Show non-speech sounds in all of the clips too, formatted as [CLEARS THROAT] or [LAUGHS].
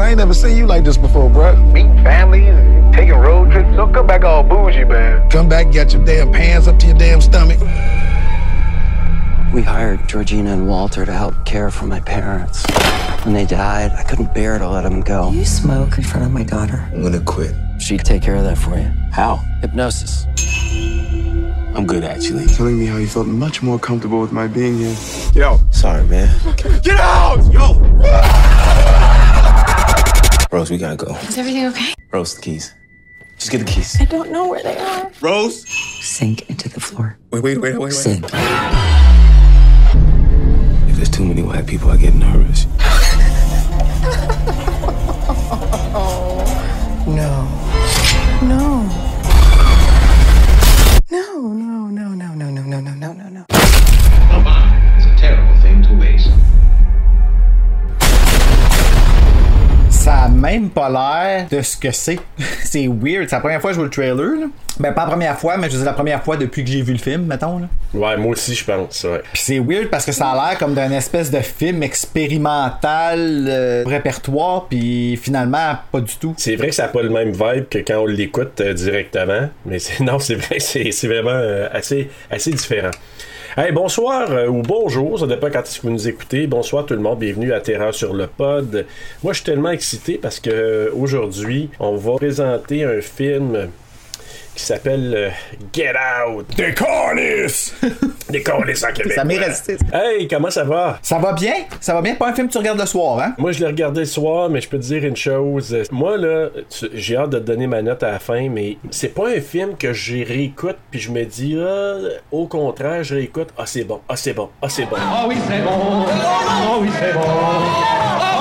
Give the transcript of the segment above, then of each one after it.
I ain't never seen you like this before, bruh. Meeting families taking road trips. Don't come back all bougie, man. Come back, get your damn pants up to your damn stomach. We hired Georgina and Walter to help care for my parents. When they died, I couldn't bear to let them go. You smoke in front of my daughter. I'm gonna quit. She'd take care of that for you. How? Hypnosis. I'm good, actually. Telling me how you felt much more comfortable with my being here. Yo. Sorry, man. Get out! Yo! Rose, we gotta go. Is everything okay? Rose, the keys. Just get the keys. I don't know where they are. Rose? Sink into the floor. Wait, wait, wait, wait, wait. Sink. If there's too many white people, I get nervous. Même pas l'air de ce que c'est. [LAUGHS] c'est weird. C'est la première fois que je vois le trailer. Là. Ben, pas la première fois, mais je veux dire la première fois depuis que j'ai vu le film, mettons. Là. Ouais, moi aussi, je pense, ouais. Puis c'est weird parce que ça a l'air comme d'un espèce de film expérimental euh, répertoire, puis finalement, pas du tout. C'est vrai que ça n'a pas le même vibe que quand on l'écoute euh, directement, mais [LAUGHS] non, c'est vrai, c'est, c'est vraiment euh, assez, assez différent. Hey, bonsoir euh, ou bonjour, ça dépend quand est-ce que vous nous écoutez. Bonsoir tout le monde, bienvenue à Terreur sur le pod. Moi, je suis tellement excité parce que euh, aujourd'hui, on va présenter un film qui s'appelle euh, Get Out. Des cornices! [LAUGHS] Des cornices en Québec. Ça m'est resté. Hey, comment ça va? Ça va bien? Ça va bien? Pas un film que tu regardes le soir, hein? Moi, je l'ai regardé le soir, mais je peux te dire une chose. Moi, là, j'ai hâte de te donner ma note à la fin, mais c'est pas un film que j'ai réécoute, puis je me dis, ah, au contraire, je réécoute, ah, c'est bon, ah, c'est bon, ah, c'est bon. Ah oui, c'est bon. Ah oui, c'est bon. Ah oui,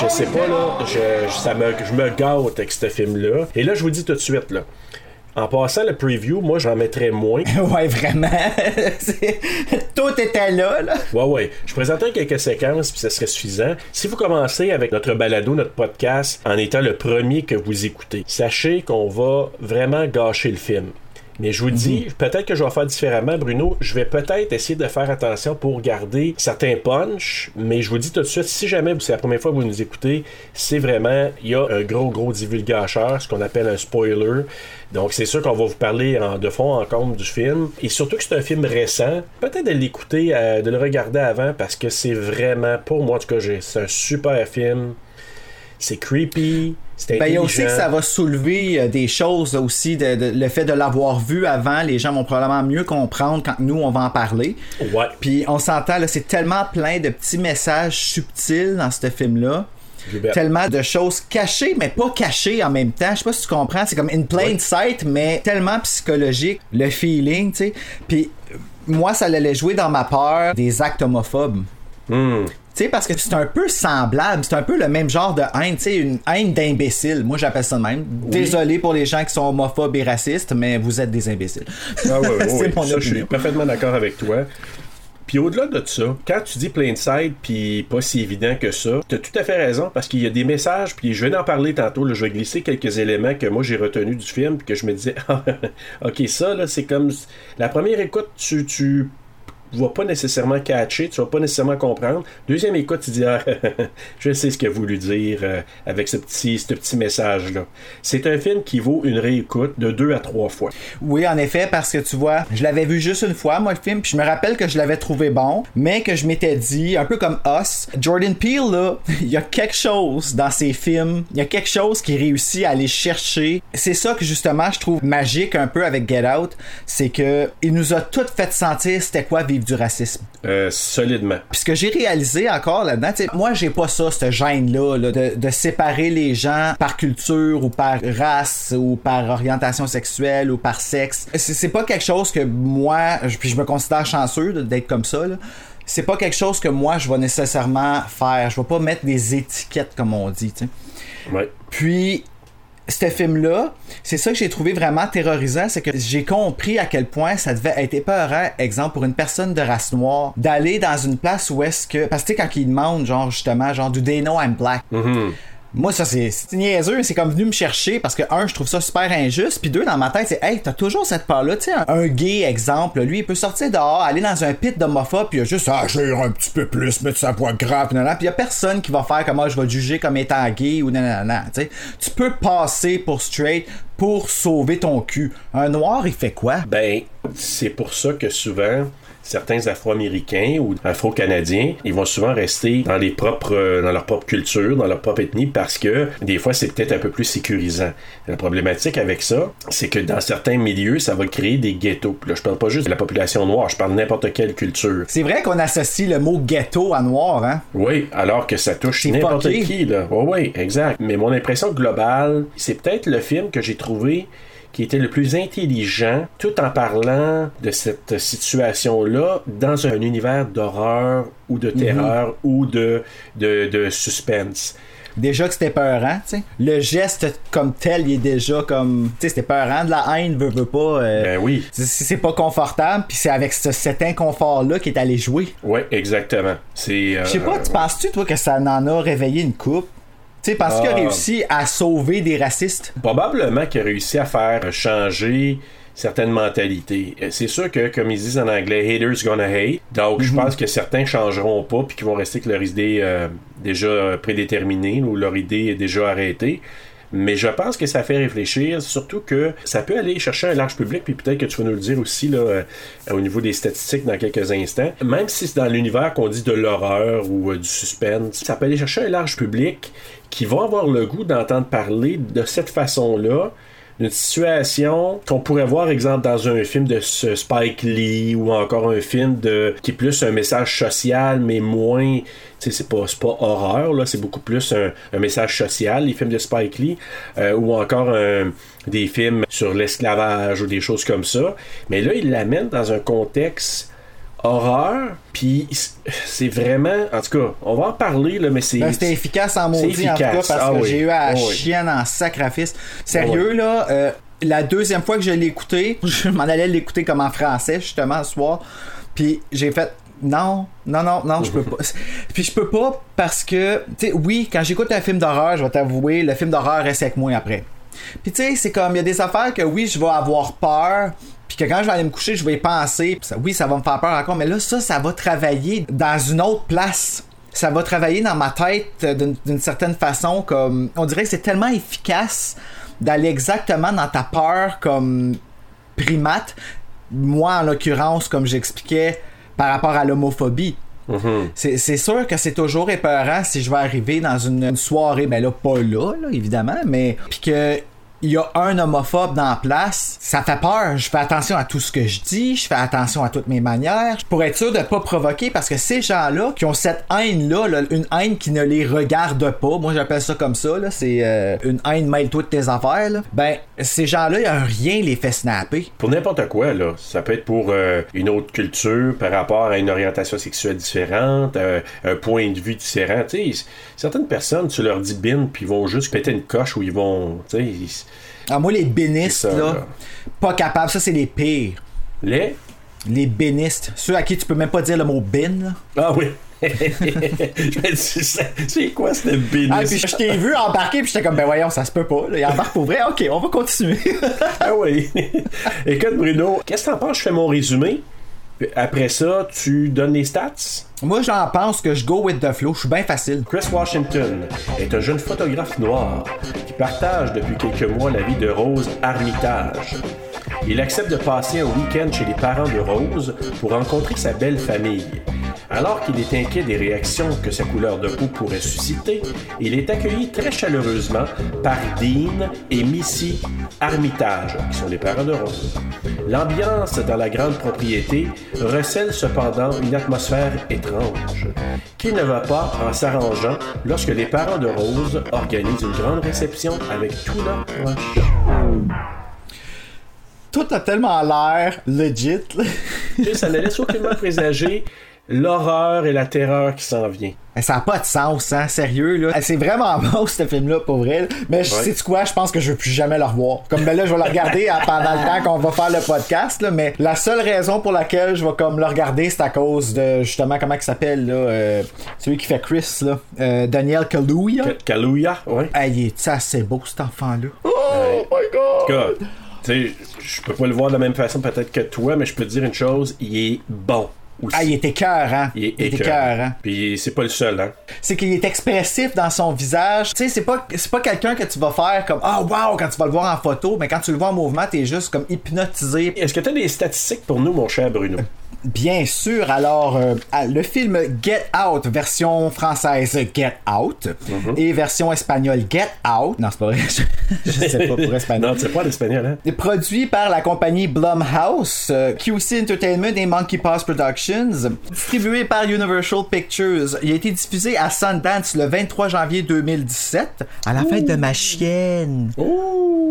Je sais pas, là, je, ça me, je me gâte avec ce film-là. Et là, je vous dis tout de suite, là. En passant le preview, moi, j'en mettrais moins. [LAUGHS] ouais, vraiment. [LAUGHS] Tout était là, là. Ouais, ouais. Je présenterai quelques séquences, puis ça serait suffisant. Si vous commencez avec notre balado, notre podcast, en étant le premier que vous écoutez, sachez qu'on va vraiment gâcher le film. Mais je vous dis, peut-être que je vais faire différemment, Bruno. Je vais peut-être essayer de faire attention pour garder certains punch, mais je vous dis tout de suite, si jamais c'est la première fois que vous nous écoutez, c'est vraiment, il y a un gros, gros divulgateur, ce qu'on appelle un spoiler. Donc, c'est sûr qu'on va vous parler en, de fond en comble du film. Et surtout que c'est un film récent, peut-être de l'écouter, euh, de le regarder avant, parce que c'est vraiment, pour moi en tout cas, j'ai- c'est un super film. C'est creepy, Ben, il y a aussi que ça va soulever euh, des choses aussi, de, de- le fait de l'avoir vu avant, les gens vont probablement mieux comprendre quand nous on va en parler. Ouais. Puis on s'entend, là, c'est tellement plein de petits messages subtils dans ce film-là. Tellement de choses cachées, mais pas cachées en même temps. Je sais pas si tu comprends. C'est comme in plain Ouais. sight, mais tellement psychologique, le feeling, tu sais. Puis moi, ça allait jouer dans ma peur des actes homophobes. Hmm. Sais, parce que c'est un peu semblable, c'est un peu le même genre de haine, tu sais, une haine d'imbécile. Moi, j'appelle ça de même. Désolé pour les gens qui sont homophobes et racistes, mais vous êtes des imbéciles. Ah ouais, [LAUGHS] ouais, c'est ouais. mon Ça, je suis parfaitement d'accord avec toi. Puis au-delà de ça, quand tu dis plain sight puis pas si évident que ça, t'as tout à fait raison parce qu'il y a des messages puis je vais en parler tantôt. Là, je vais glisser quelques éléments que moi j'ai retenus du film puis que je me disais, [LAUGHS] ah, ok ça là c'est comme la première écoute tu tu vas pas nécessairement catcher, tu vas pas nécessairement comprendre. Deuxième écoute, tu dis ah, [LAUGHS] je sais ce qu'il a voulu dire euh, avec ce petit, ce petit message-là. C'est un film qui vaut une réécoute de deux à trois fois. Oui, en effet, parce que tu vois, je l'avais vu juste une fois, moi, le film, puis je me rappelle que je l'avais trouvé bon, mais que je m'étais dit, un peu comme Us, Jordan Peele, là, [LAUGHS] il y a quelque chose dans ses films, il y a quelque chose qui réussit à aller chercher. C'est ça que, justement, je trouve magique un peu avec Get Out, c'est que il nous a tout fait sentir c'était quoi vivre du racisme. Euh, solidement. Puis ce que j'ai réalisé encore là-dedans, moi j'ai pas ça, cette gêne-là, là, de, de séparer les gens par culture ou par race ou par orientation sexuelle ou par sexe. C'est pas quelque chose que moi, puis je me considère chanceux d'être comme ça, là. C'est pas quelque chose que moi je vais nécessairement faire. Je vais pas mettre des étiquettes comme on dit. Ouais. Puis, ce film-là, c'est ça que j'ai trouvé vraiment terrorisant, c'est que j'ai compris à quel point ça devait être épeurant, exemple, pour une personne de race noire, d'aller dans une place où est-ce que... Parce que tu sais, quand ils demandent, genre, justement, genre, do they know I'm black? Moi, ça, c'est niaiseux, c'est comme venu me chercher parce que, un, je trouve ça super injuste, puis deux, dans ma tête, c'est, hey, t'as toujours cette part-là, tu sais, un, gay, exemple, lui, il peut sortir dehors, aller dans un pit d'homophobe, puis il a juste à agir un petit peu plus, mettre sa voix grave, puis il y a personne qui va faire comme, moi, je vais juger comme étant gay ou nanana, tu sais. Tu peux passer pour straight pour sauver ton cul. Un noir, il fait quoi? Ben, c'est pour ça que souvent, certains Afro-Américains ou Afro-Canadiens, ils vont souvent rester dans les propres, euh, dans leur propre culture, dans leur propre ethnie, parce que des fois, c'est peut-être un peu plus sécurisant. La problématique avec ça, c'est que dans certains milieux, ça va créer des ghettos. Puis là, je parle pas juste de la population noire, je parle de n'importe quelle culture. C'est vrai qu'on associe le mot ghetto à noir, hein? Oui, alors que ça touche n'importe qui, là. Oui, oui, exact. Mais mon impression globale, c'est peut-être le film que j'ai trouvé qui était le plus intelligent, tout en parlant de cette situation-là dans un univers d'horreur ou de terreur ou de, de, de suspense. Déjà que c'était peurant, tu sais. Le geste comme tel, il est déjà comme. Tu sais, c'était peurant de la haine, veut, veut pas. euh, Ben oui. c'est- c'est pas confortable, puis c'est avec ce- cet inconfort-là qu'il est allé jouer. Oui, exactement. C'est. euh, Je sais pas, tu penses-tu, toi, que ça en a réveillé une coupe? Tu sais, parce qu'il a Ah. réussi à sauver des racistes. Probablement qu'il a réussi à faire changer certaines mentalités. Euh, C'est sûr que, comme ils disent en anglais, haters gonna hate. Donc, je pense que certains changeront pas puis qu'ils vont rester avec leur idée euh, déjà prédéterminée ou leur idée est déjà arrêtée. Mais je pense que ça fait réfléchir, surtout que ça peut aller chercher un large public, puis peut-être que tu vas nous le dire aussi là, euh, au niveau des statistiques dans quelques instants. Même si c'est dans l'univers qu'on dit de l'horreur ou euh, du suspense, ça peut aller chercher un large public qui va avoir le goût d'entendre parler de cette façon-là d'une situation qu'on pourrait voir, exemple, dans un film de Spike Lee ou encore un film de qui est plus un message social, mais moins. C'est pas, pas horreur, là, c'est beaucoup plus un, un message social, les films de Spike Lee, euh, ou encore un- des films sur l'esclavage ou des choses comme ça. Mais là, il l'amène dans un contexte horreur, puis c'est vraiment. En tout cas, on va en parler, là, mais c'est. Ben, c'était efficace en maudit, en tout cas, parce Ah que oui. j'ai eu à Ah oui. chienne en sacrifice. Sérieux, là, euh, la deuxième fois que je l'ai écouté, [LAUGHS] je m'en allais l'écouter comme en français, justement, ce soir. Puis j'ai fait. Non, non, non, non, je peux pas. [LAUGHS] Puis je peux pas parce que, tu sais, oui, quand j'écoute un film d'horreur, je vais t'avouer, le film d'horreur reste avec moi après. Puis tu sais, c'est comme, il y a des affaires que oui, je vais avoir peur, puis que quand je vais aller me coucher, je vais y penser. Ça- oui, ça va me faire peur encore, mais là, ça, ça va travailler dans une autre place. Ça va travailler dans ma tête euh, d'une certaine façon, comme. On dirait que c'est tellement efficace d'aller exactement dans ta peur comme primate. Moi, en l'occurrence, comme j'expliquais, par rapport à l'homophobie. C'est c'est sûr que c'est toujours épeurant si je vais arriver dans une, une soirée, ben là, pas là, là, évidemment, mais puis que il y a un homophobe dans la place, ça fait peur. Je fais attention à tout ce que je dis, je fais attention à toutes mes manières, pour être sûr de pas provoquer, parce que ces gens-là qui ont cette haine-là, là, une haine qui ne les regarde pas, moi j'appelle ça comme ça, c'est euh, une haine mêle-toi de tes affaires, ben ces gens-là, y a rien les fait snapper. Pour n'importe quoi, là. Ça peut être pour euh, une autre culture par rapport à une orientation sexuelle différente, euh, un point de vue différent. Tu sais, certaines personnes, tu leur dis bin, puis ils vont juste péter une coche ou ils vont. Ah, moi, les bénistes, ça, là, là. pas capables, ça c'est les pires. Les? Les bénistes, ceux à qui tu peux même pas dire le mot bin, là. Ah oui. [LAUGHS] C'est quoi cette bin? Ah, puis je t'ai vu embarquer, puis j'étais comme, ben voyons, ça se peut pas. Là. Il embarque pour vrai. Ok, on va continuer. Ah oui. [LAUGHS] Écoute, Bruno, qu'est-ce que t'en penses? Je fais mon résumé. Après ça, tu donnes les stats? Moi, j'en pense que je go with the flow. Je suis bien facile. Chris Washington est un jeune photographe noir qui partage depuis quelques mois la vie de Rose Armitage. Il accepte de passer un week-end chez les parents de Rose pour rencontrer sa belle famille. Alors qu'il est inquiet des réactions que sa couleur de peau pourrait susciter, il est accueilli très chaleureusement par Dean et Missy Armitage, qui sont les parents de Rose. L'ambiance dans la grande propriété recèle cependant une atmosphère étrange, qui ne va pas en s'arrangeant lorsque les parents de Rose organisent une grande réception avec tous leurs proches. Tout a tellement l'air legit. ça ne laisse aucunement présager l'horreur et la terreur qui s'en vient. Ça n'a pas de sens, hein, sérieux, là? C'est vraiment [LAUGHS] bon, ce film-là, pour vrai. Mais je Ouais. sais quoi, je pense que je veux plus jamais le revoir. Comme ben là, je vais le regarder pendant le temps qu'on va faire le podcast, là, mais la seule raison pour laquelle je vais comme le regarder, c'est à cause de, justement, comment il s'appelle, là, euh, celui qui fait Chris, là, euh, Daniel Kaluuya. Ka- Kaluuya, ouais. Il est assez beau, cet enfant-là? Oh Ouais. my En god! tout cas, tu sais, je peux pas le voir de la même façon peut-être que toi, mais je peux te dire une chose, il est bon. Aussi. Ah, il est écœurant. Il est Il est écœurant. écœurant. Puis c'est pas le seul, hein? c'est qu'il est expressif dans son visage. Tu sais, c'est pas, c'est pas quelqu'un que tu vas faire comme Ah, wow, quand tu vas le voir en photo, mais quand tu le vois en mouvement, t'es juste comme hypnotisé. Est-ce que tu as des statistiques pour nous, mon cher Bruno? Bien sûr, alors, euh, le film Get Out, version française Get Out, et version espagnole Get Out. Non, c'est pas vrai, [LAUGHS] je, je sais pas pour [LAUGHS] espagnol. non, tu sais pas l'espagnol, hein? produit par la compagnie Blumhouse, euh, QC Entertainment et Monkey Paws Productions, distribué par Universal Pictures. Il a été diffusé à Sundance le 23 janvier 2017, à la fête de ma chienne.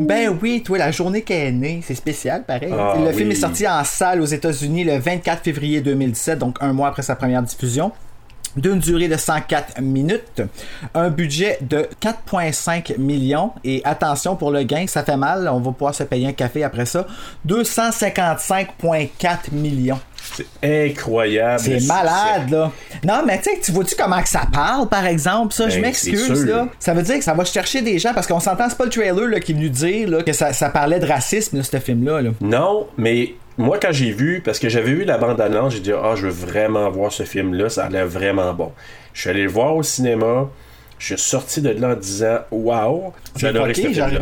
Ben oui, toi, la journée qu'elle est née, c'est spécial, pareil. Ah le film est sorti en salle aux États-Unis le 24 février 2017, donc un mois après sa première diffusion d'une durée de 104 minutes, un budget de 4,5 millions et attention pour le gain, ça fait mal, on va pouvoir se payer un café après ça, 255,4 millions. C'est incroyable. C'est malade là. Non mais tu sais, tu vois-tu comment que ça parle par exemple? Ça, je Ben, m'excuse là. Ça veut dire que ça va chercher des gens parce qu'on s'entend c'est pas le trailer là, qui est venu dire là, que ça, ça parlait de racisme là, ce film là. là. Non, mais moi, quand j'ai vu, parce que j'avais vu la bande-annonce, j'ai dit, ah, je veux vraiment voir ce film-là, ça a l'air vraiment bon. Je suis allé le voir au cinéma, je suis sorti de là en disant, waouh, ce film-là.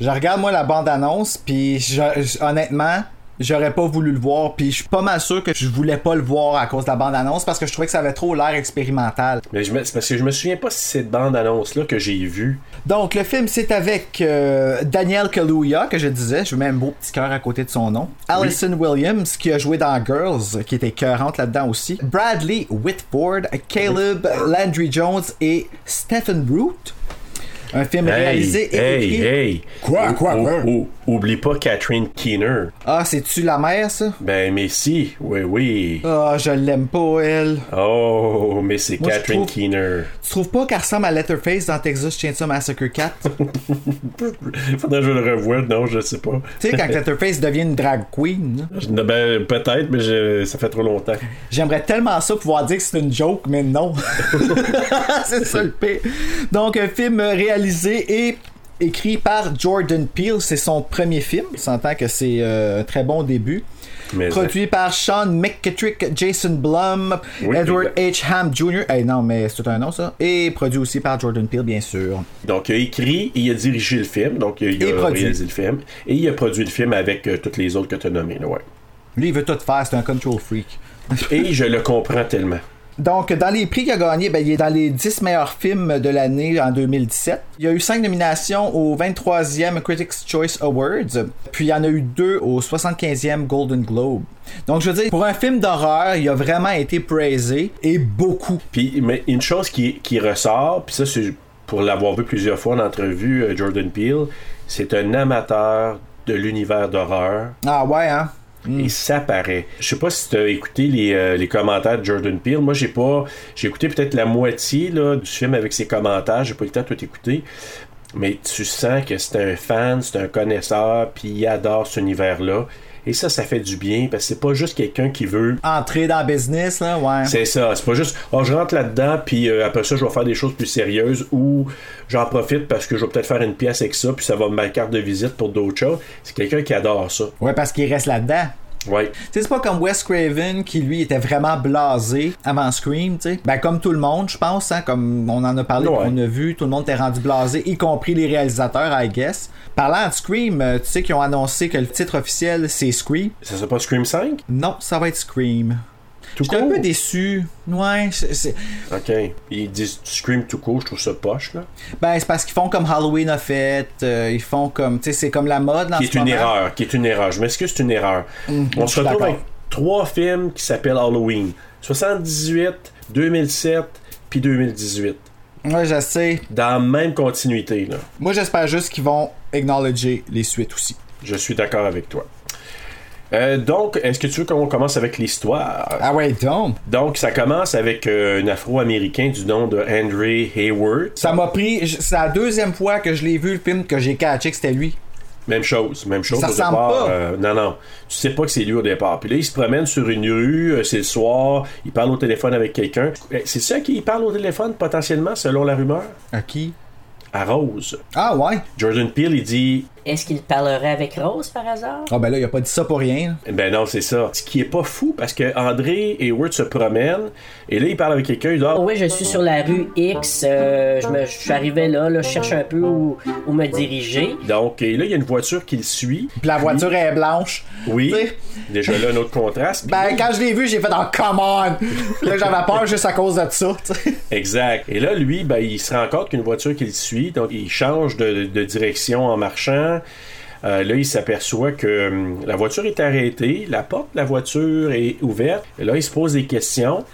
Je regarde moi la bande annonce puis je- honnêtement J'aurais pas voulu le voir, puis je suis pas mal sûr que je voulais pas le voir à cause de la bande-annonce parce que je trouvais que ça avait trop l'air expérimental. Mais je me- c'est parce que je me souviens pas si c'est cette bande-annonce-là que j'ai vue. Donc, le film, c'est avec euh, Daniel Kaluuya, que je disais, je mets un beau petit cœur à côté de son nom. Alison Williams, qui a joué dans Girls, qui était cœurante là-dedans aussi. Bradley Whitford, Caleb Landry Jones et Stephen Root. Un film réalisé et hey, écrit. hey! Quoi, quoi, quoi? Ou- oublie pas Catherine Keener. Ah, c'est-tu la mère, ça? Ben, mais si, oui, oui. Ah, je l'aime pas, elle. Oh, mais c'est Catherine trouve- Keener. Tu trouves pas qu'elle ressemble à Letterface dans Texas Chainsaw Massacre 4? [LAUGHS] Faudrait que je le revoie, non, je sais pas. tu sais, quand Letterface devient une drag queen, là. Ben, peut-être, mais je- ça fait trop longtemps. J'aimerais tellement ça pouvoir dire que c'est une joke, mais non. [LAUGHS] [LAUGHS] c'est ça le pire. Donc, un film réalisé et écrit par Jordan Peele. C'est son premier film. On s'entend que c'est euh, un très bon début. Mais Produit par Sean McKittrick, Jason Blum, Oui, Edward. H. Ham Jr. Eh non, mais c'est tout un nom, ça. Et produit aussi par Jordan Peele, bien sûr. Donc, il a écrit il a dirigé le film. Donc, il a réalisé le film. Et il a produit le film avec euh, toutes les autres que tu as nommées. là, ouais. Lui, il veut tout faire. C'est un control freak. Et je le comprends tellement. Donc, dans les prix qu'il a gagné, ben, il est dans les 10 meilleurs films de l'année en 2017. Il y a eu 5 nominations au 23e Critics' Choice Awards, puis il y en a eu 2 au 75e Golden Globe. Donc, je veux dire, pour un film d'horreur, il a vraiment été praisé, et beaucoup. Puis, mais une chose qui, qui ressort, puis ça, c'est pour l'avoir vu plusieurs fois en entrevue, euh, Jordan Peele, c'est un amateur de l'univers d'horreur. Ah ouais, hein? Et ça paraît. Je sais pas si tu as écouté les, euh, les commentaires de Jordan Peele. Moi, j'ai pas. J'ai écouté peut-être la moitié là, du film avec ses commentaires. J'ai pas eu le temps de tout écouter. Mais tu sens que c'est un fan, c'est un connaisseur, puis il adore cet univers-là. Et ça, ça fait du bien, parce que c'est pas juste quelqu'un qui veut. Entrer dans le business, là, ouais. C'est ça, c'est pas juste, oh, je rentre là-dedans, puis euh, après ça, je vais faire des choses plus sérieuses, ou j'en profite parce que je vais peut-être faire une pièce avec ça, puis ça va me ma carte de visite pour d'autres choses. C'est quelqu'un qui adore ça. Ouais, parce qu'il reste là-dedans. Ouais. C'est pas comme Wes Craven qui lui était vraiment blasé avant Scream, tu sais. Ben comme tout le monde, je pense, hein, comme on en a parlé, Ouais. on a vu, tout le monde était rendu blasé, y compris les réalisateurs, I guess. Parlant de Scream, euh, tu sais qu'ils ont annoncé que le titre officiel c'est Scream. Ça sera pas Scream 5? Non, ça va être Scream. J'étais un peu déçu. Ouais, c'est- Ok. Ils disent Scream tout court, je trouve ça poche, là. ben c'est parce qu'ils font comme Halloween a fait, euh, ils font comme, tu sais, c'est comme la mode en Qui ce est une moment. erreur, qui est une erreur. Je m'excuse, c'est une erreur. Mhm, On se retrouve avec trois films qui s'appellent Halloween. 78, 2007, puis 2018. Ouais, je sais. Dans la même continuité, là. Moi, j'espère juste qu'ils vont acknowledger les suites aussi. Je suis d'accord avec toi. Euh, donc, est-ce que tu veux qu'on commence avec l'histoire? Ah ouais, donc. Donc, ça commence avec euh, un Afro-Américain du nom de Andre Hayward. Ça m'a pris. C'est la deuxième fois que je l'ai vu le film que j'ai catché que c'était lui. Même chose, même chose Ça au ressemble départ. pas. euh, non, non. Tu sais pas que c'est lui au départ. Puis là, il se promène sur une rue, c'est le soir, il parle au téléphone avec quelqu'un. C'est ça qui parle au téléphone potentiellement, selon la rumeur? À qui? À Rose. Ah ouais. Jordan Peele, il dit Est-ce qu'il parlerait avec Rose par hasard? Ah ben là, il a pas dit ça pour rien. Ben non, c'est ça. Ce qui est pas fou parce que André Hayward se promène et là il parle avec quelqu'un, il Ah, Oui, je suis sur la rue X. euh, je, me, je suis arrivé là, là, je cherche un peu où, où me diriger. Donc, et là, il y a une voiture qui le suit. Puis la voiture est blanche. Oui. Déjà là, un autre contraste. Ben quand je l'ai vu, j'ai fait en come on. Là j'avais peur juste à cause de ça. Exact. Et là, lui, ben, il se rend compte qu'une voiture qui le suit, donc il change de, de direction en marchant. Euh, là, il s'aperçoit que hum, la voiture est arrêtée, la porte de la voiture est ouverte. Là, il se pose des questions.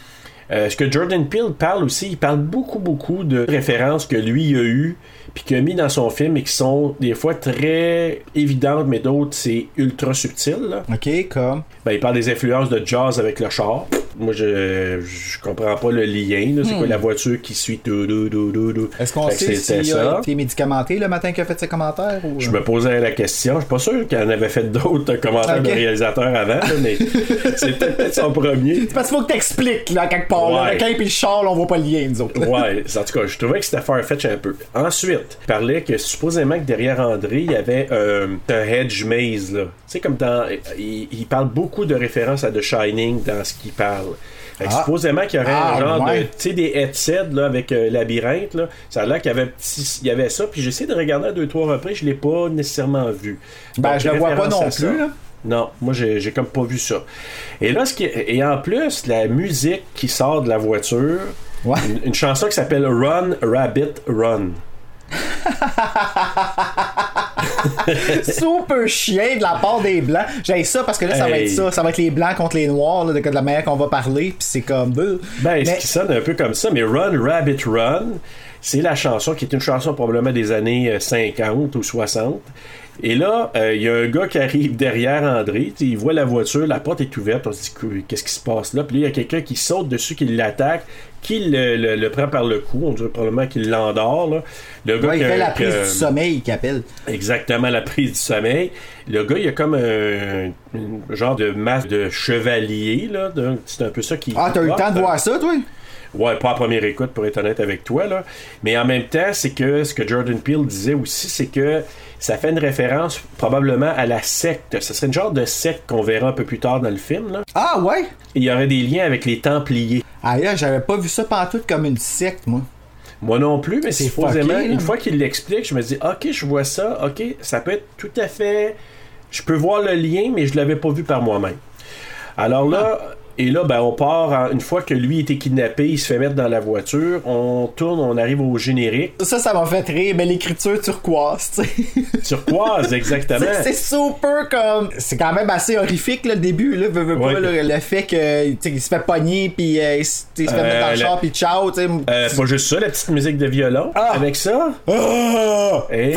Euh, ce que Jordan Peele parle aussi, il parle beaucoup, beaucoup de références que lui a eues, puis qu'il a mis dans son film et qui sont des fois très évidentes, mais d'autres, c'est ultra subtil. là. Ok, comme? Ben, il parle des influences de jazz avec le char. Moi, je, je comprends pas le lien. là. C'est quoi la voiture qui suit tout, tout, tout, tout, tout. Est-ce qu'on sait ça. a été médicamenté le matin qu'il a fait ses commentaires ou... Je me posais la question. Je suis pas sûr qu'il en avait fait d'autres commentaires Ok. de réalisateurs avant, là, mais [LAUGHS] c'était peut-être son premier. Parce qu'il faut que t'expliques là quelque part. là. Ouais. Le requin puis le char, là, on voit pas le lien nous autres. là. Ouais, en tout cas, je trouvais que c'était farfetch un peu. Ensuite, il parlait que supposément que derrière André, il y avait euh, un hedge maze, là. Tu sais, comme dans. Il, il parle beaucoup de références à The Shining dans ce qu'il parle. Fait que Ah. supposément qu'il y aurait Ah, un genre ouais. de. Tu sais, des headsets, là, avec euh, labyrinthe, là. Ça a l'air qu'il y avait, petit- il y avait ça, puis j'ai essayé de regarder à deux, trois reprises, je l'ai pas nécessairement vu. Ben, Donc, je le vois pas non plus, là. Non, moi j'ai comme pas vu ça. Et là, ce qui et en plus, la musique qui sort de la voiture, Ouais. une, une chanson qui s'appelle Run Rabbit Run. [LAUGHS] Super chien de la part des blancs. J'ai ça parce que là, ça va être ça. Ça va être les blancs contre les noirs, là, de, de la manière qu'on va parler. Puis c'est comme. euh. Ben, ce qui sonne un peu comme ça, mais Run Rabbit Run, c'est la chanson qui est une chanson probablement des années euh, 50 ou 60. Et là, euh, il y a un gars qui arrive derrière André, il voit la voiture, la porte est ouverte, on se dit que- qu'est-ce qui se passe là? Puis là, il y a quelqu'un qui saute dessus, qui l'attaque, qui le, le- le prend par le cou, on dirait probablement qu'il l'endort. là. Le gars Ouais, il a- fait la prise du sommeil qu'il appelle. Exactement, la prise du sommeil. Le gars, il a comme un, un genre de masque de chevalier, là. C'est un peu ça qui. Ah, t'as eu le temps de voir ça, toi? Ouais, pas à première écoute, pour être honnête avec toi, là. Mais en même temps, c'est que ce que Jordan Peele disait aussi, c'est que ça fait une référence probablement à la secte. Ce serait une genre de secte qu'on verra un peu plus tard dans le film, là. Ah, ouais? Il y aurait des liens avec les Templiers. Ah, là, j'avais pas vu ça pantoute comme une secte, moi. Moi non plus, mais C'est supposément, fucké, une fois qu'il l'explique, je me dis, ok, je vois ça, ok, ça peut être tout à fait. Je peux voir le lien, mais je l'avais pas vu par moi-même. Alors là, et là, ben, on part, en- une fois que lui a été kidnappé, il se fait mettre dans la voiture, on tourne, on arrive au générique. Ça, ça m'a fait rire, mais l'écriture turquoise, tu sais. [LAUGHS] Turquoise, exactement. C'est- super comme. C'est quand même assez horrifique, là, le début, là. veux, veux pas, Ouais. là, le fait que, tu sais, il se fait pogner, puis euh, il se fait Euh, mettre dans le la- char, puis ciao, tu sais. Euh, pas juste ça, la petite musique de violon. Ah. Avec ça. Ah! Ouais.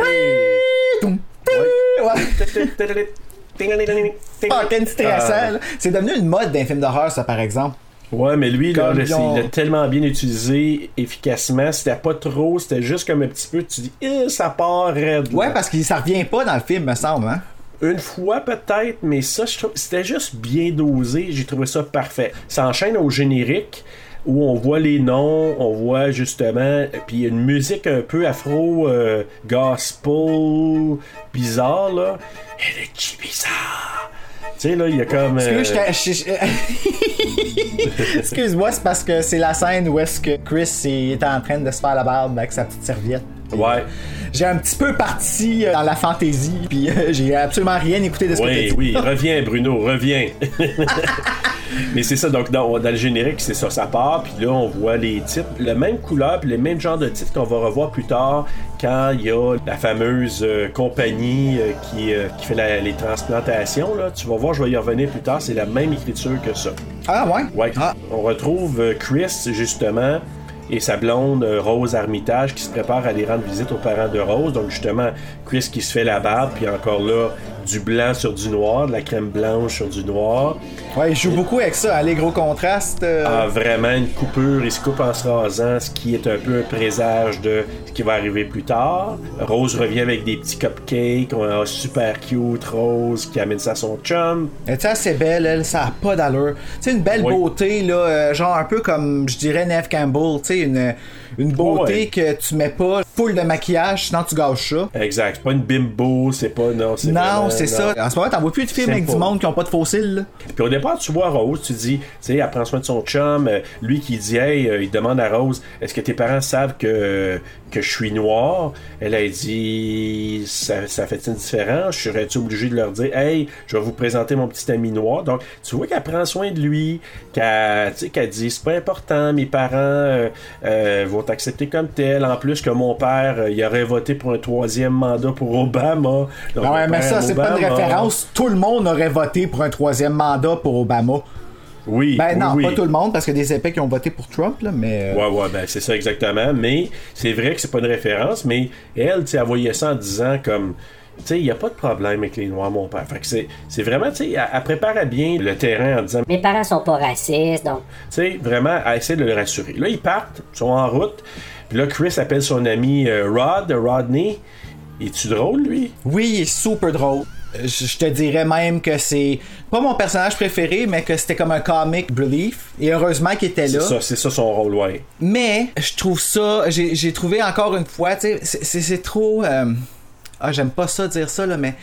C'est devenu une mode d'un film d'horreur, ça, par exemple. Ouais, mais lui, là, il l'a tellement bien utilisé efficacement. C'était pas trop, c'était juste comme un petit peu, tu dis, Eh, ça part. Ouais, parce que ça revient pas dans le film, me semble. Une fois peut-être, mais ça, je trouve, c'était juste bien dosé. J'ai trouvé ça parfait. Ça enchaîne au générique où on voit les noms, on voit justement, puis il y a une musique un peu afro euh, gospel bizarre là. Elle est bizarre. Tu sais là, il y a comme. euh, [LAUGHS] Excuse-moi, c'est parce que c'est la scène où est-ce que Chris est en train de se faire la barbe avec sa petite serviette. Ouais. J'ai un petit peu parti euh, dans la fantaisie, puis euh, j'ai absolument rien écouté de ce que Oui, t'as dit. oui, reviens Bruno, reviens. [LAUGHS] Mais c'est ça, donc dans, dans le générique, c'est ça, ça part, puis là on voit les titres, la même couleur, puis le même genre de titre qu'on va revoir plus tard quand il y a la fameuse euh, compagnie euh, qui, euh, qui fait la- les transplantations. Là. Tu vas voir, je vais y revenir plus tard, c'est la même écriture que ça. Ah ouais? Ouais. Ah. On retrouve Chris, justement, et sa blonde euh, Rose Armitage qui se prépare à aller rendre visite aux parents de Rose. Donc, justement, Chris qui se fait la barbe, puis encore là, du blanc sur du noir, de la crème blanche sur du noir. Ouais, il joue beaucoup avec ça, hein, les gros contrastes. euh. a vraiment une coupure, il se coupe en se rasant, ce qui est un peu un présage de ce qui va arriver plus tard. Rose revient avec des petits cupcakes, on a super cute Rose qui amène ça à son chum. Elle est assez belle, elle, ça a pas d'allure. Sais, une belle Oui. beauté, là, euh, genre un peu comme, je dirais, Neve Campbell, tu sais, une, une beauté Ouais. que tu mets pas full de maquillage, sinon tu gâches ça. Exact, c'est pas une bimbo, c'est pas non, c'est Non, c'est ça. En ce moment, t'en vois plus de films avec Simple. du monde qui ont pas de fossiles, là. Puis au départ, tu vois Rose, tu dis, tu sais, elle prend soin de son chum, euh, lui qui dit, hey, euh, il demande à Rose, est-ce que tes parents savent que, que je suis noir? Elle a dit, ça, ça fait une différence? Serais-tu obligé de leur dire, hey, je vais vous présenter mon petit ami noir? Donc, tu vois qu'elle prend soin de lui, qu'elle, qu'elle dit, c'est pas important, mes parents euh, euh, vont t'accepter comme tel. En plus que mon père, euh, il aurait voté pour un troisième mandat pour Obama. Donc, Ah ouais, mais ça, c'est pas une référence. Tout le monde aurait voté pour un troisième mandat pour Obama. Oui, Ben non, oui, pas oui. tout le monde, parce que des épais qui ont voté pour Trump, là, mais. euh, Ouais, ouais, ben c'est ça exactement. Mais c'est vrai que c'est pas une référence, mais elle, tu sais, elle voyait ça en disant comme. Tu sais, il n'y a pas de problème avec les Noirs, mon père. Fait que c'est, c'est vraiment, tu sais, elle, elle préparait bien le terrain en disant, tu Mes parents sont pas racistes, donc sais, vraiment, elle essaie de le rassurer. Là, ils partent, ils sont en route. Puis là, Chris appelle son ami euh, Rod, Rodney. Es-tu drôle, lui? Oui, il est super drôle. Je je te dirais même que c'est pas mon personnage préféré, mais que c'était comme un comic relief. Et heureusement qu'il était C'est là. ça, c'est ça son rôle, ouais. Mais je trouve ça, j'ai trouvé encore une fois, tu sais, c'est- c'est c'est trop. euh, Ah, j'aime pas ça dire ça, là, mais.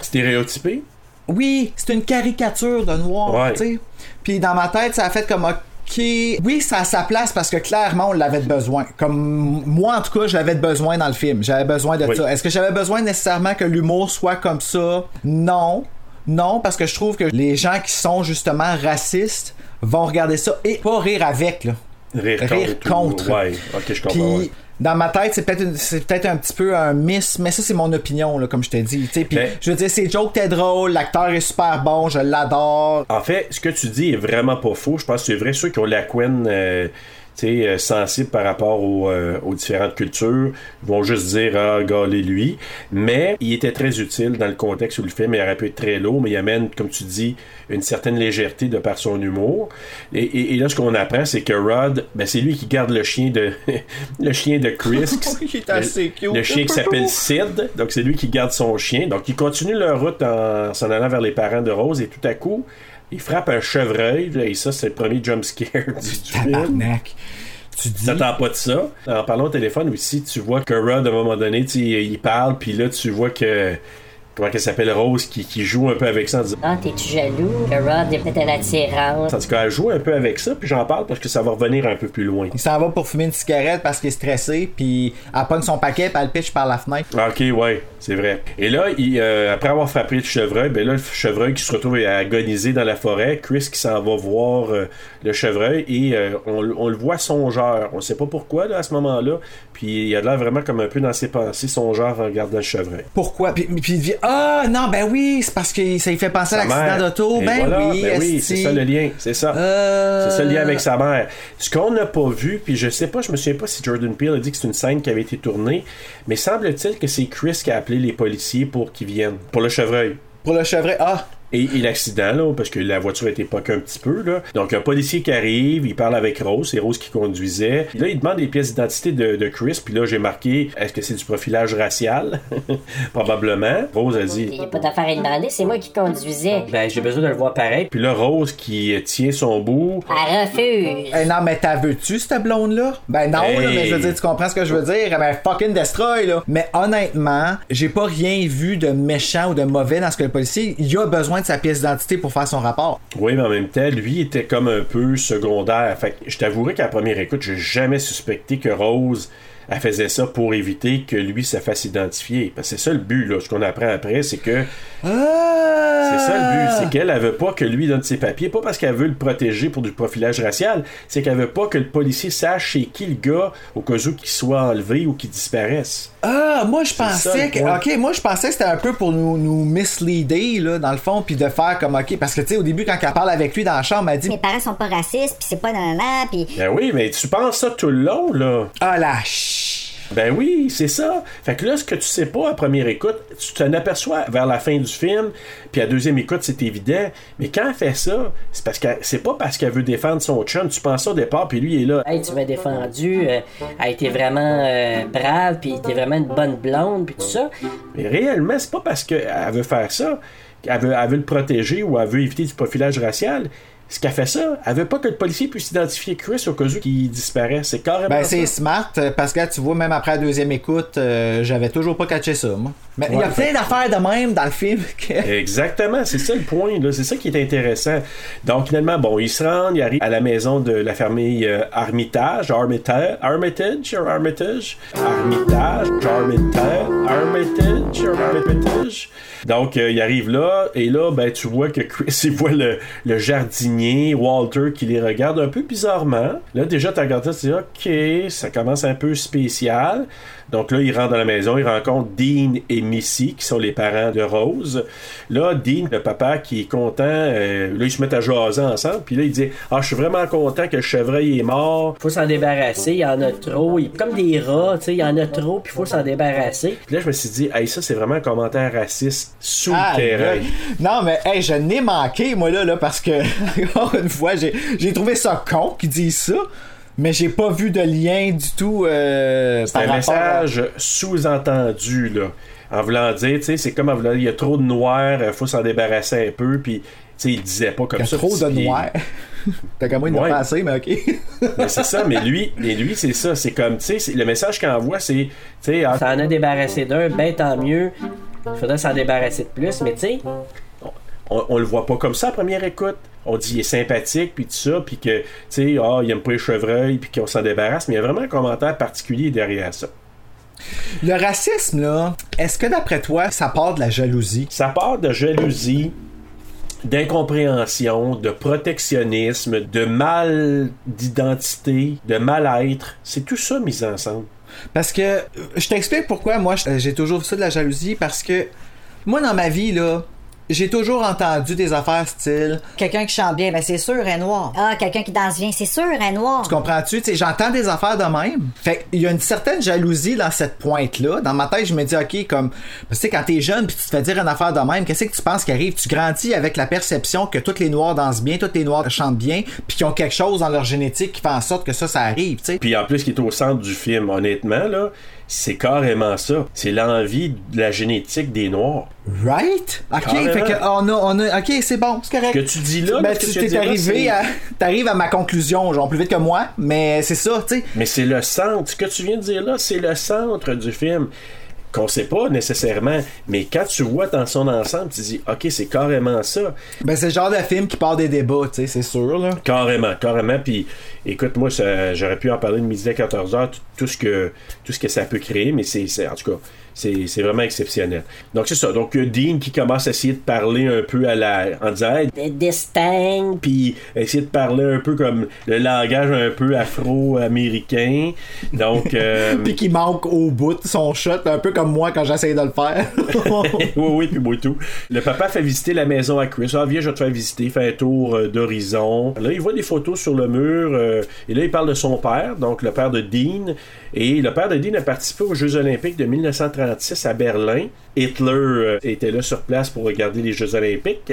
Stéréotypé? Oui, c'est une caricature de noir, Ouais. tu sais. Puis dans ma tête, ça a fait comme OK. Oui, ça a sa place parce que clairement, on l'avait besoin. Comme moi, en tout cas, j'avais de besoin dans le film. J'avais besoin de Oui. ça. Est-ce que j'avais besoin nécessairement que l'humour soit comme ça? Non. Non, parce que je trouve que les gens qui sont justement racistes vont regarder ça et pas rire avec, là. Rire, Rire contre. contre. Ouais, ok, je comprends. Puis, ouais. Dans ma tête, c'est peut-être peut-être un petit peu un miss, mais ça, c'est mon opinion, là, comme je t'ai dit. Puis, Ben- je veux dire, c'est joke, t'es drôle, l'acteur est super bon, je l'adore. En fait, ce que tu dis est vraiment pas faux. Je pense que c'est vrai. Ceux qui ont la Queen euh, sais, euh, sensible par rapport aux, euh, aux différentes cultures vont juste dire Ah, gâlez lui. Mais il était très utile dans le contexte où le film il aurait pu être très lourd, mais il amène, comme tu dis, une certaine légèreté de par son humour. Et, et- et là, ce qu'on apprend, c'est que Rod, ben, c'est lui qui garde le chien de [LAUGHS] le chien de Chris. [LAUGHS] Il est assez cute. Le chien qui s'appelle Sid, donc c'est lui qui garde son chien. Donc ils continuent leur route en s'en allant vers les parents de Rose et tout à coup, il frappe un chevreuil et ça c'est le premier jump scare [LAUGHS] du, film. Tu dis. T'attends pas de ça. En parlant au téléphone aussi, tu vois que Rod, à un moment donné, il parle, puis là, tu vois que. Comment qu'elle s'appelle Rose qui, qui joue un peu avec ça en disant. Ah, t'es-tu jaloux? Que Rod est peut-être une attirante. En tout cas, elle joue un peu avec ça, puis j'en parle parce que ça va revenir un peu plus loin. Il s'en va pour fumer une cigarette parce qu'il est stressé, puis elle pogne son paquet, puis elle le pitch par la fenêtre. Ah, Ok, ouais, c'est vrai. Et là, il, euh, après avoir frappé le chevreuil, ben là, le chevreuil qui se retrouve à agoniser dans la forêt, Chris qui s'en va voir euh, le chevreuil et euh, on, on le voit songeur. On sait pas pourquoi là, à ce moment-là. Puis il a l'air vraiment comme un peu dans ses pensées, songeur en regardant le chevreuil. Pourquoi? Puis, puis il dit Ah non, ben oui, c'est parce que ça lui fait penser à l'accident d'auto. Ben voilà, oui, ben oui, c'est ça le lien, c'est ça. Euh, C'est ça le lien avec sa mère. Ce qu'on n'a pas vu, puis je sais pas, je me souviens pas si Jordan Peele a dit que c'est une scène qui avait été tournée, mais semble-t-il que c'est Chris qui a appelé les policiers pour qu'ils viennent. Pour le chevreuil. Pour le chevreuil. Ah, Et, et l'accident, là, parce que la voiture a été poquée un petit peu, là. Donc, un policier qui arrive, il parle avec Rose, c'est Rose qui conduisait. Puis là, il demande les pièces d'identité de, de Chris, puis là, j'ai marqué, est-ce que c'est du profilage racial? [LAUGHS] Probablement. Rose a Il dit. n'y a pas d'affaire à lui demander, c'est moi qui conduisais. Ben, j'ai besoin de le voir pareil. Puis là, Rose qui tient son bout. Elle refuse. Eh non, mais t'as veux-tu cette blonde-là? Ben non, Hey. là, mais je veux dire, tu comprends ce que je veux dire? Ben fucking destroy, là. Mais honnêtement, j'ai pas rien vu de méchant ou de mauvais dans ce que le policier, il a besoin de sa pièce d'identité pour faire son rapport. Oui, mais en même temps, lui était comme un peu secondaire. Fait je t'avouerai qu'à première écoute, j'ai jamais suspecté que Rose elle faisait ça pour éviter que lui se fasse identifier. Parce que c'est ça le but, là. Ce qu'on apprend après, c'est que Ah! c'est ça le but. C'est qu'elle, elle veut pas que lui donne ses papiers, pas parce qu'elle veut le protéger pour du profilage racial, c'est qu'elle veut pas que le policier sache chez qui le gars, au cas où qu'il soit enlevé ou qu'il disparaisse. Ah, moi je pensais que. Ok, moi je pensais que c'était un peu pour nous, nous misleader, là, dans le fond, puis de faire comme ok. Parce que tu sais, au début, quand elle parle avec lui dans la chambre, elle dit Mes parents sont pas racistes, puis c'est pas nanana, puis Ben oui, mais tu penses ça tout le long, là. Ah la ch... Ben oui, c'est ça. Fait que là, ce que tu sais pas à première écoute, tu t'en aperçois vers la fin du film, puis à deuxième écoute, c'est évident. Mais quand elle fait ça, c'est parce que c'est pas parce qu'elle veut défendre son chum. Tu penses ça au départ, puis lui, il est là. Hey, tu m'as défendu, euh, elle était vraiment euh, brave, puis t'es vraiment une bonne blonde, puis tout ça. Mais réellement, c'est pas parce qu'elle veut faire ça, qu'elle veut, elle veut le protéger ou elle veut éviter du profilage racial. Ce qu'elle fait ça, elle veut pas que le policier puisse identifier Chris au cas où qu'il disparaît. C'est carrément Ben, c'est smart, euh, parce que là, tu vois, même après la deuxième écoute, euh, j'avais toujours pas catché ça, moi. Mais il y a plein d'affaires de même dans le film [LAUGHS] que. Exactement, c'est ça le point, là. c'est ça qui est intéressant. Donc finalement, bon, ils se rendent, ils arrivent à la maison de la famille euh, Armitage, Armitage, Armitage, Armitage, Armitage, Armitage, Armitage, Armitage. Donc euh, ils arrivent là, et là, ben tu vois que Chris, [LAUGHS] il voit le, le jardinier, Walter, qui les regarde un peu bizarrement. Là, déjà, tu regardes ça, tu dis, ok, ça commence un peu spécial. Donc là, il rentre dans la maison, il rencontre Dean et Missy, qui sont les parents de Rose. Là, Dean, le papa, qui est content, euh, là, ils se mettent à jaser ensemble, puis là, il dit Ah, je suis vraiment content que le chevreuil est mort. Faut s'en débarrasser, il y en a trop. Il- Comme des rats, tu sais, il y en a trop, puis faut s'en débarrasser. Puis là, je me suis dit Hey, ça, c'est vraiment un commentaire raciste sous Ah, le terrain. gars. Non, mais hey, je n'ai manqué, moi, là, là parce que, [LAUGHS] encore une fois, j'ai j'ai trouvé ça con qu'ils disent ça, mais j'ai pas vu de lien du tout euh, C'est un à- message sous-entendu, là. En voulant dire, tu sais, c'est comme en voulant dire, il y a trop de noir, euh, faut s'en débarrasser un peu, puis, tu sais, il disait pas comme Il y a ça. trop de noir. [LAUGHS] T'as comme moi, il Ouais. n'a pas assez, mais ok. [LAUGHS] Mais c'est ça, mais lui, mais lui c'est ça. C'est comme, tu sais, le message qu'il envoie, c'est, tu sais, ah, S'en a débarrassé d'un, ben tant mieux. Il faudrait s'en débarrasser de plus, mais tu sais, on, on le voit pas comme ça à première écoute. On dit il est sympathique, puis tout ça, puis que, tu sais, ah, il aime pas les chevreuils, puis qu'on s'en débarrasse, mais il y a vraiment un commentaire particulier derrière ça. Le racisme, là, est-ce que d'après toi, ça part de la jalousie? Ça part de jalousie, d'incompréhension, de protectionnisme, de mal d'identité, de mal-être. C'est tout ça mis ensemble. Parce que, euh, je t'explique pourquoi moi j'ai toujours ça de la jalousie, parce que moi dans ma vie, là, j'ai toujours entendu des affaires style. Quelqu'un qui chante bien, ben c'est sûr, elle est noire. Ah, quelqu'un qui danse bien, c'est sûr, elle est noire. Tu comprends-tu? Tu sais, J'entends des affaires de même. Fait il y a une certaine jalousie dans cette pointe-là. Dans ma tête, je me dis, OK, comme. Tu sais, quand t'es jeune puis tu te fais dire une affaire de même, qu'est-ce que tu penses qui arrive? Tu grandis avec la perception que tous les noirs dansent bien, tous les noirs chantent bien, puis qu'ils ont quelque chose dans leur génétique qui fait en sorte que ça, ça arrive, tu sais. Puis en plus, qui est au centre du film, honnêtement, là, c'est carrément ça. C'est l'envie de la génétique des Noirs. Right? Ok, fait que on a, on a, ok, c'est bon, c'est correct. Ce que tu dis là, ben, tu t'es là, arrivé à, t'arrives à ma conclusion, genre plus vite que moi, mais c'est ça, tu sais. Mais c'est le centre. Ce que tu viens de dire là, c'est le centre du film. Qu'on sait pas nécessairement, mais quand tu vois dans son ensemble, tu dis, OK, c'est carrément ça. Ben, c'est le genre de film qui part des débats, tu sais, c'est sûr, là. Carrément, carrément. Puis, écoute, moi, j'aurais pu en parler de midi à 14h, tout, tout ce que, tout ce que ça peut créer, mais c'est, c'est- en tout cas, c'est, c'est vraiment exceptionnel. Donc, c'est ça. Donc, il y a Dean qui commence à essayer de parler un peu à la, en disant, distinct. puis essayer de parler un peu comme le langage un peu afro-américain. Donc, euh, [LAUGHS] Puis qui manque au bout de son shot, un peu comme moi quand j'essaye de le faire. [LAUGHS] oui, oui, puis moi tout. Le papa fait visiter la maison à Chris. Ah, viens, je vais te faire visiter, fais un tour euh, d'horizon. Là, il voit des photos sur le mur, euh, et là, il parle de son père, donc le père de Dean. Et le père de Dean a participé aux Jeux Olympiques de 1936 à Berlin. Hitler euh, était là sur place pour regarder les Jeux Olympiques.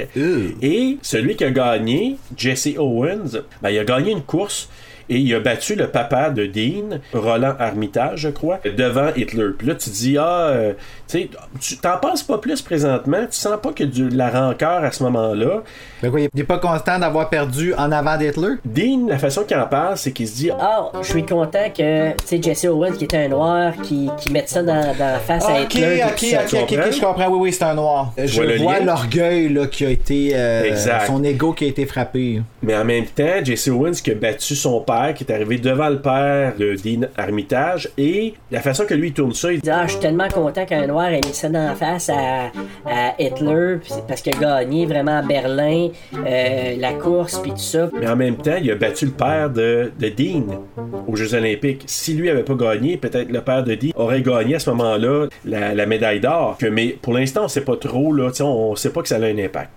Et celui qui a gagné, Jesse Owens, ben, il a gagné une course. Et il a battu le papa de Dean, Roland Armitage, je crois, devant Hitler. Puis là, tu dis, ah, euh, tu sais, tu t'en penses pas plus présentement, tu sens pas que de la rancœur à ce moment-là? Ben quoi, il est pas content d'avoir perdu en avant d'Hitler? Dean, la façon qu'il en parle, c'est qu'il se dit, Ah, je suis content que, tu sais, Jesse Owens, qui était un noir, qui, qui mette ça dans, dans la face à Hitler. ok, ok, ok, ok, je comprends. Oui, oui, c'est un noir. Je vois vois l'orgueil là, qui a été. euh, Exact. son ego qui a été frappé. Mais en même temps, Jesse Owens qui a battu son père, qui est arrivé devant le père de Dean Armitage, et la façon que lui il tourne ça, il dit, Ah, je suis tellement content qu'un noir ait mis ça dans la face à, à Hitler, parce qu'il a gagné vraiment à Berlin, euh, la course, puis tout ça. Mais en même temps, il a battu le père de, de Dean aux Jeux Olympiques. Si lui avait pas gagné, peut-être le père de Dean aurait gagné à ce moment-là la, la médaille d'or. Que- Mais pour l'instant, on sait pas trop, là, on sait pas que ça a un impact.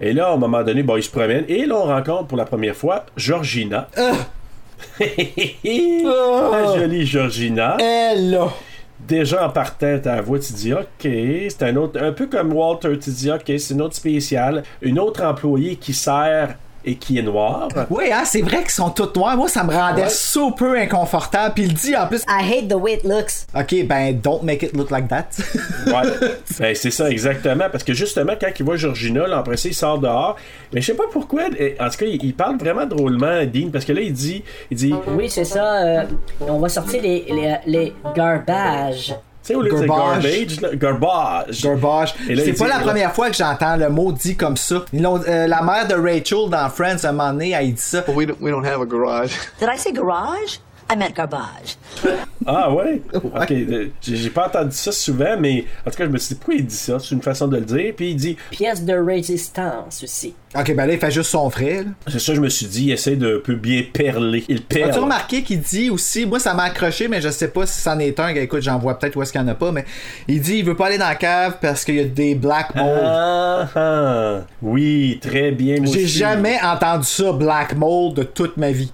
Et là, à un moment donné, bon, il se promène. Et là, on rencontre pour la première fois Georgina. [LAUGHS] La jolie Georgina. Elle là. Déjà en partant ta voix, tu dis OK, c'est un autre, un peu comme Walter, tu dis OK, c'est une autre spéciale, une autre employée qui sert et qui est noire. Oui, hein, c'est vrai qu'ils sont toutes noirs. Moi, ça me rendait Ouais. super inconfortable. Puis il dit en plus. I hate the way it looks. Ok, ben, don't make it look like that. Ouais. ben, c'est ça, exactement. Parce que justement, quand il voit Georgina, ça, il sort dehors. Mais je sais pas pourquoi. En tout cas, il, il parle vraiment drôlement, Dean, parce que là, il dit. Il dit. Oui, c'est ça. euh, on va sortir les, les, les garbages. Sais, au lieu de dire Garbage. garbage, là, garbage. Garbage. C'est pas dit- la première fois que j'entends le mot dit comme ça. Ils euh, la mère de Rachel dans Friends, un moment donné, elle dit ça. We don't, we don't have a garage. Did I say garage? I meant garbage. Ah ouais? Ok, euh, j'ai j'ai pas entendu ça souvent, mais en tout cas, je me suis dit, pourquoi il dit ça? C'est une façon de le dire. Puis il dit, Pièce de résistance aussi. Ok, ben là, il fait juste son frère. là. c'est ça, je me suis dit, il essaie de un peu bien perler. Il perle. As-tu remarqué qu'il dit aussi, moi ça m'a accroché, mais je sais pas si c'en est un, écoute, j'en vois peut-être où est-ce qu'il y en a pas, mais il dit il veut pas aller dans la cave parce qu'il y a des black mold. Ah, ah. oui, très bien. moi J'ai aussi. jamais entendu ça, black mold, de toute ma vie.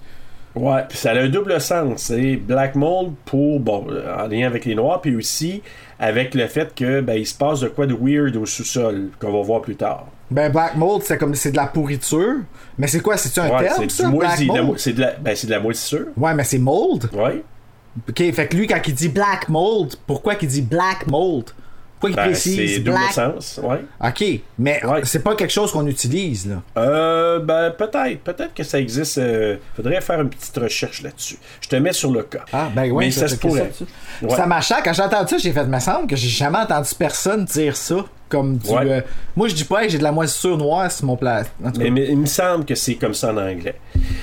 Ouais, puis ça a un double sens. C'est Black Mold pour, bon, en lien avec les Noirs, puis aussi avec le fait que ben, il se passe de quoi de weird au sous-sol, qu'on va voir plus tard. Ben, black mold, c'est comme c'est de la pourriture. Mais c'est quoi, c'est-tu un Ouais, terme, c'est de de la, ben, c'est de la moisissure. Ouais, mais c'est mold. Ouais. Ok, fait que lui, quand il dit black mold, pourquoi qu'il dit black mold? Pourquoi il Ben, précise c'est double black? sens, ouais. Ok, mais c'est pas quelque chose qu'on utilise, là. Euh, ben, peut-être. Peut-être que ça existe. euh, faudrait faire une petite recherche là-dessus. Je te mets sur le cas. Ah, ben ouais, Mais je ça vais se pourrait. Ouais. Ça m'a choqué. Quand j'ai entendu ça, j'ai fait, me semble que j'ai jamais entendu personne dire ça. Comme du. Ouais. euh, moi, je dis pas, hey, j'ai de la moisissure noire sur mon plat. Mais, mais il me semble que c'est comme ça en anglais.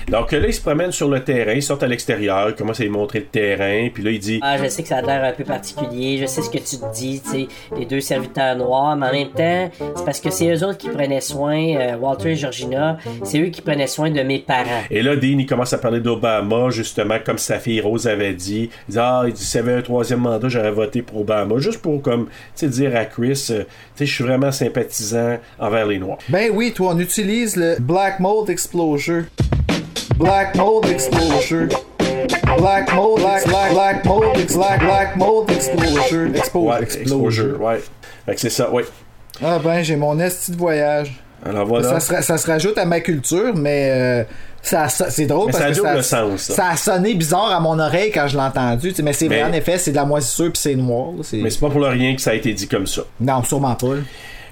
Donc là, il se promène sur le terrain, il sort à l'extérieur, il commence à lui montrer le terrain, puis là, il dit Ah, je sais que ça a l'air un peu particulier, je sais ce que tu te dis, tu sais, les deux serviteurs noirs, mais en même temps, c'est parce que c'est eux autres qui prenaient soin, euh, Walter et Georgina, c'est eux qui prenaient soin de mes parents. Et là, Dean, il commence à parler d'Obama, justement, comme sa fille Rose avait dit. Il dit, ah, il dit, s'il y avait un troisième mandat, j'aurais voté pour Obama. Juste pour, comme, tu sais, dire à Chris, euh, je suis vraiment sympathisant envers les Noirs. Ben oui, toi, on utilise le Black Mold Exposure. Black Mold Exposure. Black Mold, black, black, black mold, black, black mold exposure. Expo, Ouais, exposure. exposure, ouais. Fait que c'est ça, ouais. Ah ben, j'ai mon esti de voyage. Alors voilà. Ça, se, ra- ça se rajoute à ma culture, mais euh, ça, c'est drôle Mais parce ça a que ça, sens, ça. ça a sonné bizarre à mon oreille quand je l'ai entendu. tu sais, Mais c'est vrai, en effet, c'est de la moisissure puis c'est noir. Mais c'est pas pour le rien que ça a été dit comme ça. Non, sûrement pas.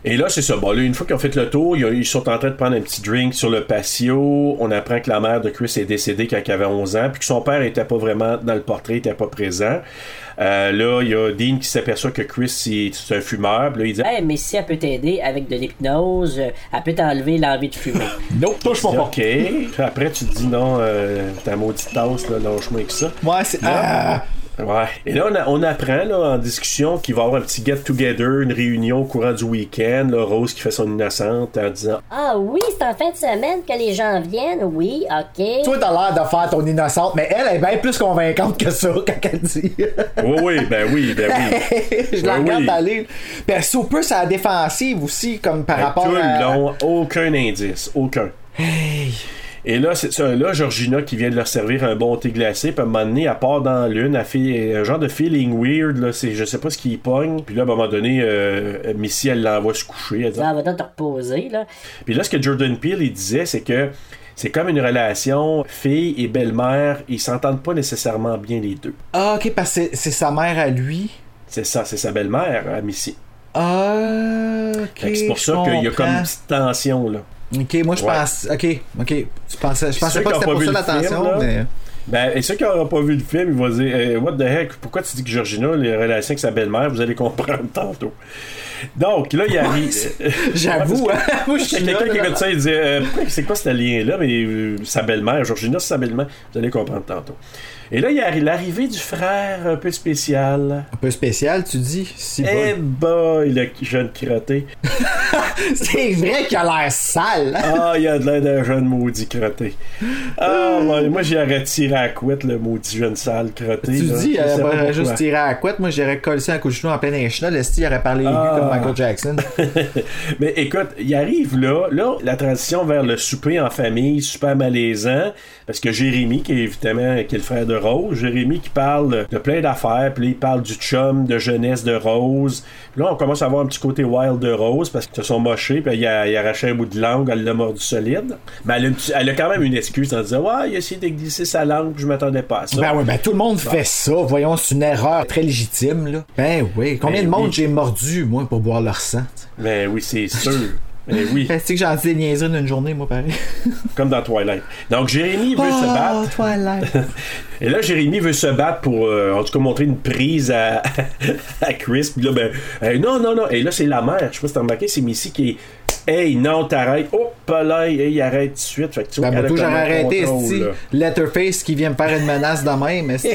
Et là, c'est ça. Bon, là, une fois qu'ils ont fait le tour, ils, sont en train de prendre un petit drink sur le patio. On apprend que la mère de Chris est décédée quand il avait 11 ans, puis que son père était pas vraiment dans le portrait, était pas présent. Euh, là, il y a Dean qui s'aperçoit que Chris, c'est un fumeur. Là, il dit Hey, mais si elle peut t'aider avec de l'hypnose, euh, elle peut t'enlever l'envie de fumer. [LAUGHS] Non, touche pas OK. Après, tu te dis non, euh, ta maudite tasse, là, lâche-moi avec ça. Ouais, c'est. Là- Ouais. Et là, on, a- on apprend là, en discussion qu'il va y avoir un petit get-together, une réunion au courant du week-end. là, Rose qui fait son innocente en disant Ah oui, c'est en fin de semaine que les gens viennent, oui, ok. Toi, t'as l'air de faire ton innocente, mais elle est bien plus convaincante que ça [LAUGHS] quand elle dit. Oui, oui, ben oui, ben oui. [LAUGHS] je la Ben regarde oui. aller. Puis elle plus à la défensive aussi, comme par Ben, rapport tout à. le long, aucun indice, aucun. Et là, c'est ça, là, Georgina qui vient de leur servir un bon thé glacé, puis à un moment donné, elle part dans l'une, elle fait un genre de feeling weird, là, c'est, je sais pas ce qui y pogne. Puis là, à un moment donné, euh, Missy, elle l'envoie se coucher. Elle dit, Ça va te reposer, là. Puis là, ce que Jordan Peele, il disait, c'est que c'est comme une relation fille et belle-mère, ils s'entendent pas nécessairement bien les deux. Ah, ok, parce que c'est- sa mère à lui. C'est ça, c'est sa belle-mère, à Missy. Ah, ok. C'est pour ça qu'il y a comme une petite tension, là. Ok, moi je Ouais. pense. Ok, ok. Tu pensais, je pensais pas que c'était pour ça le la tension, film, là, mais. Ben, et ceux qui n'auront pas vu le film, ils vont dire Eh, What the heck, pourquoi tu dis que Georgina, les relations avec sa belle-mère, vous allez comprendre [LAUGHS] tantôt. Donc, là, il [LAUGHS] arrive. J'avoue, hein. Moi, je suis Il y a là, quelqu'un qui écoute ça, il dit euh, C'est quoi ce lien-là Mais euh, sa belle-mère, Georgina, c'est sa belle-mère. Vous allez comprendre tantôt. Et là, il y a l'arrivée du frère un peu spécial. Un peu spécial, tu dis? Si Eh boy, le jeune crotté. [LAUGHS] c'est vrai qu'il a l'air sale. Ah, il a de l'air d'un jeune maudit crotté. Ah, ouais, moi, j'aurais tiré à la couette, le maudit jeune sale crotté. Tu là. dis, sais pas aurait pourquoi. juste tiré à la couette. Moi, j'aurais collé un coup de genou en plein échelon. Style aurait parlé aigu Ah. comme Michael Jackson. [LAUGHS] Mais écoute, il arrive là, là, la transition vers le souper en famille, super malaisant, parce que Jérémy, qui est évidemment qui est le frère de Rose, Jérémy qui parle de plein d'affaires, puis là, il parle du chum de jeunesse de Rose. Puis là, on commence à voir un petit côté wild de Rose, parce qu'ils se sont mochés, puis il a, il a arraché un bout de langue, elle l'a mordu solide. Mais elle a, un petit- elle a quand même une excuse en disant Ouais, il a essayé de glisser sa langue, puis je m'attendais pas à ça. Ben oui, ben tout le monde fait ça. Voyons, c'est une erreur très légitime, là. Ben oui. Combien Ben de monde oui. j'ai mordu, moi, pour boire leur sang? Ben oui, c'est sûr. Ben oui, Fait que j'en dis niaiseries d'une journée, moi, pareil. [LAUGHS] comme dans Twilight. Donc, Jérémy veut se battre. Oh, Twilight. [LAUGHS] Et là, Jérémy veut se battre pour, euh, en tout cas, montrer une prise à, [LAUGHS] à Chris. Puis là, ben, euh, non, non, non. Et là, c'est la mère. Je sais pas si t'as remarqué, c'est Missy qui est. Hey, non, t'arrêtes. Hop là, hey, il arrête tout de suite. Fait que tu Ben, moi, j'aurais arrêté, là. Letterface qui vient me faire une menace de même. [LAUGHS]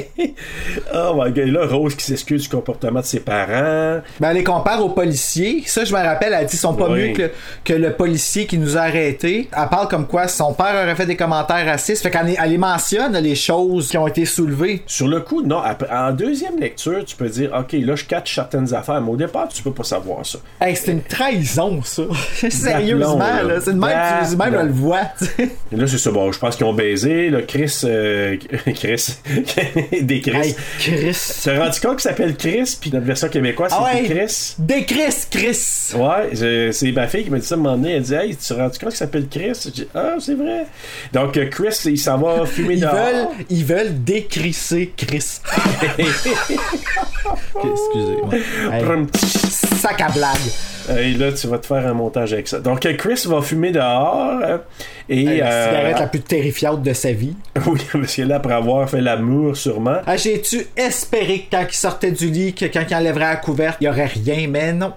Oh my god. Là, Rose qui s'excuse du comportement de ses parents. Ben, elle les compare aux policiers. Ça, je me rappelle, elle dit qu'ils sont pas Oui. mieux que le, que le policier qui nous a arrêtés. Elle parle comme quoi son père aurait fait des commentaires racistes. Fait qu'elle elle les mentionne, les choses qui ont été soulevées. Sur le coup, non. après- En deuxième lecture, tu peux dire, OK, là, je catch certaines affaires. Mais au départ, tu peux pas savoir ça. Hey, c'est une trahison, ça. [LAUGHS] Sérieusement, là. là. C'est de même, tu même D'aplomb. le vois. tu sais. Et là, c'est ça. Bon, je pense qu'ils ont baisé. Là, Chris. euh, [LAUGHS] Chris. [LAUGHS] des Chris. Hey, Chris. Tu t'es rendu compte qu'il s'appelle Chris, puis notre version québécoise, Ah c'était ouais. Chris? Des Chris, Chris. Ouais, c'est ma fille qui m'a dit ça à un moment donné. Elle dit Hey, tu t'es rendu compte qu'il s'appelle Chris? J'ai dit Ah, c'est vrai. Donc, euh, Chris, il s'en va fumer Ils dehors. veulent, ils veulent décrisser Chris. [LAUGHS] Excusez-moi. Hey, sac à blague. Et là, tu vas te faire un montage avec ça. Donc, euh, Chris va fumer dehors. euh, et. La euh, cigarette la plus terrifiante de sa vie. [LAUGHS] Oui, parce que là, après avoir fait l'amour, sûrement. Ah, J'ai-tu espéré que quand il sortait du lit, que quand il enlèverait la couverte, il y aurait rien, mais non.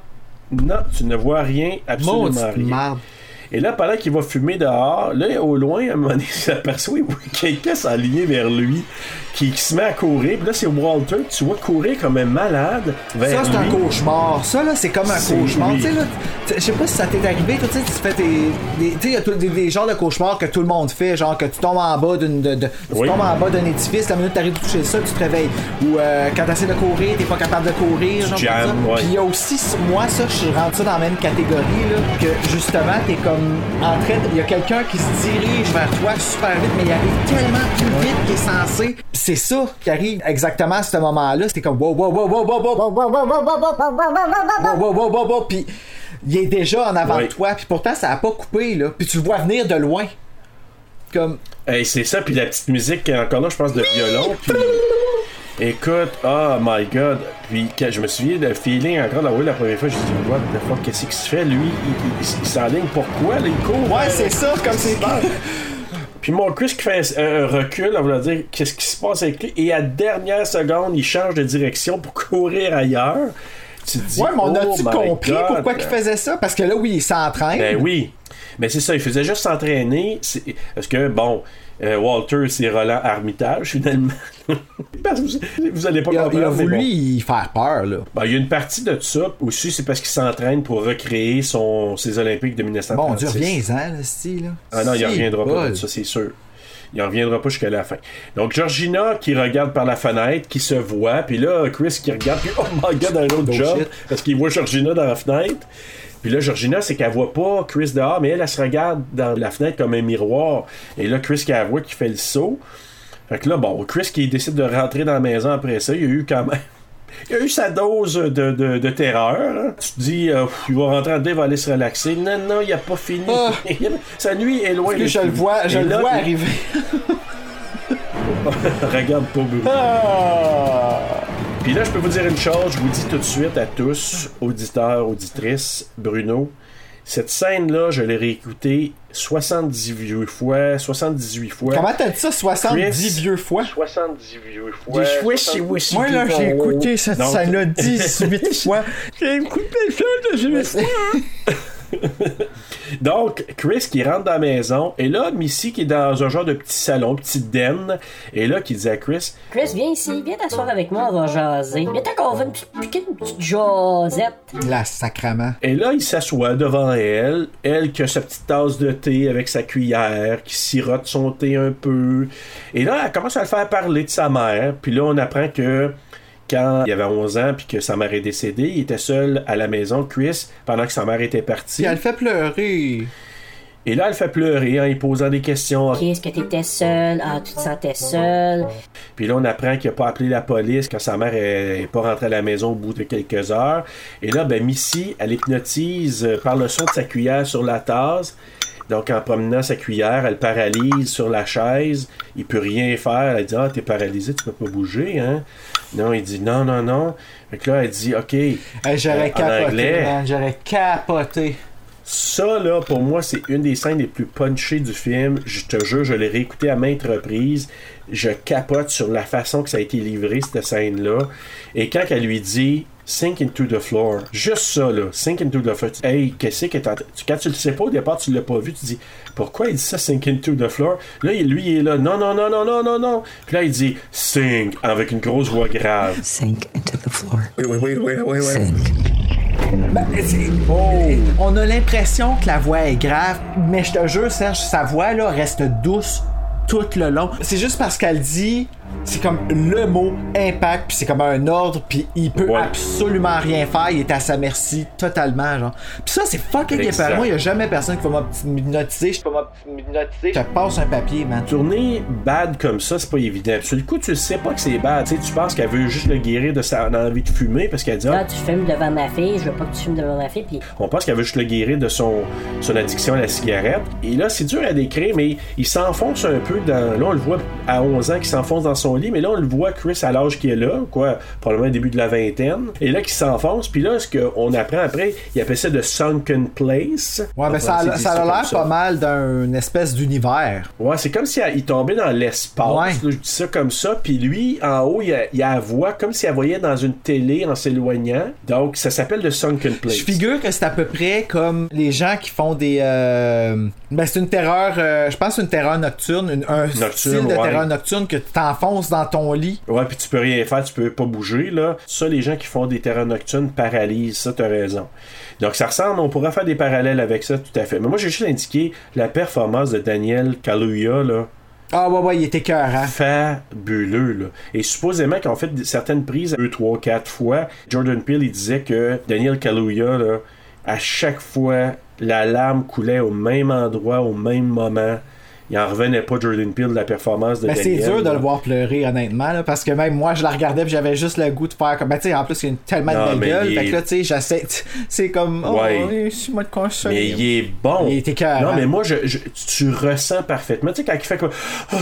Non, tu ne vois rien, absolument Maudite rien. Et là, pendant qu'il va fumer dehors, là, au loin, à un moment donné, [LAUGHS] il s'aperçoit quelqu'un s'aligner vers lui, qui, qui se met à courir. Puis là, c'est Walter, tu vois courir comme un malade vers Ça, c'est un cauchemar. Ça, là, c'est comme un cauchemar. Tu sais, là, je sais pas si ça t'est arrivé, toi, tu sais, tu fais des. Tu sais, il y a des, des genres de cauchemars que tout le monde fait, genre que tu tombes en bas d'une. de- de- tu tombes en bas d'un édifice, la minute t'arrives de toucher ça, tu te réveilles. Ou euh, quand t'essaies de courir, t'es pas capable de courir, genre ouais. Puis il y a aussi, moi, ça, je rentre ça dans la même catégorie, là, que justement, t'es comme en train de. Il y a quelqu'un qui se dirige vers toi super vite, mais il arrive tellement plus vite qu'il est censé. C'est ça qui arrive exactement à ce moment-là. C'était comme wow, wow, wow, wow, wow, wow, wow, wow, wow, wow, wow, wow, wow, wow, wow, wow, wow, puis il est déjà en avant de toi, puis pourtant ça a pas coupé là, puis tu le vois venir de loin. Comme Hey, c'est ça, puis la petite musique, encore là, je pense, de violon, puis... Écoute, oh my god. Puis quand je me souviens de feeling encore la première fois, je me suis dit, what the fuck, qu'est-ce qu'il se fait, lui? Il, il- il s'enligne pourquoi, là, il court? ouais, c'est ça, comme c'est Puis mon Chris qui fait un, recul, on va dire qu'est-ce qui se passe avec lui, et à la dernière seconde, il change de direction pour courir ailleurs. Tu te dis, Ouais, mais on oh a-tu compris God. pourquoi il faisait ça? Parce que là oui, il s'entraîne. Ben oui. Mais c'est ça, il faisait juste s'entraîner. Parce que, bon, euh, Walter, c'est Roland Armitage, finalement. [LAUGHS] Parce que vous, allez pas Il a, comprendre. il a voulu bon. y faire peur là. Ben, il y a une partie de ça aussi, c'est parce qu'il s'entraîne pour recréer son, ses Olympiques de 1936. Bon Dieu, reviens-en, le style. là. Ah non, il reviendra pas de ça, c'est sûr. Il en reviendra pas jusqu'à la fin. Donc, Georgina qui regarde par la fenêtre, qui se voit, puis là, Chris qui regarde, puis oh my god, un autre job, parce qu'il voit Georgina dans la fenêtre. Puis là, Georgina, c'est qu'elle voit pas Chris dehors, mais elle, elle se regarde dans la fenêtre comme un miroir. Et là, Chris qui la voit, qui fait le saut. Fait que là, bon, Chris qui décide de rentrer dans la maison après ça, il y a eu quand même. [LAUGHS] Il a eu sa dose de, de, de terreur. hein. Tu te dis, euh, il va rentrer en dedans, il va aller se relaxer. Non, non, il a pas fini. Ah. [LAUGHS] Sa nuit est loin. De je le vois, je le là, vois arriver. [LAUGHS] Regarde pas Bruno. Ah! Puis là, je peux vous dire une chose, je vous dis tout de suite à tous, auditeurs, auditrices, Bruno, cette scène-là, je l'ai réécoutée 78 fois, 78 fois. Comment t'as dit ça 70 Chris? vieux fois? 78 fois. Des chouis, 70 Moi là, j'ai écouté cette scène-là 18 [LAUGHS] fois. J'ai écouté ça 18 fois. [LAUGHS] [LAUGHS] Donc, Chris qui rentre dans la maison, et là, Missy qui est dans un genre de petit salon, petite den, et là, qui dit à Chris, Chris, viens ici, viens t'asseoir avec moi, on va jaser. Viens t'en qu'on va une petite, une petite jasette. La sacrament. Et là, il s'assoit devant elle, elle qui a sa petite tasse de thé avec sa cuillère, qui sirote son thé un peu. Et là, elle commence à le faire parler de sa mère. Puis là, on apprend que quand il avait 11 ans puis que sa mère est décédée, il était seul à la maison, Chris, pendant que sa mère était partie. Puis elle fait pleurer. Et là, elle fait pleurer en lui posant des questions. Qu'est-ce que t'étais seul? Ah, tu te sentais seul? Puis là, on apprend qu'il a pas appelé la police quand sa mère est, est pas rentrée à la maison au bout de quelques heures. Et là, ben, Missy, elle hypnotise par le son de sa cuillère sur la tasse. Donc, en promenant sa cuillère, elle paralyse sur la chaise. Il peut rien faire. Elle dit Ah, t'es paralysé, tu peux pas bouger, hein? Non, il dit non, non, non. Fait que là, elle dit OK. Hey, j'aurais Euh, capoté, J'aurais capoté. Ça, là, pour moi, c'est une des scènes les plus punchées du film. Je te jure, je l'ai réécouté à maintes reprises. Je capote sur la façon que ça a été livré, cette scène-là. Et quand elle lui dit Sink into the floor, juste ça, là, sink into the floor. Hey, qu'est-ce que t'as. tu- Quand tu le sais pas au départ, tu l'as pas vu, tu dis Pourquoi il dit ça, sink into the floor? Là, lui, il est là, non, non, non, non, non, non, non. Puis là, il dit Sink, avec une grosse voix grave. Sink into the floor. Wait, wait, wait, wait, wait, wait. Sink. Ben, c'est- On a l'impression que la voix est grave, mais je te jure, Serge, sa voix là reste douce tout le long. C'est juste parce qu'elle dit, c'est comme le mot impact, puis c'est comme un ordre, puis il peut Ouais. absolument rien faire, il est à sa merci totalement, genre. Puis ça, c'est fucking épeurant. Il y a jamais personne qui va m'hypnotiser. Je peux m'hypnotiser. Je te passe un papier, man. Tourner bad comme ça, c'est pas évident. Sur le coup, tu sais pas que c'est bad. Tu sais, tu penses qu'elle veut juste le guérir de sa envie de fumer parce qu'elle dit Là, ah, tu fumes devant ma fille, je veux pas que tu fumes devant ma fille, puis On pense qu'elle veut juste le guérir de son, son addiction à la cigarette. Et là, c'est dur à décrire, mais il s'enfonce un peu dans. Là, on le voit à 11 ans qu'il s'enfonce dans son lit, mais là, on le voit Chris à l'âge qu'il est là, quoi, probablement début de la vingtaine. Et là, qu'il s'enfonce, puis là, ce qu'on apprend après, il appelle ça de sunken place. Ouais, ben ça, a- ça l'air pas mal d'un espèce d'univers. Ouais, c'est comme si elle- il tombait dans l'espace. Ouais. je dis ça comme ça. Puis lui, en haut, il a, il a la voix comme s'il la voyait dans une télé en s'éloignant. Donc, ça s'appelle le Sunken Place. Je figure que c'est à peu près comme les gens qui font des. euh, Ben, c'est une terreur. euh, je pense une terreur nocturne. une- un Nocturne, style de ouais. terreur nocturne que tu t'enfonces dans ton lit. Ouais, puis tu peux rien faire, tu peux pas bouger, là. Ça, les gens qui font des terrains nocturnes paralysent, ça, t'as raison. Donc, ça ressemble, on pourrait faire des parallèles avec ça, tout à fait. Mais moi, j'ai juste indiqué la performance de Daniel Kaluuya, là. Ah, ouais, ouais, il était cœur, hein. fabuleux. Là. Et supposément ont fait certaines prises deux, trois, quatre fois. Jordan Peele, il disait que Daniel Kaluuya, là, à chaque fois, la larme coulait au même endroit, au même moment. Il en revenait pas, Jordan Peele, de la performance de Ben, c'est dur de le voir pleurer, honnêtement, là, parce que même moi, je la regardais puis j'avais juste le goût de faire comme. Ben, en plus, il y a tellement Non, de belle gueule. il Fait que est- là, tu sais, j'essaie. [LAUGHS] C'est comme. Oh, Ouais. je suis moi de consoler. Mais il est bon. Il était. Non, mais moi, je, je- tu ressens parfaitement. Tu sais, quand il fait comme. Oh,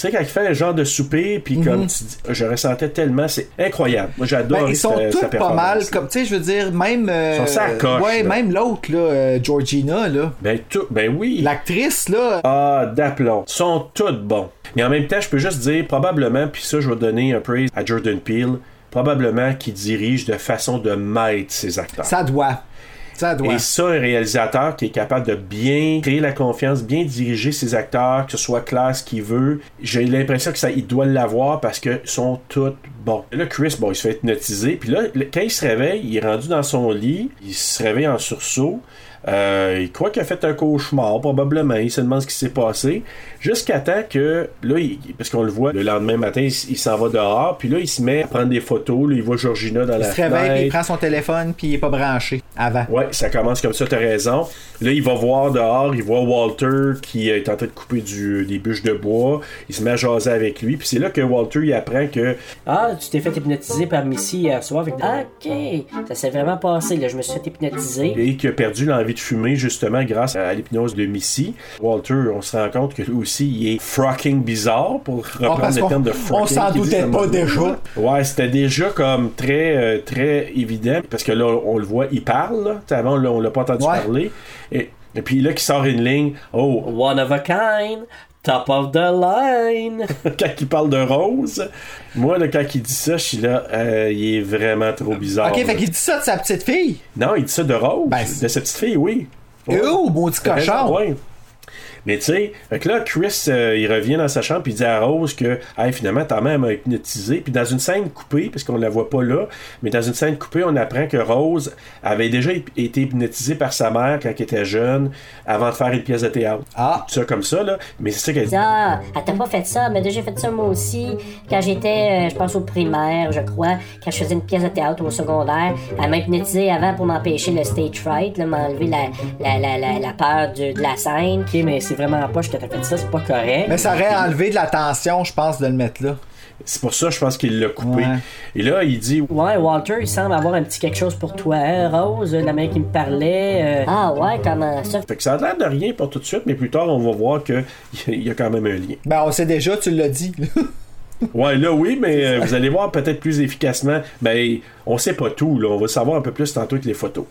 sais, quand il fait un genre de souper, puis comme tu dis, je ressentais tellement, c'est incroyable. Moi, j'adore Mhm. Ben, ils sont tous pas mal, comme tu sais, je veux dire, même. euh, coche, ouais, là. même l'autre, là, euh, Georgina, là. Ben, tout, ben oui. L'actrice, là. Ah, d'aplomb. Ils sont tous bons. Mais en même temps, je peux juste dire, probablement, puis ça, je vais donner un praise à Jordan Peele, probablement qu'il dirige de façon de maître ses acteurs. Ça doit. Ça doit. Et ça, un réalisateur qui est capable de bien créer la confiance, bien diriger ses acteurs, que ce soit clair ce qu'il veut, j'ai l'impression que ça, il doit l'avoir parce que sont tous bons. Là, Chris, bon, il se fait hypnotiser, puis là, quand il se réveille, il est rendu dans son lit, il se réveille en sursaut. Euh, il croit qu'il a fait un cauchemar, probablement. Il se demande ce qui s'est passé. Jusqu'à temps que, là, il- parce qu'on le voit, le lendemain matin, il, il s'en va dehors, puis là, il se met à prendre des photos. Là, il voit Georgina dans il la se réveille, puis il prend son téléphone, puis il est pas branché avant. Ouais, ça commence comme ça, t'as raison. Là, il va voir dehors, il voit Walter qui est en train de couper du, des bûches de bois. Il se met à jaser avec lui. Puis c'est là que Walter, il apprend que. Ah, tu t'es fait hypnotiser par Missy hier soir. Ah, ok, ça s'est vraiment passé. Là, je me suis fait hypnotiser. Et qu'il a perdu l'envie de fumer, justement, grâce à l'hypnose de Missy. Walter, on se rend compte que lui aussi, il est frocking bizarre, pour reprendre Ah, le terme de on frocking. s'en qu'il dit doutait pas déjà. Ouais, c'était déjà comme très, euh, très évident, parce que là, on le voit, il parle, là. T'sais, Avant, là, on l'a pas entendu Ouais. parler. Et, et puis là, qui sort une ligne, oh, One of a kind, top of the line. [LAUGHS] quand il parle de Rose, moi, là, quand il dit ça, je suis là, euh, il est vraiment trop bizarre. ok, là. fait qu'il dit ça de sa petite fille. Non, il dit ça de Rose, Ben, de cette petite fille, oui. Et oh, maudit cochon! Ouais. Mais tu sais, fait que là, Chris, euh, il revient dans sa chambre puis il dit à Rose que hey, finalement, ta mère m'a hypnotisé. Puis dans une scène coupée, parce qu'on la voit pas là, mais dans une scène coupée, on apprend que Rose avait déjà été hypnotisée par sa mère quand elle était jeune, avant de faire une pièce de théâtre. Ah! Ça comme ça, là. Mais c'est ça qu'elle dit. Ah, elle t'a pas fait ça, mais déjà fait ça moi aussi. Quand j'étais, euh, je pense au primaire, je crois, quand je faisais une pièce de théâtre au secondaire, elle m'a hypnotisé avant pour m'empêcher le stage fright, m'enlever la, la, la, la, la peur de, de la scène. Mais c'est vraiment pas que t'as fait ça, c'est pas correct. Mais ça aurait enlevé de la tension, je pense, de le mettre là. C'est pour ça, je pense qu'il l'a coupé. Ouais. Et là, il dit Ouais, Walter, il semble avoir un petit quelque chose pour toi, hein, Rose, la mec qui me parlait. euh, Ah ouais, comment ça? Fait que ça a l'air de rien pour tout de suite, mais plus tard, on va voir qu'il [LAUGHS] y a quand même un lien. Ben, on sait déjà, tu l'as dit. [LAUGHS] Ouais, là, oui, mais euh, vous allez voir peut-être plus efficacement. Ben, on sait pas tout, là. On va savoir un peu plus tantôt avec les photos.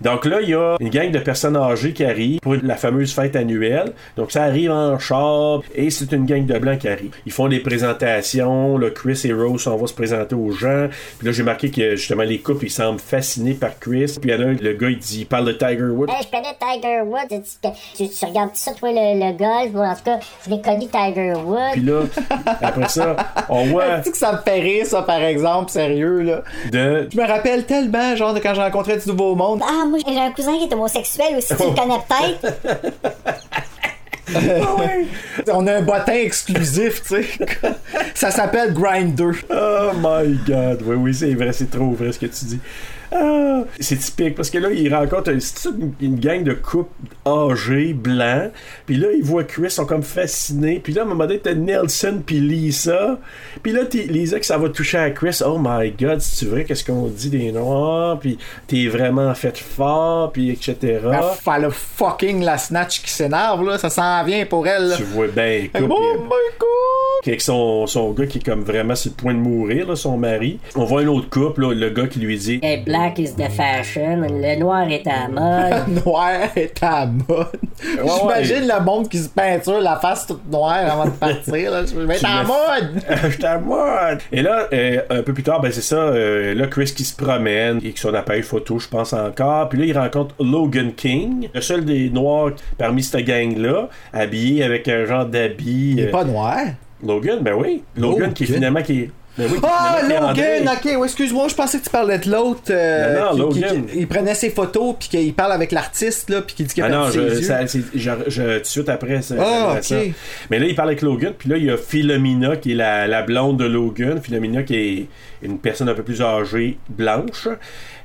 Donc là, il y a une gang de personnes âgées qui arrivent pour la fameuse fête annuelle. Donc ça arrive en char et c'est une gang de blancs qui arrive. Ils font des présentations. Là, Chris et Rose on va se présenter aux gens. Puis là, j'ai marqué que justement les couples ils semblent fascinés par Chris. Puis il y en a un, le gars il dit, il parle de Tiger Woods. Hey, je connais Tiger Woods. Tu, tu, regardes ça, toi, le, le golf? Bon, en tout cas, je l'ai connu, Tiger Woods. Puis là, après ça, on [LAUGHS] voit Tu sais que ça me fait rire, ça, par exemple, sérieux, là? de Je me rappelle tellement, genre, de quand j'ai rencontré du nouveau monde. Ah, moi, j'ai un cousin qui est homosexuel aussi, tu le connais peut-être. [LAUGHS] On a un bottin exclusif, tu sais. ça s'appelle Grinder. Oh my god, oui, oui, c'est vrai, c'est trop vrai ce que tu dis. Ah, c'est typique parce que là, il rencontre une, une gang de couples âgés, blancs. Puis là, il voit Chris, ils sont comme fascinés. Puis là, à un moment donné, t'as Nelson puis Lisa. Puis là, Lisa, que ça va toucher à Chris. Oh my god, c'est vrai, qu'est-ce qu'on dit des Noirs? Puis t'es vraiment fait fort, puis etc. Ah, fa- le fucking la snatch qui s'énerve, là. Ça s'en vient pour elle, là. Tu vois bien couple. Oh my god! avec son, son gars qui est comme vraiment sur le point de mourir, là, son mari. On voit un autre couple, là, le gars qui lui dit Hey, black is the fashion, le noir est à la mode. [LAUGHS] Noir est à la mode. J'imagine le monde qui se peinture la face toute noire avant de partir. Là. Je vais être Tu en mode! [LAUGHS] Je suis en mode! Et là, euh, un peu plus tard, ben c'est ça, euh, là, Chris qui se promène, et avec son appareil photo, je pense encore. Puis là, il rencontre Logan King, le seul des Noirs parmi cette gang-là, habillé avec un genre d'habit. Il est euh, pas noir. Logan, ben oui. Logan, qui est Logan? finalement qui est. Ben oui, Ah, Logan! Ok, ouais, excuse-moi, je pensais que tu parlais de l'autre. euh, Non, non, qui- Logan. qui- il prenait ses photos, puis qu'il parle avec l'artiste, là, puis qu'il dit qu'il a Ah non, je, ses yeux. ça- c'est- je- je- tout de suite après ça. Ah, après ça. ok. Mais là, il parle avec Logan, puis là, il y a Philomena qui est la, la blonde de Logan. Philomena qui est une personne un peu plus âgée, blanche.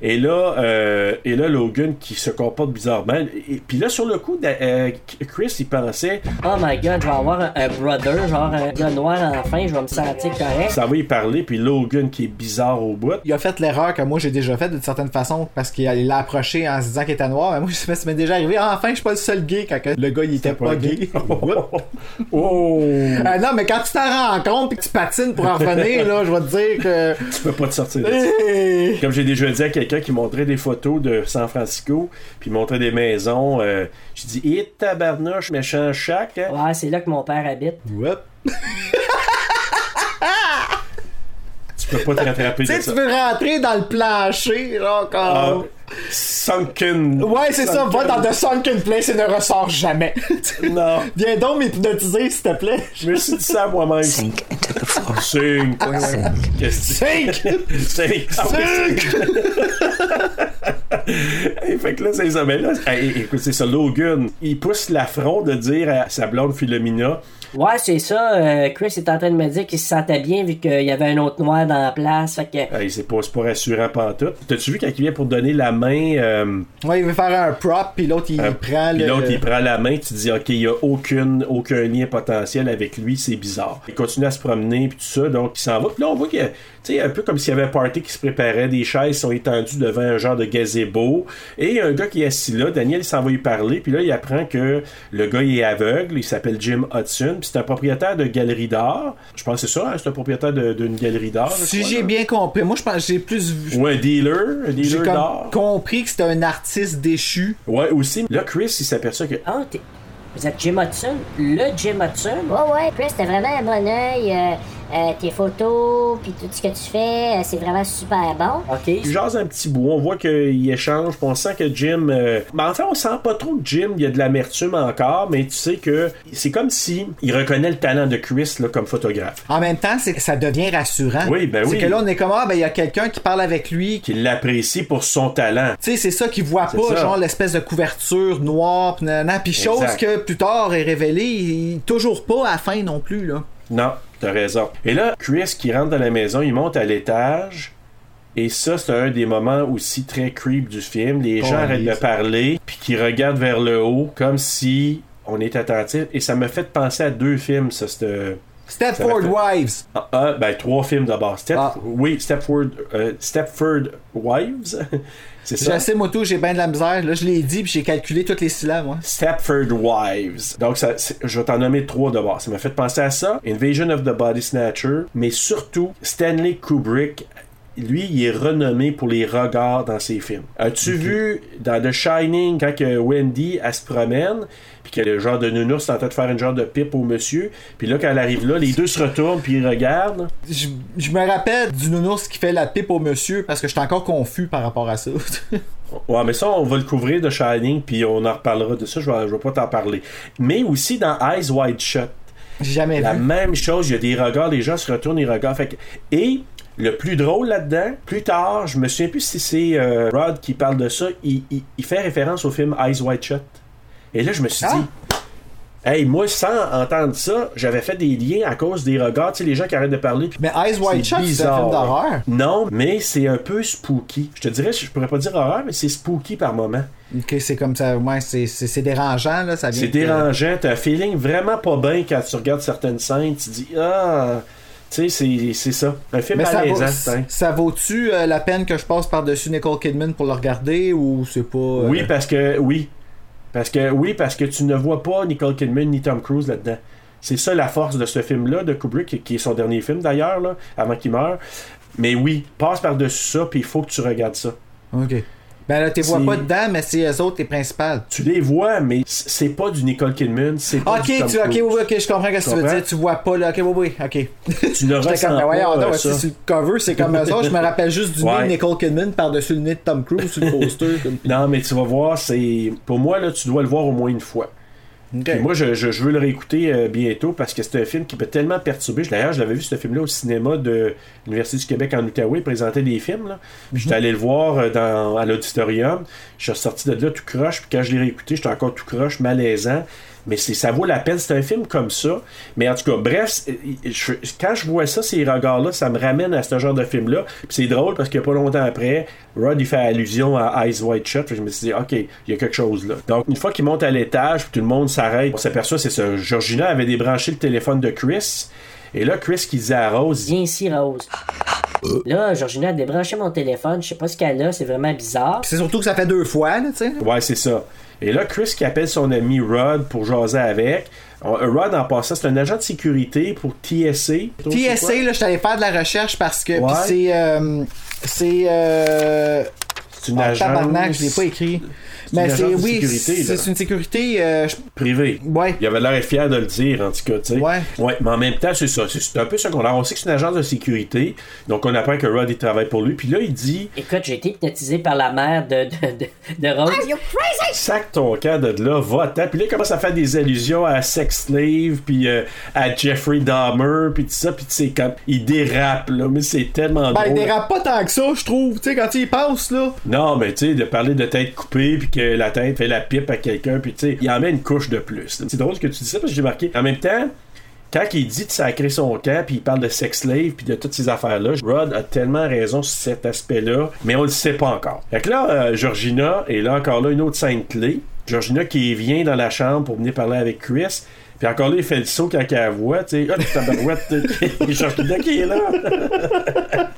Et là, euh, et là Logan qui se comporte bizarrement. Et, puis là, sur le coup, euh, Chris, il pensait, Oh my god, je vais avoir un, un brother, genre un gars noir enfin, je vais me sentir correct. ça va y parler, puis Logan qui est bizarre au bout. Il a fait l'erreur que moi j'ai déjà faite d'une certaine façon parce qu'il l'a approché en se disant qu'il était noir. Mais moi, [LAUGHS] ça m'est déjà arrivé. Ah, enfin, je suis pas le seul gay quand le gars il était pas, gay. [LAUGHS] oh! Ah non, mais quand tu t'en rends compte puis que tu patines pour en revenir, là, je vais te dire que. [LAUGHS] Tu peux pas te sortir de ça. Comme j'ai déjà dit à quelqu'un qui montrait des photos de San Francisco, puis montrait des maisons, euh, j'ai dit, hé tabarnouche, méchant chac, hein? Ouais, c'est là que mon père habite. Whoop. [LAUGHS] Tu peux pas te rattraper Tu de sais, ça. tu veux rentrer dans le plancher, genre Ah, comme. sunken. Ouais, c'est ça, va dans The Sunken Place et ne ressort jamais. [LAUGHS] Non. Viens donc m'hypnotiser, s'il te plaît. Je me suis dit ça à moi-même. Sink into the floor. Sink. Sink. Qu'est-ce que Sink! Sink. Ah, oui, Sink! [LAUGHS] Hey, fait que là, c'est ça. Mais là, hey, écoute, c'est ça. Logan, il pousse l'affront de dire à sa blonde Philomena Ouais, c'est ça. euh, Chris est en train de me dire qu'il se sentait bien vu qu'il y avait un autre noir dans la place. Fait que. C'est pas, c'est pas rassurant pantoute. T'as-tu vu quand il vient pour donner la main euh, Ouais, il veut faire un prop, puis l'autre il Euh, prend Puis le. l'autre, il prend la main, tu te dis, OK, il n'y a aucune, aucun lien potentiel avec lui, c'est bizarre. Il continue à se promener, puis tout ça, donc il s'en va. Puis là, on voit qu'il y a, tu sais, un peu comme s'il y avait un party qui se préparait, des chaises sont étendues devant un genre de gazebo, et il y a un gars qui est assis là, Daniel, il s'en va lui parler, puis là, il apprend que le gars, il est aveugle, il s'appelle Jim Hudson, puis c'est un propriétaire de galerie d'art. Je pense que c'est ça, hein, c'est un propriétaire d'une galerie d'art. Si j'ai bien compris, moi je pense que j'ai plus vu. Ou un dealer, un J'ai dealer d'art. compris que c'était un artiste déchu. Ouais, aussi. Là, Chris, il s'aperçoit que Ah, t'es. Vous êtes Jim Hudson? Le Jim Hudson? Ouais, ouais, Chris, t'as vraiment un bon oeil. euh, euh, tes photos, puis tout ce que tu fais, euh, c'est vraiment super bon. OK. Il jase un petit bout, on voit qu'il échange, puis on sent que Jim. euh, Ben, en fait, on sent pas trop que Jim, il y a de l'amertume encore, mais tu sais que c'est comme si il reconnaît le talent de Chris là, comme photographe. En même temps, c'est que ça devient rassurant. Oui, ben c'est oui. que là, on est comme, ah, ben, il y a quelqu'un qui parle avec lui. Qu'il l'apprécie pour son talent. Tu sais, c'est ça qu'il voit C'est pas, ça. genre l'espèce de couverture noire, pis chose Exact. que plus tard est révélée, il- toujours pas à la fin non plus, là. Non, t'as raison. Et là, Chris qui rentre dans la maison, il monte à l'étage. Et ça, c'est un des moments aussi très creep du film. Les gens Oh, arrêtent de parler, puis qui regardent vers le haut, comme si on est attentif. Et ça me fait penser à deux films, ça, c'est... Stepford Wives. Ah, ah, ben, trois films d'abord. Step, Ah. Oui, Stepford, euh, Stepford Wives. [LAUGHS] c'est ça? Je sais, moto, j'ai bien de la misère. Là, je l'ai dit, puis j'ai calculé toutes les syllabes, moi. Stepford Wives. Donc, ça, je vais t'en nommer trois d'abord. Ça m'a fait penser à ça. Invasion of the Body Snatcher. Mais surtout, Stanley Kubrick. Lui, il est renommé pour les regards dans ses films. As-tu vu dans The Shining, quand Wendy, elle se promène, puis que le genre de nounours est en train de faire une genre de pipe au monsieur, puis là, quand elle arrive là, les deux se retournent, puis ils regardent. Je, je me rappelle du nounours qui fait la pipe au monsieur parce que j'étais encore confus par rapport à ça. [LAUGHS] Ouais, mais ça, on va le couvrir de Shining, puis on en reparlera de ça. Je vais, je vais pas t'en parler. Mais aussi dans Eyes Wide Shut. Jamais La vu. même chose, il y a des regards, les gens se retournent, ils regardent. Fait que- et le plus drôle là-dedans, plus tard, je me souviens plus si c'est euh, Rod qui parle de ça, il, il- il fait référence au film Eyes Wide Shut. Et là, je me suis Ah! dit, hey, moi, sans entendre ça, j'avais fait des liens à cause des regards, tu sais, les gens qui arrêtent de parler. Mais Eyes Wide Shut, c'est un film d'horreur. Non, mais c'est un peu spooky. Je te dirais, je pourrais pas dire horreur, mais c'est spooky par moment. Ok, c'est comme ça. Ouais, c'est- dérangeant, là. Ça vient C'est de- dérangeant, t'as un feeling vraiment pas bien quand tu regardes certaines scènes, tu dis ah, tu sais c'est ça, un film Mais ça, vaut, malaisant. hein. ça vaut-tu euh, la peine que je passe par-dessus Nicole Kidman pour le regarder ou c'est pas. euh, Oui parce que oui, parce que oui parce que tu ne vois pas Nicole Kidman ni Tom Cruise là-dedans. C'est ça la force de ce film-là de Kubrick, qui est son dernier film d'ailleurs avant qu'il meure. Mais oui, passe par-dessus ça, puis il faut que tu regardes ça. Ok. Ben là, tu vois pas dedans, mais c'est eux autres les principales. Tu les vois, mais c'est pas du Nicole Kidman, c'est pas Ok, du Tom tu, ok, oui, ok, je comprends ce que tu veux dire. Tu vois pas là. Ok, oui, oui, ok. Tu ne [LAUGHS] ressens comme, ben pas euh, si ça. le cover, c'est comme ça. Je me rappelle juste du nez Ouais. de Nicole Kidman par-dessus le nez de Tom Cruise sur le poster. comme- Non, mais tu vas voir, c'est. Pour moi, là, tu dois le voir au moins une fois. Ok. Puis moi, je, je- je veux le réécouter euh, bientôt parce que c'est un film qui peut tellement perturber. D'ailleurs, je l'avais vu ce film-là au cinéma de l'Université du Québec en Outaouais. Il présentait des films. Là. J'étais allé le voir euh, dans, à l'auditorium. Je suis ressorti de là tout croche. Puis quand je l'ai réécouté, j'étais encore tout croche, malaisant. Mais c'est, ça vaut la peine. C'est un film comme ça. Mais en tout cas, bref, je- quand je vois ça, ces regards-là, ça me ramène à ce genre de film-là. Puis c'est drôle parce que pas longtemps après, Rod, il fait allusion à Eyes Wide Shut. Puis je me suis dit, OK, il y a quelque chose là. Donc, une fois qu'il monte à l'étage, puis tout le monde s'arrête, on s'aperçoit, c'est ça. Georgina avait débranché le téléphone de Chris. Et là, Chris qui disait à Rose, Viens ici, Rose. Là, Georgina a débranché mon téléphone. Je sais pas ce qu'elle a. C'est vraiment bizarre. C'est surtout que ça fait deux fois, là, tu sais. Ouais, c'est ça. Et là, Chris qui appelle son ami Rod pour jaser avec. On- Rod, en passant, c'est un agent de sécurité pour TSA. TSA, là, je allé faire de la recherche parce que. Ouais. C'est. euh, c'est. Euh, C'est une agence tabarnak, je l'ai pas écrit. Mais une c'est. Oui, c'est une sécurité. euh, je- privée. Ouais. Il avait l'air fier de le dire, en tout cas, tu sais. Ouais. Ouais, mais en même temps, c'est ça. C'est c'est un peu secondaire. On sait que c'est une agence de sécurité. Donc, on apprend que Rod, il travaille pour lui. Puis là, il dit Écoute, j'ai été hypnotisé par la mère de, de, de, de Rose. Sac ton camp de là, va-t'en. Puis là, il commence à faire des allusions à Sex Slave, puis euh, à Jeffrey Dahmer, puis tout ça. Puis tu sais, quand il dérape, là. Mais c'est tellement Ben, il drôle. dérape pas tant que ça, je trouve. Tu sais, quand il passe, là. Non, mais tu sais, de parler de tête coupée, puis que la tête fait la pipe à quelqu'un, puis tu sais, il en met une couche de plus. C'est drôle que tu dis ça parce que j'ai marqué. En même temps, quand il dit de sacrer son camp, puis il parle de sex slave, puis de toutes ces affaires-là, Rod a tellement raison sur cet aspect-là, mais on le sait pas encore. Fait que là, euh, Georgina, et là encore là, une autre scène clé. Georgina qui vient dans la chambre pour venir parler avec Chris. Puis encore là, il fait le saut quand elle la voit, tu sais. Ah, tabarouette, [LAUGHS] il Georgina qui est là. [LAUGHS]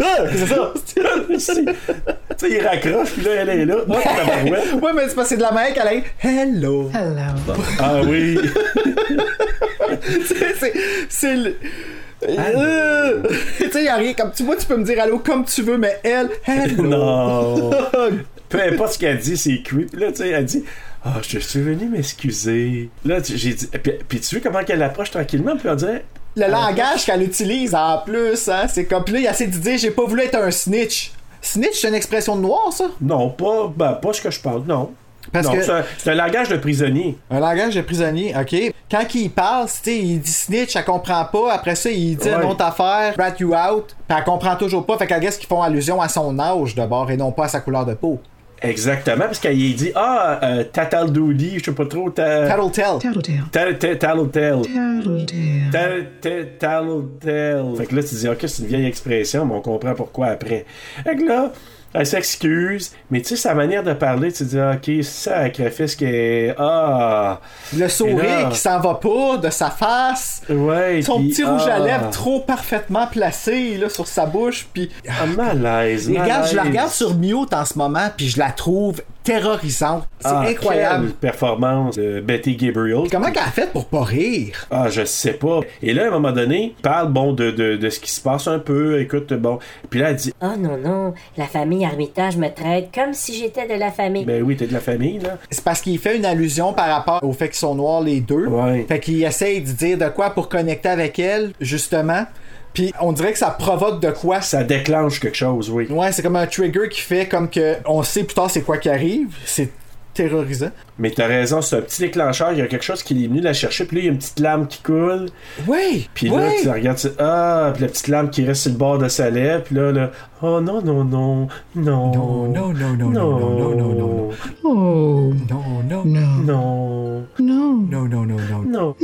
Ah, c'est ça. [LAUGHS] sais, il raccroche, puis là, elle est là. Ah, ouais, mais c'est parce que c'est de la mec, elle est. Hello. Hello. Ah oui. [LAUGHS] c'est. C'est le. Euh, [LAUGHS] tu sais, y a rien comme tu vois, tu peux me dire allô comme tu veux, mais elle, hello. Non. [LAUGHS] Peu importe ce qu'elle dit, c'est creep. Là, tu sais, elle dit Ah, je suis venu m'excuser. Là, tu- j'ai dit. Puis, puis tu vois comment qu'elle approche tranquillement, puis on dirait Le langage qu'elle utilise en plus, hein, c'est comme. Puis là, il essaie de dire j'ai pas voulu être un snitch. Snitch, c'est une expression de noir, ça? Non, pas, ben, pas ce que je parle, non. Parce non, que- c'est un, langage de prisonnier. Un langage de prisonnier, ok. Quand il parle, tu sais, il dit snitch, elle comprend pas. Après ça, il dit Ouais. une autre affaire, rat you out. Puis elle comprend toujours pas. Fait qu'elle guess qu'ils font allusion à son âge d'abord et non pas à sa couleur de peau. Exactement, parce qu'il dit Ah, euh, Tataldoudi, je sais pas trop. Ta... Tattletale. Tal- ta- Tattletale. Tal- ta- Tattletale. Fait que là, tu dis Ok, c'est une vieille expression, mais on comprend pourquoi après. Fait que là. Elle s'excuse, mais tu sais, sa manière de parler, tu dis, ok, sacrifice qui est. Ah! Le sourire qui s'en va pas de sa face. Ouais, Son petit rouge à ah. lèvres trop parfaitement placé là, sur sa bouche. Puis. Ah, malaise, Et regarde, je la malaise. regarde sur mute en ce moment, puis je la trouve terrorisante. C'est Ah, incroyable. quelle performance de Betty Gabriel. Comment qu'elle a fait pour pas rire? Ah, je sais pas. Et là, à un moment donné, il parle, bon, de, de, de ce qui se passe un peu. Écoute, bon. Puis là, elle dit, Oh non, non, la famille Armitage me traite comme si j'étais de la famille. ben oui, t'es de la famille, là. C'est parce qu'il fait une allusion par rapport au fait qu'ils sont noirs les deux. Ouais. Fait qu'il essaye de dire de quoi pour connecter avec elle, justement. Puis on dirait que ça provoque de quoi. Ça déclenche quelque chose, oui. Ouais, c'est comme un trigger qui fait comme que on sait plus tard c'est quoi qui arrive. C'est terrorisant. Mais t'as raison, c'est un petit déclencheur. Il y a quelque chose qui est venu la chercher. Puis là, il y a une petite lame qui coule. Oui! Puis là, oui. tu la regardes, tu ah, puis la petite lame qui reste sur le bord de sa lèvre. Puis là, là, oh non, non, non, non. Non, non, non, non, non, non, non, non, non. Oh. Non, non, Non. non, non, non, non, non. Non.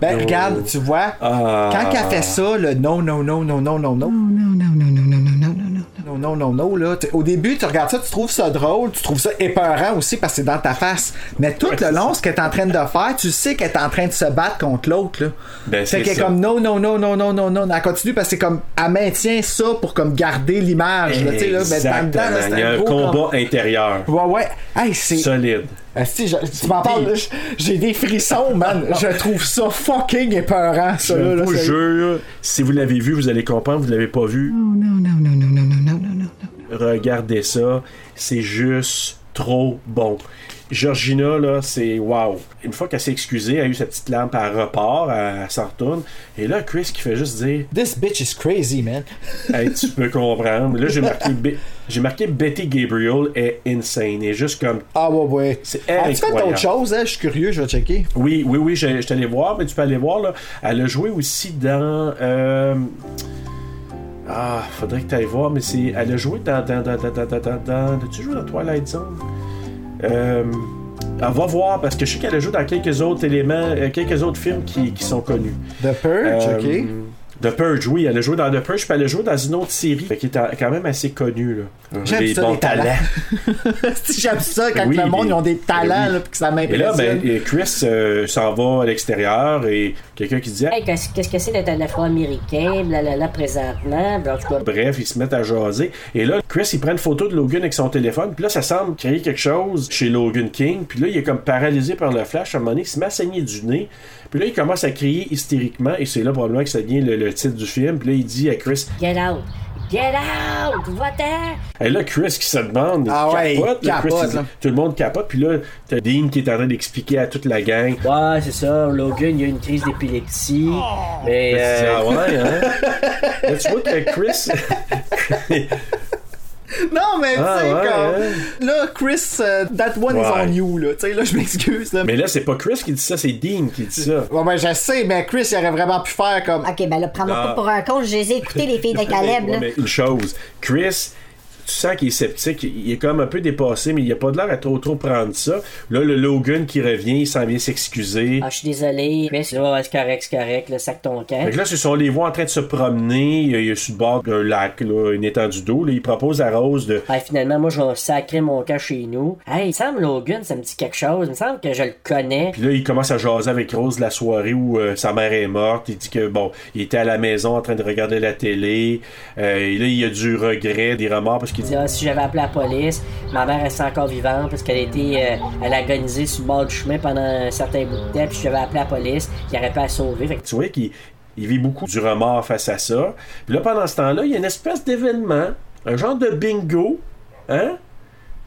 Ben regarde, tu vois, Ah. quand elle fait ça, le non, non, non, non, non, non, non, non, non, non, non, non, non, non, non, non, non, non, là, au début, tu regardes ça, tu trouves ça drôle, tu trouves ça épeurant aussi parce que c'est dans ta face. Mais tout le long, ce qu'elle est en train de faire, tu sais qu'elle est en train de se battre contre l'autre, là. Ben, c'est qu'elle est ça. comme non, non, non, non, non, non, non, elle continue parce que c'est comme, elle maintient ça pour comme garder l'image, là, tu sais, là, mais dans le dedans, là, Exactement. c'est Il y a un gros combat com- intérieur. Ouais, ouais. Hey, c'est. Solide. Asti, je- tu m'en parles, j'ai des frissons, man. [LAUGHS] Je trouve ça fucking épeurant, ça, là. Je là, vous jure, si vous l'avez vu, vous allez comprendre. Vous l'avez pas vu. Regardez ça. C'est juste trop bon. Georgina, là, c'est wow. Une fois qu'elle s'est excusée, elle a eu sa petite lampe, elle repart, elle, elle s'en retourne. Et là, Chris qui fait juste dire This bitch is crazy, man. [LAUGHS] Hey, tu peux comprendre. Là, j'ai marqué, j'ai marqué Betty Gabriel est insane. Et juste comme. Ah, ouais, ouais. C'est As-tu fait incroyable. d'autres choses, hein? Je suis curieux, je vais checker. Oui, oui, oui, je, je t'allais voir, mais tu peux aller voir, là. Elle a joué aussi dans. euh, Ah, faudrait que tu ailles voir, mais c'est. Elle a joué dans, dans, dans, dans, dans, dans- As-tu joué dans Twilight Zone? Euh, On va voir, parce que je sais qu'elle a joué dans quelques autres éléments, euh, quelques autres films qui, qui sont connus. The Purge, Euh, ok. The Purge, oui, elle a joué dans The Purge, puis elle a joué dans une autre série qui est quand même assez connue. Là. J'aime Des ça, bons les talents. [LAUGHS] J'aime ça quand Oui, le monde ils ont des talents, oui. là, puis que ça Et là, m'impressionne. ben, et Chris euh, s'en va à l'extérieur et quelqu'un qui dit Hey, qu'est-ce qu'est-ce que c'est d'être un afro-américain, blablabla, présentement? En tout cas, Bref, ils se mettent à jaser. Et là, Chris, il prend une photo de Logan avec son téléphone. Puis là, ça semble créer quelque chose chez Logan King. Puis là, il est comme paralysé par le flash. À un moment donné, il se met à saigner du nez. Puis là, il commence à crier hystériquement. Et c'est là probablement que ça devient le, le titre du film. Puis là, il dit à Chris get out! Get out! Va-t'en! Et là, Chris qui se demande, il Ah ouais, capote, il là, Chris, capote, là. tout le monde capote, puis là, t'as Dean qui est en train d'expliquer à toute la gang. Ouais, c'est ça. Logan, il a une crise d'épilepsie. Mais. Tu dis, euh, ah ouais, hein? [LAUGHS] Là, tu vois que Chris. [LAUGHS] [LAUGHS] Non, mais tu Ah, sais, ouais, comme. Là, Chris, euh, that one is on you, là. Tu sais, là, je m'excuse, là. Mais là, c'est pas Chris qui dit ça, c'est Dean qui dit ça. Ouais, ben, je sais, mais Chris, il aurait vraiment pu faire comme. Ok, ben là, prends-moi Ah. pas pour un con, je les ai écoutés, les filles de [LAUGHS] Caleb, Ouais, là. mais une chose, Chris, tu sens qu'il est sceptique, il est comme un peu dépassé, mais il a pas de l'air à trop trop prendre ça. Là, le Logan qui revient, il s'en vient s'excuser. Ah, je suis désolé. Mais c'est c'est correct, c'est correct, le sac ton camp. Fait que là, ce sont les voix en train de se promener. Il est sur le bord d'un lac, là, une étendue d'eau. Là, il propose à Rose de. Hey, finalement, moi, je vais sacrer mon cas chez nous. Hey, semble Logan, ça me dit quelque chose. Il me semble que je le connais. Puis là, il commence à jaser avec Rose la soirée où euh, sa mère est morte. Il dit que, bon, il était à la maison en train de regarder la télé. Euh, et là, il y a du regret, des remords parce qu'il Il dit ah, si j'avais appelé la police, ma mère reste encore vivante parce qu'elle était, euh, elle a agonisé sur le bord du chemin pendant un certain bout de temps. Puis si j'avais appelé la police, il aurait pas à sauver. Tu vois qu'il il vit beaucoup du remords face à ça. Puis là, pendant ce temps-là, il y a une espèce d'événement, un genre de bingo, hein?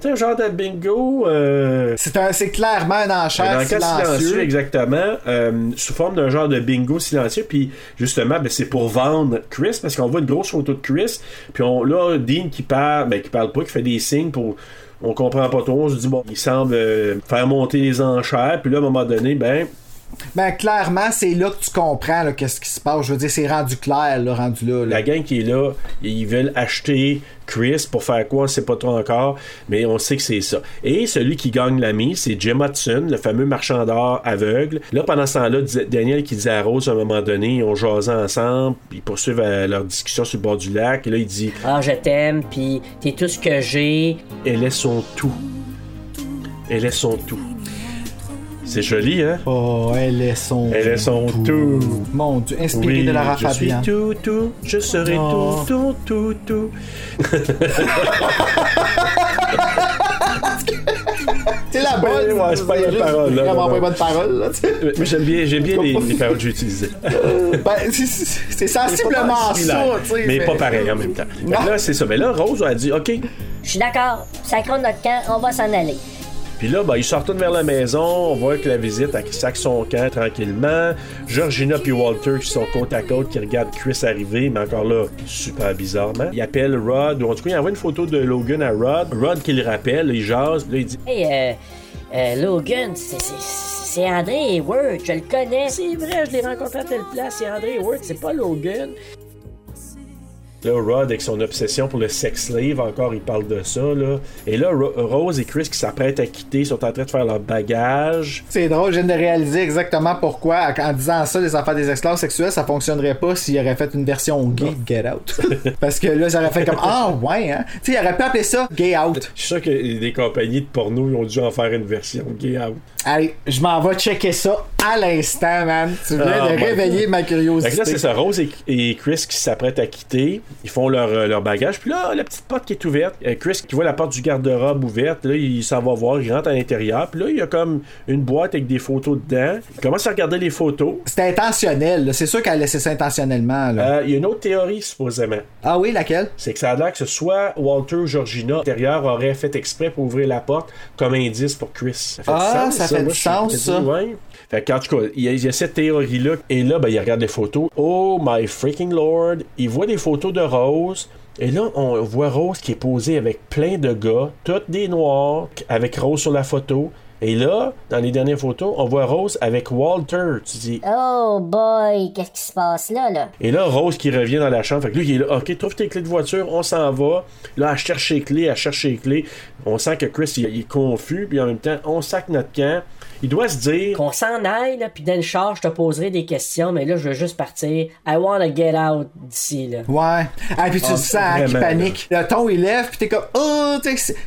C'est un genre de bingo. euh, C'est clairement un enchère un silencieux. silencieux, exactement, euh, sous forme d'un genre de bingo silencieux. Puis justement, ben, c'est pour vendre Chris, parce qu'on voit une grosse photo de Chris. Puis on, là, Dean qui parle, ben, qui parle pas, qui fait des signes pour. On comprend pas trop. On se dit, bon, il semble euh, faire monter les enchères. Puis là, à un moment donné, ben, Ben, clairement, c'est là que tu comprends là, qu'est-ce qui se passe. Je veux dire, c'est rendu clair, là, rendu là. là. la gang qui est là, ils veulent acheter Chris pour faire quoi, on sait pas trop encore, mais on sait que c'est ça. Et celui qui gagne la mise, c'est Jim Hudson, le fameux marchand d'or aveugle. Là, pendant ce temps-là, Daniel qui disait à Rose à un moment donné, ils ont jasé ensemble, ils poursuivent euh, leur discussion sur le bord du lac, et là, il dit Ah, je t'aime, puis t'es tout ce que j'ai. Elle est son tout. Elle est son tout. C'est joli, hein? Oh, elle est son. Elle est son tout. Mon Dieu, inspiré Oui, de Lara je suis tout, tout, je serai Oh. tout, tout, tout, tout. C'est la bonne. Ouais, c'est pas les paroles, là, Vraiment pas bonnes paroles, là, tu sais. Euh, Moi, j'aime bien, j'aime bien les, les paroles que j'ai utilisées. Ben, c'est- sensiblement ça, sais. Mais pas pareil en même temps. Là, c'est ça. Mais là, Rose a dit OK. Je suis d'accord, sacrons notre camp, on va s'en aller. Puis là, ben, ils sortent vers la maison. On voit que la visite sac son camp tranquillement. Georgina puis Walter qui sont côte à côte, qui regardent Chris arriver, mais encore là, super bizarrement. Il appelle Rod, ou en tout cas, il envoie une photo de Logan à Rod. Rod qui le rappelle, il jase, puis là, il dit Hey, euh, euh, Logan, c'est- c'est c'est André Hayward, je le connais. C'est vrai, je l'ai rencontré à telle place, c'est André Hayward, c'est pas Logan. Là, Rod, avec son obsession pour le sex slave, encore, il parle de ça, là. Et là, Ro- Rose et Chris qui s'apprêtent à quitter sont en train de faire leur bagage. C'est drôle, je viens de réaliser exactement pourquoi, en disant ça, les affaires des esclaves sexuels, ça fonctionnerait pas s'il aurait fait une version gay de Get Out. [LAUGHS] Parce que là, j'aurais fait comme Ah, ouais, hein. Tu sais, il aurait pu appeler ça Gay Out. Je suis sûr que des compagnies de porno ils ont dû en faire une version gay out. Allez, je m'en vais checker ça à l'instant, man. Tu viens Ah, de réveiller ma Fait curiosité. que là, c'est ça. Rose et, et Chris qui s'apprêtent à quitter. Ils font leur, euh, leur bagage. Puis là, la petite porte qui est ouverte. Euh, Chris qui voit la porte du garde-robe ouverte. Là, il s'en va voir. Il rentre à l'intérieur. Puis là, il y a comme une boîte avec des photos dedans. Il commence à regarder les photos. C'était intentionnel, là. c'est sûr qu'elle a laissé ça intentionnellement. là. Euh, Il y a une autre théorie, supposément. Ah oui, laquelle? C'est que ça a l'air que ce soit Walter ou Georgina, l'intérieur, aurait fait exprès pour ouvrir la porte comme indice pour Chris. Ça fait Ah, sens, ça fait Moi, du sens, ça. ouais. Fait qu'en tout cas, il y, a- il y a cette théorie-là. Et là, ben, il regarde les photos. Oh my freaking lord. Il voit des photos de Rose. Et là, on voit Rose qui est posée avec plein de gars, toutes des noirs, avec Rose sur la photo. Et là, dans les dernières photos, on voit Rose avec Walter. Tu dis, Oh boy, qu'est-ce qui se passe là, là? et là, Rose qui revient dans la chambre. Fait que lui, il est là. OK, trouve tes clés de voiture, on s'en va. Là, elle cherche les clés, elle cherche les clés. On sent que Chris, il, il est confus. Puis en même temps, on sac notre camp. Il doit se dire. Qu'on s'en aille, là, puis dans le char, je te poserai des questions, mais là, je veux juste partir. I wanna get out d'ici, là. Ouais. Ah, puis tu le sens qui vraiment, panique. Le ton il lève, puis t'es comme oh,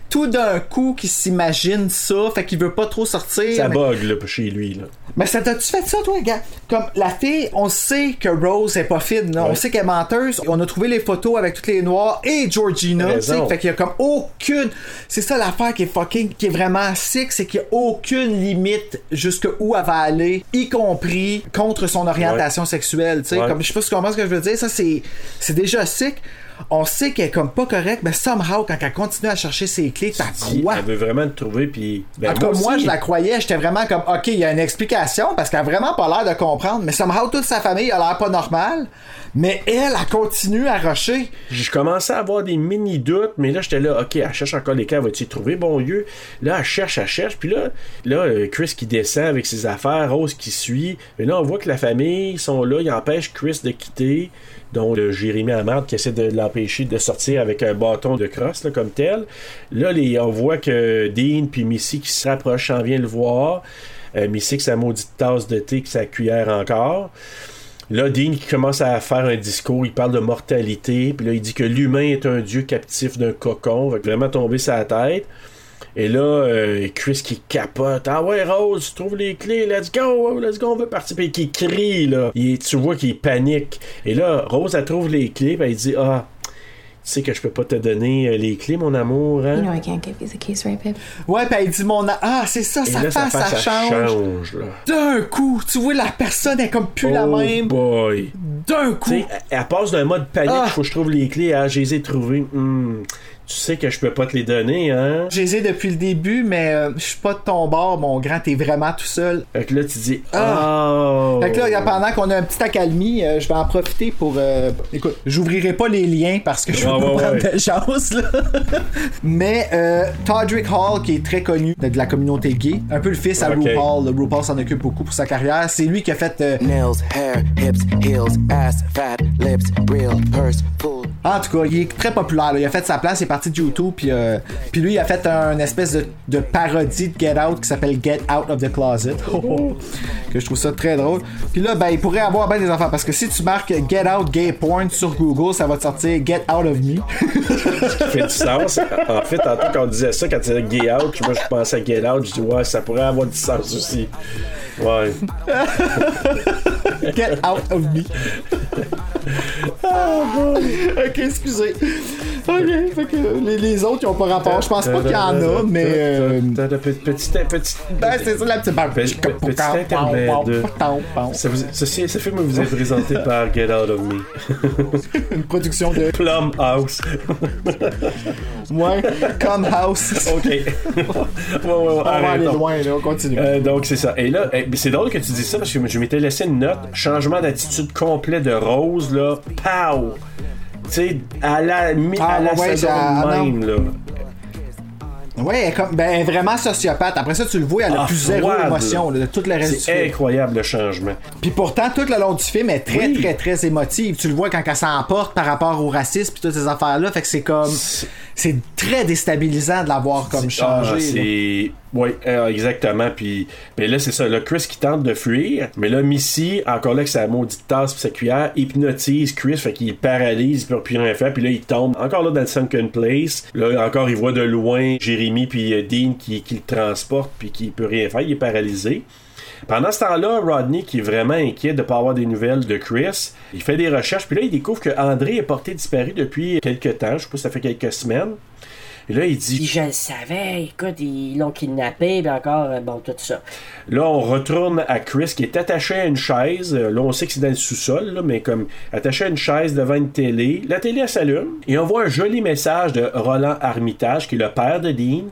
tout d'un coup qui s'imagine ça, fait qu'il veut pas trop sortir. Ça mais... bug, là, chez lui, là. Mais ça t'as-tu fait ça, toi, gars? Comme la fille, on sait que Rose est pas fine, là. Ouais. on sait qu'elle est menteuse. On a trouvé les photos avec toutes les noirs et Georgina, tu sais. Raison. Fait qu'il y a comme aucune. C'est ça l'affaire qui est fucking, qui est vraiment sick, c'est qu'il y a aucune limite jusque où elle va aller, y compris contre son orientation sexuelle, tu sais. Ouais. Comme je sais pas si tu comprends ce que je veux dire, ça c'est, c'est déjà sick. On sait qu'elle est comme pas correcte, mais somehow, quand elle continue à chercher ses clés, t'as quoi? Elle veut vraiment te trouver, puis. Ben, En tout cas, moi, je la croyais, j'étais vraiment comme, ok, il y a une explication parce qu'elle a vraiment pas l'air de comprendre, mais somehow toute sa famille a l'air pas normale, mais elle, elle continue à rusher. Je commençais à avoir des mini doutes, mais là, j'étais là, ok, elle cherche encore les cas, va-tu y trouver, bon Dieu. Là, elle cherche, elle cherche, puis là, là, euh, Chris qui descend avec ses affaires, Rose qui suit. Mais là, on voit que la famille, sont là, ils empêchent Chris de quitter, dont le Jérémy Amard qui essaie de l'empêcher de sortir avec un bâton de crosse, là, comme tel. Là, on voit que Dean puis Missy qui se rapprochent, en vient le voir. Euh, Missy avec sa maudite tasse de thé, avec sa cuillère encore. Là, Dean qui commence à faire un discours, il parle de mortalité, puis là, il dit que l'humain est un dieu captif d'un cocon, va vraiment tomber sa tête. Et là, euh, Chris qui capote. Ah ouais, Rose, tu trouves les clés, let's go, let's go, on veut participer. Qui crie, là. Tu vois qu'il panique. Et là, Rose, elle trouve les clés, puis elle dit Ah, tu sais que je peux pas te donner euh, les clés, mon amour, hein? You know I can't give you the keys, right, babe? Ouais, pis elle dit mon. Ah, c'est ça, sa là, face, ça, face, change. là. D'un coup, tu vois, la personne est comme plus la Oh même. boy. D'un coup. Tu sais, elle- elle passe d'un mode panique, Ah. faut que je trouve les clés, ah, je les ai trouvées. Hmm. Tu sais que je peux pas te les donner, hein? Je les ai depuis le début, mais euh, je suis pas de ton bord, mon grand, t'es vraiment tout seul. Fait que là, tu dis, Ah. oh! Fait que là, pendant qu'on a un petit accalmie, euh, je vais en profiter pour. euh, écoute, j'ouvrirai pas les liens parce que je veux Ouais, pas ouais, prendre ouais. de chance, là. [LAUGHS] Mais euh, Todrick Hall, qui est très connu de, la communauté gay, un peu le fils à. RuPaul, le RuPaul s'en occupe beaucoup pour sa carrière. C'est lui qui a fait. euh, Nails, hair, hips, heels, ass, fat, lips, real, purse, full. En tout cas, il est très populaire. là. Il a fait sa place, est parti de YouTube, puis, euh, puis lui, il a fait un espèce de, de parodie de Get Out qui s'appelle Get Out of the Closet. que je trouve ça très drôle. Puis là, ben, il pourrait avoir bien des affaires parce que si tu marques Get Out Gay Porn sur Google, ça va te sortir Get Out of Me. Ça fait du sens. En fait, tantôt, quand on disait ça, quand tu disais Gay Out, moi, je pensais à Get Out, je dis, ouais, ça pourrait avoir du sens aussi. Ouais. Get Out of Me. Ah, bon. ok, excusez. Ok, fait que les, les autres, ils ont pas rapport. Je pense pas qu'il y en a, mais. euh, Petit, petit, petit, Ben, c'est ça la petite barre. Petit, petit intermède. Ça, vous- ceci- ce film vous est présenté par Get Out of Me. [LAUGHS] Une production de Plum House. Ouais, Come House. ok. [LAUGHS] ouais, ouais, ouais, On va aller loin, là, on continue. Euh, donc c'est ça. Et là, c'est drôle que tu dis ça parce que je m'étais laissé une note. Changement d'attitude complet de Rose, là. Pow! Tu sais, à la, mi- Ah, à la ouais, seconde ah, même, là. Ouais, elle est comme, ben, vraiment sociopathe. Après ça, tu le vois, elle a Ah, plus zéro froide, émotion là. de tout le reste C'est film. incroyable le changement. Puis pourtant, tout le long du film est très, Oui. très, très émotive. Tu le vois quand elle s'emporte par rapport au racisme puis toutes ces affaires-là. Fait que c'est comme. C'est très déstabilisant de l'avoir comme Ah, changé. là. Oui, exactement. Puis, mais là, c'est ça. Là, Chris qui tente de fuir. Mais là, Missy, encore là, avec sa maudite tasse et sa cuillère, hypnotise Chris. Fait qu'il paralyse, il peut plus rien faire. Puis là, il tombe encore là dans le sunken place. Là, encore, il voit de loin Jérémy puis euh, Dean qui, le transporte. Puis qui peut rien faire. Il est paralysé. Pendant ce temps-là, Rodney, qui est vraiment inquiet de ne pas avoir des nouvelles de Chris, il fait des recherches, puis là, il découvre que André est porté disparu depuis quelques temps, je sais pas ça fait quelques semaines. Et là, il dit... Puis je le savais, écoute, ils l'ont kidnappé, puis encore, euh, bon, tout ça. Là, on retourne à Chris qui est attaché à une chaise. Euh, Là, on sait que c'est dans le sous-sol, là, mais comme attaché à une chaise devant une télé. La télé, elle s'allume. Et on voit un joli message de Roland Armitage, qui est le père de Dean.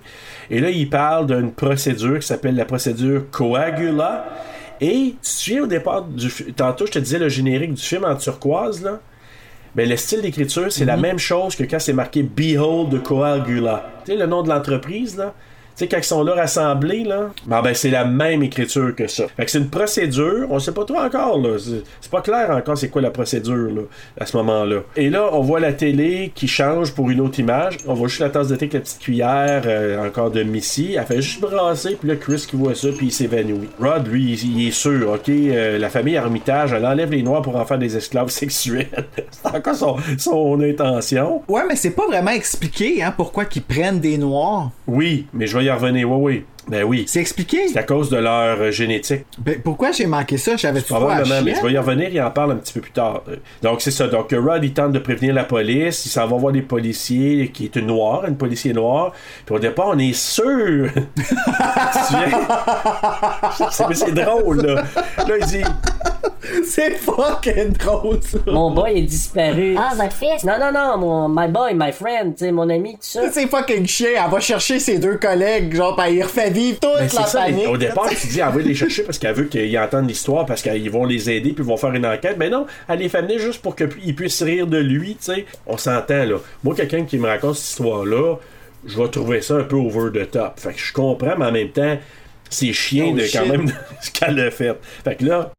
Et là, il parle d'une procédure qui s'appelle la procédure Coagula. Et tu te souviens au départ du Tantôt, je te disais le générique du film en turquoise, là? Ben, le style d'écriture, c'est la même chose que quand c'est marqué Behold the Coagula. Tu sais, le nom de l'entreprise, là? Tu sais, quand ils sont là rassemblés, là, ben, ben c'est la même écriture que ça. Fait que c'est une procédure, on sait pas trop encore, là. C'est- C'est pas clair encore c'est quoi la procédure, là, à ce moment-là. Et là, on voit la télé qui change pour une autre image. On voit juste la tasse de thé avec la petite cuillère, euh, encore de Missy. Elle fait juste brasser, puis là, Chris qui voit ça, puis il s'évanouit. Rod, lui, il, il est sûr, OK, euh, la famille Armitage, elle enlève les Noirs pour en faire des esclaves [LAUGHS] sexuels. c'est encore son, son intention. Ouais, mais c'est pas vraiment expliqué, hein, pourquoi qu'ils prennent des noirs. Oui, mais je vais y revenir, oui, oui. Ben oui. C'est expliqué? C'est à cause de leur euh, génétique. Ben, pourquoi j'ai manqué ça? J'avais tout Probablement, mais je vais y revenir, il en parle un petit peu plus tard. Euh, Donc, c'est ça. Donc, Rod, il tente de prévenir la police. Il s'en va voir des policiers qui est une noire, une policier noire. Puis au départ, on est sûr. [LAUGHS] C'est, mais c'est drôle, là. Là, il dit. C'est fucking drôle, ça. Mon boy est disparu. Ah, votre fils? Non, non, non, mon my boy, my friend, tu sais, mon ami, tout ça. C'est fucking chien. Elle va chercher ses deux collègues, genre, pis il refait vivre toute Ben, la ça, panique. au départ, tu dis, elle veut les chercher parce qu'elle veut qu'ils entendent l'histoire, parce qu'ils vont les aider, puis ils vont faire une enquête. Mais non, elle les fait venir juste pour qu'ils puissent rire de lui, tu sais. On s'entend, là. Moi, quelqu'un qui me raconte cette histoire-là, je vais trouver ça un peu over the top. Fait que je comprends, mais en même temps, c'est chiant Oh, de shit. quand même [LAUGHS] ce qu'elle a fait. Fait que là,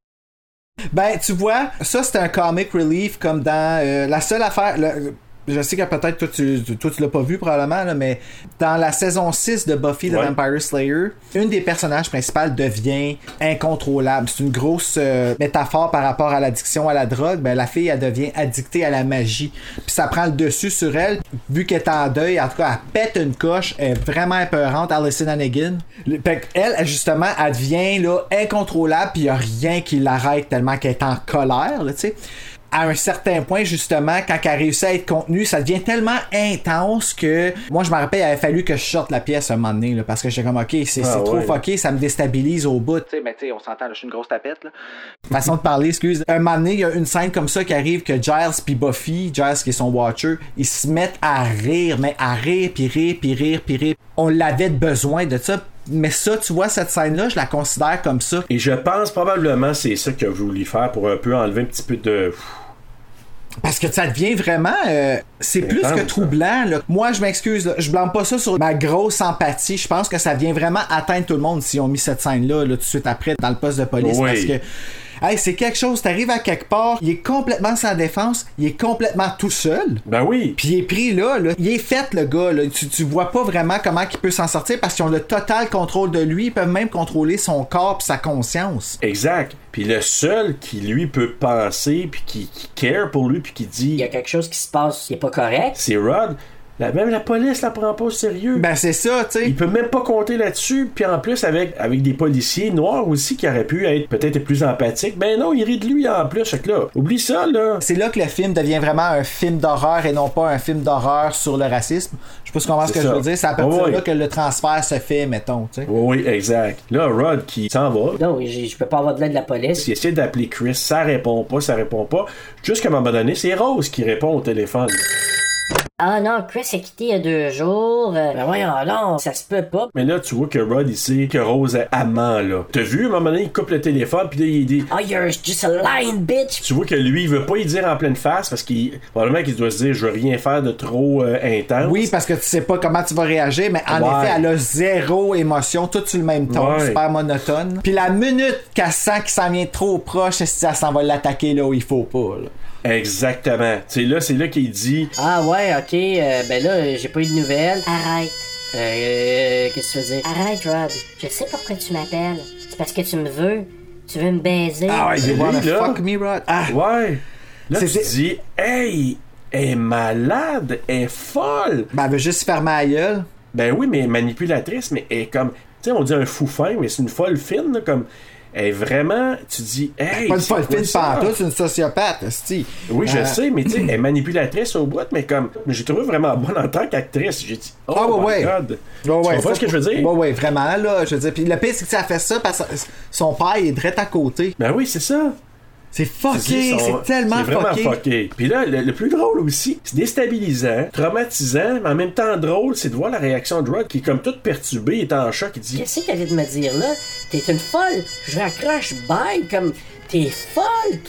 Ben, tu vois, ça c'est un comic relief comme dans euh, la seule affaire. le- je sais que peut-être toi tu, toi, tu l'as pas vu probablement, là, mais dans la saison 6 de Buffy the Ouais. Vampire Slayer, une des personnages principales devient incontrôlable. C'est une grosse euh, métaphore par rapport à l'addiction à la drogue. Ben, la fille, elle devient addictée à la magie. Puis ça prend le dessus sur elle. Vu qu'elle est en deuil, en tout cas, elle pète une coche. Elle est vraiment épeurante, Alison Hannigan. Fait elle, justement, elle devient là, incontrôlable, puis il a rien qui l'arrête tellement qu'elle est en colère, là, tu sais. À un certain point, justement, quand elle réussit à être contenue, ça devient tellement intense que moi, je me rappelle, il avait fallu que je sorte la pièce un moment donné, là, parce que j'étais comme, ok, c'est Ah trop ouais. fucké, ça me déstabilise au bout. Tu sais, mais tu sais, on s'entend, là, je suis une grosse tapette, là. Façon de parler, excuse. Un moment donné, il y a une scène comme ça qui arrive que Giles puis Buffy, Giles qui est son Watcher, ils se mettent à rire, mais à rire, puis rire, puis rire, puis rire. On l'avait besoin de ça. Mais ça, tu vois, cette scène-là, je la considère comme ça. Et je pense probablement c'est ça qu'il a voulu faire pour un peu enlever un petit peu de. Parce que ça devient vraiment. euh, c'est plus que troublant. Là. Moi, je m'excuse. Je blâme pas ça sur ma grosse empathie. Je pense que ça vient vraiment atteindre tout le monde si on mis cette scène-là là, tout de suite après dans le poste de police. Oui. Parce que. Hey, c'est quelque chose, t'arrives à quelque part, il est complètement sans défense, il est complètement tout seul. Ben oui. Puis il est pris là, là. il est fait le gars, là. Tu, tu vois pas vraiment comment il peut s'en sortir parce qu'ils ont le total contrôle de lui, ils peuvent même contrôler son corps et sa conscience. Exact. Puis le seul qui lui peut penser, puis qui, qui care pour lui, puis qui dit. Il y a quelque chose qui se passe qui est pas correct. C'est Rod. La, même la police la prend pas au sérieux. Ben c'est ça, tu sais. Il peut même pas compter là-dessus. Puis en plus, avec, avec des policiers noirs aussi qui auraient pu être peut-être plus empathiques. Ben non, il rit de lui en plus. Fait que là, oublie ça, là. C'est là que le film devient vraiment un film d'horreur et non pas un film d'horreur sur le racisme. Je sais pas si tu comprends ce que je veux dire. C'est à partir de là que le transfert se fait, mettons, tu sais. Oui, oui, exact. Là, Rod qui s'en va. Non, je je peux pas avoir de l'aide de la police. Il essaie d'appeler Chris, ça répond pas, ça répond pas. Jusqu'à un moment donné, c'est Rose qui répond au téléphone. Ah non, Chris a quitté il y a deux jours. Euh, Ben voyons non, ça se peut pas. Mais là, tu vois que Rod, il sait que Rose est amant, là. T'as vu, à un moment donné, il coupe le téléphone, puis là, il dit. Oh, you're just a lying bitch. Tu vois que lui, il veut pas y dire en pleine face parce qu'il. Probablement qu'il doit se dire, je veux rien faire de trop euh, intense. Oui, parce que tu sais pas comment tu vas réagir, mais en Ouais. effet, elle a zéro émotion, tout sur le même ton, Ouais. super monotone. Puis la minute qu'elle sent qu'il s'en vient trop proche, elle s'en va l'attaquer là où il faut pas. là? Exactement. C'est là, c'est là qu'il dit. Ah ouais, ok, euh, ben là, j'ai pas eu de nouvelles. Arrête. Euh, euh, qu'est-ce que tu veux dire? Arrête, Rod. Je sais pourquoi tu m'appelles. C'est parce que tu me veux. Tu veux me baiser. Ah ouais, you lui, wanna là. fuck me, Rod? Ah. Ouais. Là, C'est- dis, hey, elle est malade, elle est folle. Ben, elle veut juste se fermer la gueule. Ben oui, mais est manipulatrice, mais elle est comme. Tu sais, on dit un fou fin, mais c'est une folle fine, là, comme. Est vraiment. Tu dis, hey. pas une c'est une sociopathe, esti. Oui, je Euh, sais, mais tu sais, [CLEARS THROAT] elle est manipulatrice au bout, mais comme. J'ai trouvé vraiment bonne en tant qu'actrice. J'ai dit, oh Ah, ouais, my ouais. god. Ouais, tu comprends ce que je veux dire? Ouais, ouais, vraiment, là. Je veux dire, puis le pire, c'est que ça fait ça parce que son père est direct à côté. Ben oui, c'est ça. C'est fucké, c'est tellement C'est vraiment fucké. fucké. Puis là, le, le plus drôle aussi, c'est déstabilisant, traumatisant, mais en même temps drôle, c'est de voir la réaction de Rod qui est comme toute perturbée, est en choc, il dit Qu'est-ce que t'allais de me dire là? T'es une folle. Je raccroche bye comme t'es folle.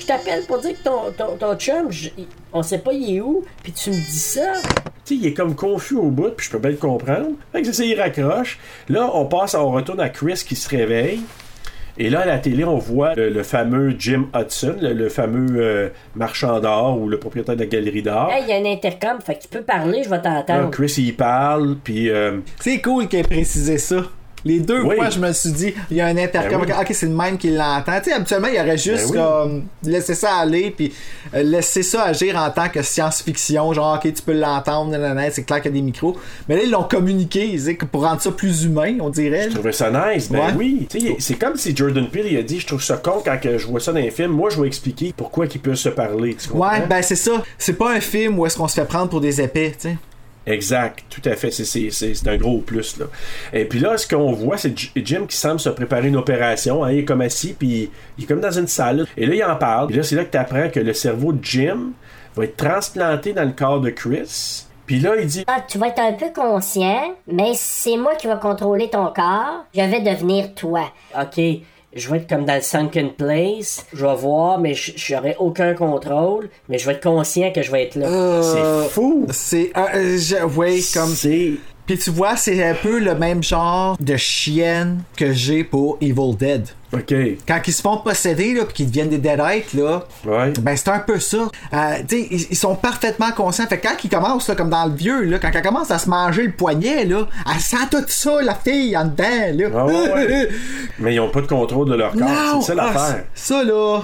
Je t'appelle pour dire que ton, ton, ton chum, je- on sait pas il est où, puis tu me dis ça? Tu sais, il est comme confus au bout, puis je peux bien le comprendre. Fait que c'est ça, il raccroche. Là, on passe, on retourne à Chris qui se réveille. Et là, à la télé, on voit le, le fameux Jim Hudson, le, le fameux euh, marchand d'art ou le propriétaire de la galerie d'art. Hey, il y a un intercom, fait que tu peux parler, je vais t'entendre. Chris, il parle, puis... euh, C'est cool qu'il ait précisé ça. Les deux Oui. fois, je me suis dit, il y a un intercom. Ben oui. Ok, c'est le même qui l'entend. Tu sais, habituellement, il aurait juste Ben oui. comme laissé ça aller, puis euh, laisser ça agir en tant que science-fiction. Genre, ok, tu peux l'entendre, c'est clair qu'il y a des micros. Mais là, ils l'ont communiqué, ils disaient que pour rendre ça plus humain, on dirait. Je trouvais ça nice. Ben Ouais. oui. C'est comme si Jordan Peele il a dit Je trouve ça con quand je vois ça dans un film. Moi, je vais expliquer pourquoi qu'ils peuvent se parler. Tu? Ouais, ben c'est ça. C'est pas un film où est-ce qu'on se fait prendre pour des épais, tu sais. Exact, tout à fait. C'est- C'est c'est- c'est un gros plus. Là. Et puis là, ce qu'on voit, c'est Jim qui semble se préparer une opération. hein. il est comme assis, puis il est comme dans une salle. Et là, il en parle. Puis là, c'est là que tu apprends que le cerveau de Jim va être transplanté dans le corps de Chris. Puis là, il dit Ah, tu vas être un peu conscient, mais c'est moi qui vais contrôler ton corps. Je vais devenir toi. Ok, je vais être comme dans le sunken place. Je vais voir, mais j'aurai aucun contrôle. Mais je vais être conscient que je vais être là. Euh, fou. C'est. euh, je- ouais, comme. C'est. Puis tu vois, c'est un peu le même genre de chienne que j'ai pour Evil Dead. OK. Quand ils se font posséder, là, puis qu'ils deviennent des deadites, là, Ouais. ben c'est un peu ça. Euh, ils, ils sont parfaitement conscients. Fait que quand ils commencent, là, comme dans le vieux, là, quand elle commence à se manger le poignet, là, elle sent tout ça, la fille, en dedans, là. Ah ouais. [LAUGHS] Mais ils ont pas de contrôle de leur corps. C'est ça Ah, l'affaire. ça, là,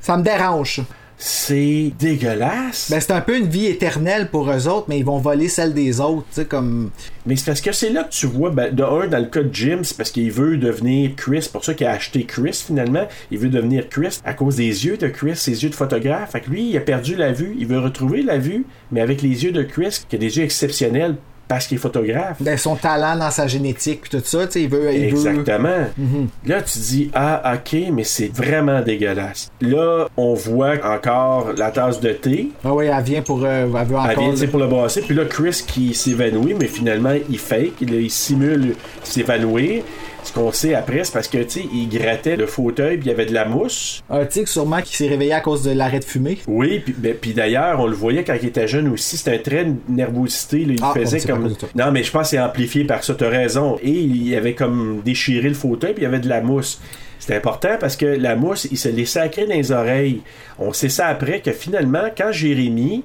ça me dérange. C'est dégueulasse. Ben, c'est un peu une vie éternelle pour eux autres, mais ils vont voler celle des autres, tu sais, comme. Mais c'est parce que c'est là que tu vois, ben, de un, dans le cas de Jim, c'est parce qu'il veut devenir Chris, c'est pour ça qu'il a acheté Chris finalement. Il veut devenir Chris à cause des yeux de Chris, ses yeux de photographe. Fait que lui, il a perdu la vue, il veut retrouver la vue, mais avec les yeux de Chris, qui a des yeux exceptionnels parce qu'il est photographe. Ben, son talent dans sa génétique, puis tout ça, tu sais, il veut. Il veut- Exactement. Mhm. Là, tu dis, ah, ok, mais c'est vraiment dégueulasse. Là, on voit encore la tasse de thé. Ah oui, elle vient pour. euh, elle veut encore. Elle vient pour le brasser. Puis là, Chris qui s'évanouit, mais finalement, il fake. Il, il simule s'évanouir. Ce qu'on sait après, c'est parce que, tu sais, il grattait le fauteuil, puis il y avait de la mousse. Un tigre, sûrement, qui s'est réveillé à cause de l'arrêt de fumée. Oui, puis, ben, puis d'ailleurs, on le voyait quand il était jeune aussi. C'était un trait de nervosité. là. Il Ah, faisait comme. Non, mais je pense que c'est amplifié par ça. T'as raison. Et il avait comme déchiré le fauteuil, puis il y avait de la mousse. C'était important parce que la mousse, il se les sacrait dans les oreilles. On sait ça après que finalement, quand Jérémy.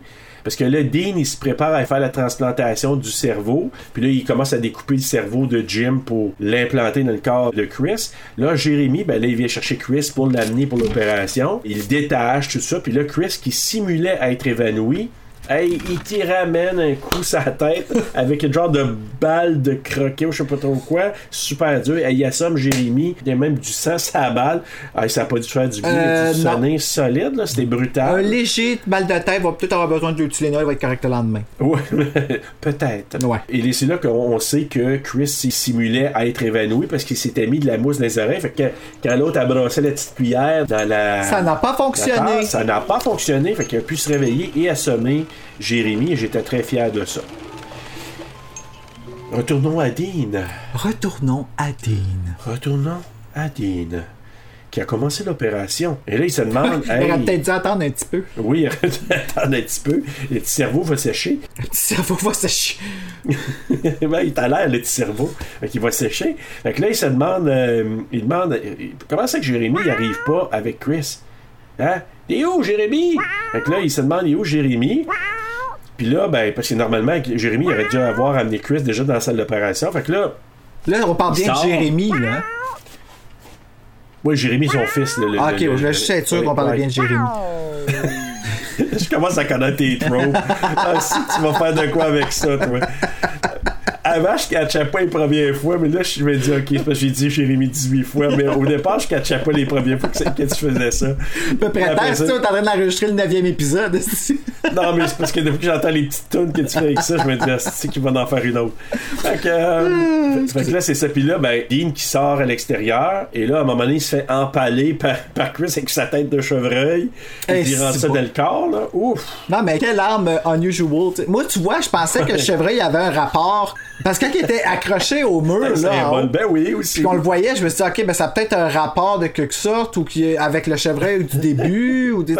Parce que là, Dean, il se prépare à faire la transplantation du cerveau. Puis là, il commence à découper le cerveau de Jim pour l'implanter dans le corps de Chris. Là, Jérémy, ben là, il vient chercher Chris pour l'amener pour l'opération. Il détache, tout ça. Puis là, Chris, qui simulait être évanoui, Hey, il t'y ramène un coup la tête avec une genre de balle de croquet ou je sais pas trop quoi. Super dur. Hey, il assomme Jérémy. Il y a même du sang la balle. Hey, ça a pas dû faire du bien. Euh, du sonner solide, là. C'était Un brutal. léger mal de tête va peut-être avoir besoin de Tylenol, il va être correct le lendemain. Ouais, [LAUGHS] peut-être. Ouais. Et c'est là qu'on on sait que Chris il simulait à être évanoui parce qu'il s'était mis de la mousse dans les oreilles. Fait que quand l'autre a brassé la petite cuillère dans la. Ça n'a pas fonctionné. Ça n'a pas fonctionné. Fait qu'il a pu se réveiller et assommer Jérémy. Et j'étais très fier de ça. Retournons à Dean. Retournons à Dean. Retournons à Dean. Qui a commencé l'opération. Et là, il se demande. [LAUGHS] Il aurait peut-être dû attendre un petit peu. oui, il aurait [LAUGHS] dû attendre un petit peu. Le petit cerveau va sécher. Le petit cerveau va sécher. [LAUGHS] ben, il t'a l'air, le petit cerveau. Fait qu'il va sécher. Fait que là, il se demande. euh, il demande. euh, comment c'est que Jérémy il arrive pas avec Chris? Hein? T'es où, Jérémy? Fait que là, il se demande, il est où, Jérémy? Puis là, ben, parce que normalement, Jérémy il aurait dû avoir amené Chris déjà dans la salle d'opération. Fait que là. Là, on parle bien de. Jérémy, là. Oui, Jérémy, son fils. là, le- Ah, le- ok, le- je voulais juste être sûr qu'on parlait ouais. bien de Jérémy. [LAUGHS] je commence à connaître tes tropes. Ah, si tu vas faire de quoi avec ça, toi? Avant, je catchais pas les premières fois, mais là, je me dis, ok, c'est parce que j'ai dit Jérémy 18 fois, mais au départ, je catchais pas les premières fois que, que tu faisais ça. Temps, ça- si t'es en train d'enregistrer le 9e épisode. [LAUGHS] Non, mais c'est parce que depuis que j'entends les petites tunes que tu fais avec ça, je me dis, ah, c'est qu'il va en faire une autre. Fait que, euh, fait que là, c'est ça. Puis là, ben, Dean qui sort à l'extérieur, et là, à un moment donné, il se fait empaler par, par Chris avec sa tête de chevreuil. Et il rentre ça bon. dans le corps, là. Ouf! Non, mais quelle arme euh, unusual. t'sais. Moi, tu vois, je pensais que le [LAUGHS] chevreuil avait un rapport. Parce que quand il était accroché au mur, C'est là, un en bon- haut, ben oui, aussi. puis qu'on le voyait, je me suis dit, ok, ben ça a peut-être un rapport de quelque sorte, ou qui est avec le chevreuil du début, ou des.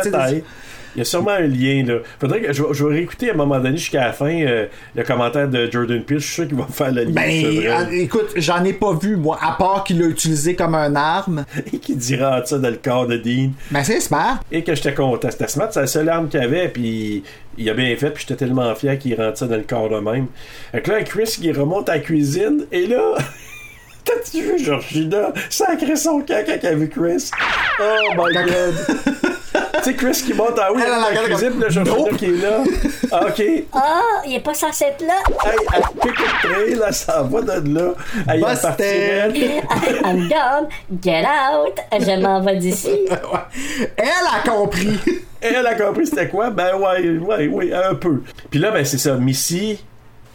Il y a sûrement un lien là. Faudrait que je, vais- je vais réécouter à un moment donné jusqu'à la fin euh, le commentaire de Jordan Peele. Je suis sûr qu'il va faire le lien. Ben, ah, écoute, j'en ai pas vu, moi, à part qu'il l'a utilisé comme un arme. [LAUGHS] Et qui dira ça dans le corps de Dean. Ben, c'est smart. Et que j'étais content. C'était smart, c'est la seule arme qu'il avait. Puis il a bien fait. Puis j'étais tellement fier qu'il rentre ça dans le corps de même. Fait que là, Chris qui remonte à la cuisine. Et là. [LAUGHS] T'as-tu vu Georgina? Sacré son camp quand elle a vu Chris? Oh my god! [LAUGHS] sais, Chris qui monte en haut Elle, elle dans la cuisine, Georgina Nope. qui est là. Ah, ok. Ah, il est pas censé être là. Hey, elle pique le train, là, ça va de là. Hey, elle est raide. I'm done. Get out. Je m'en vais d'ici. [LAUGHS] Elle a compris. Elle a compris c'était quoi? Ben ouais, ouais, ouais, un peu. Puis là, ben c'est ça, Missy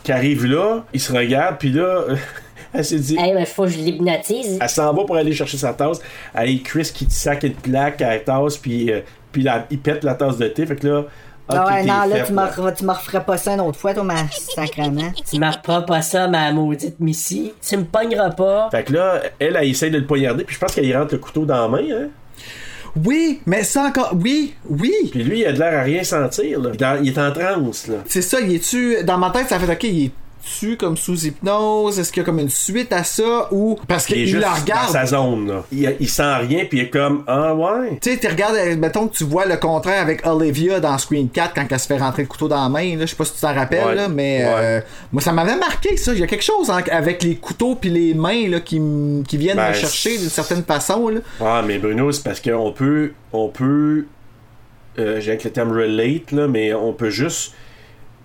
qui arrive là, il se regarde, puis là, [LAUGHS] elle s'est dit... Hey, mais faut que je l'hypnotise. Elle s'en va pour aller chercher sa tasse. Hey, Chris qui te sac une claque à la tasse, puis, euh, puis là, il pète la tasse de thé. Fait que là, ok, Ah ouais, non, là, tu me referais pas ça une autre fois, toi, ma sacrement. Tu me reprends pas ça, ma maudite Missy. Tu me pogneras pas. Fait que là, elle, elle essaie de le poignarder, puis je pense qu'elle y rentre le couteau dans la main, hein. Oui, mais ça encore. Oui, oui. Puis lui, il a de l'air à rien sentir, là. Il est en- est transe, là. C'est ça, il est-tu. Dans ma tête, ça fait OK, il est-tu comme sous hypnose? Est-ce qu'il y a comme une suite à ça? Ou. Parce Il qu'il juste la dans regarde? sa zone, là. Il, il sent rien, puis il est comme, ah ouais. Tu sais, tu regardes, euh, mettons que tu vois le contraire avec Olivia dans Screen 4 quand elle se fait rentrer le couteau dans la main. Je sais pas si tu t'en rappelles, Ouais. là, mais Ouais. euh, moi ça m'avait marqué ça. Il y a quelque chose hein, avec les couteaux puis les mains là, qui, viennent Ben, me chercher d'une certaine façon. Là. Ah, mais Bruno, c'est parce qu'on peut, on peut euh, j'ai avec le terme relate, là, mais on peut juste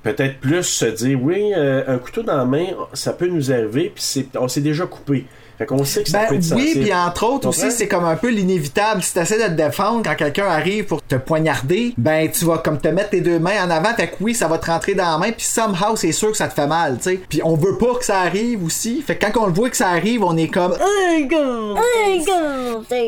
peut-être plus se dire oui, euh, un couteau dans la main, ça peut nous arriver, puis c'est, on s'est déjà coupé. Fait qu'on sait que ça Ben peut être oui, puis entre autres aussi, c'est comme un peu l'inévitable. Si t'essaies de te défendre quand quelqu'un arrive pour te poignarder, ben tu vas comme te mettre tes deux mains en avant, fait que oui, ça va te rentrer dans la main, puis somehow c'est sûr que ça te fait mal, tu sais. Puis on veut pas que ça arrive aussi, fait que quand on le voit que ça arrive, on est comme!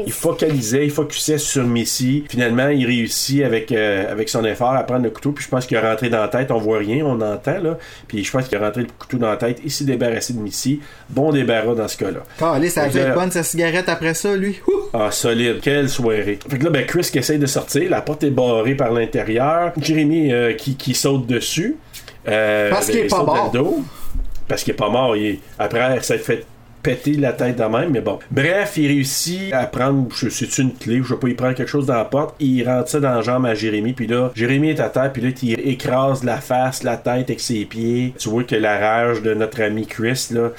Il focalisait, il focusait sur Missy. Finalement, il réussit avec, euh, avec son effort à prendre le couteau. Puis je pense qu'il est rentré dans la tête. On voit rien, on entend là. Puis je pense qu'il est rentré le couteau dans la tête. Il s'est débarrassé de Missy. Bon débarras dans ce cas-là. Calé, ça a Fait dû être bonne sa cigarette après ça, lui. Ouh! Ah, solide. Quelle soirée. Fait que là, ben, Chris qui essaye de sortir. La porte est barrée par l'intérieur. Jérémy euh, qui, qui saute dessus. Euh, Parce qu'il ben, est pas mort. Parce qu'il est pas mort. Il est- Après, ça fait péter la tête de même, mais bon. Bref, il réussit à prendre, je sais une clé, je sais pas, il prend quelque chose dans la porte, il rentre ça dans la jambe à Jérémy, puis là, Jérémy est à terre, puis là, il écrase la face, la tête avec ses pieds. Tu vois que la rage de notre ami Chris, là,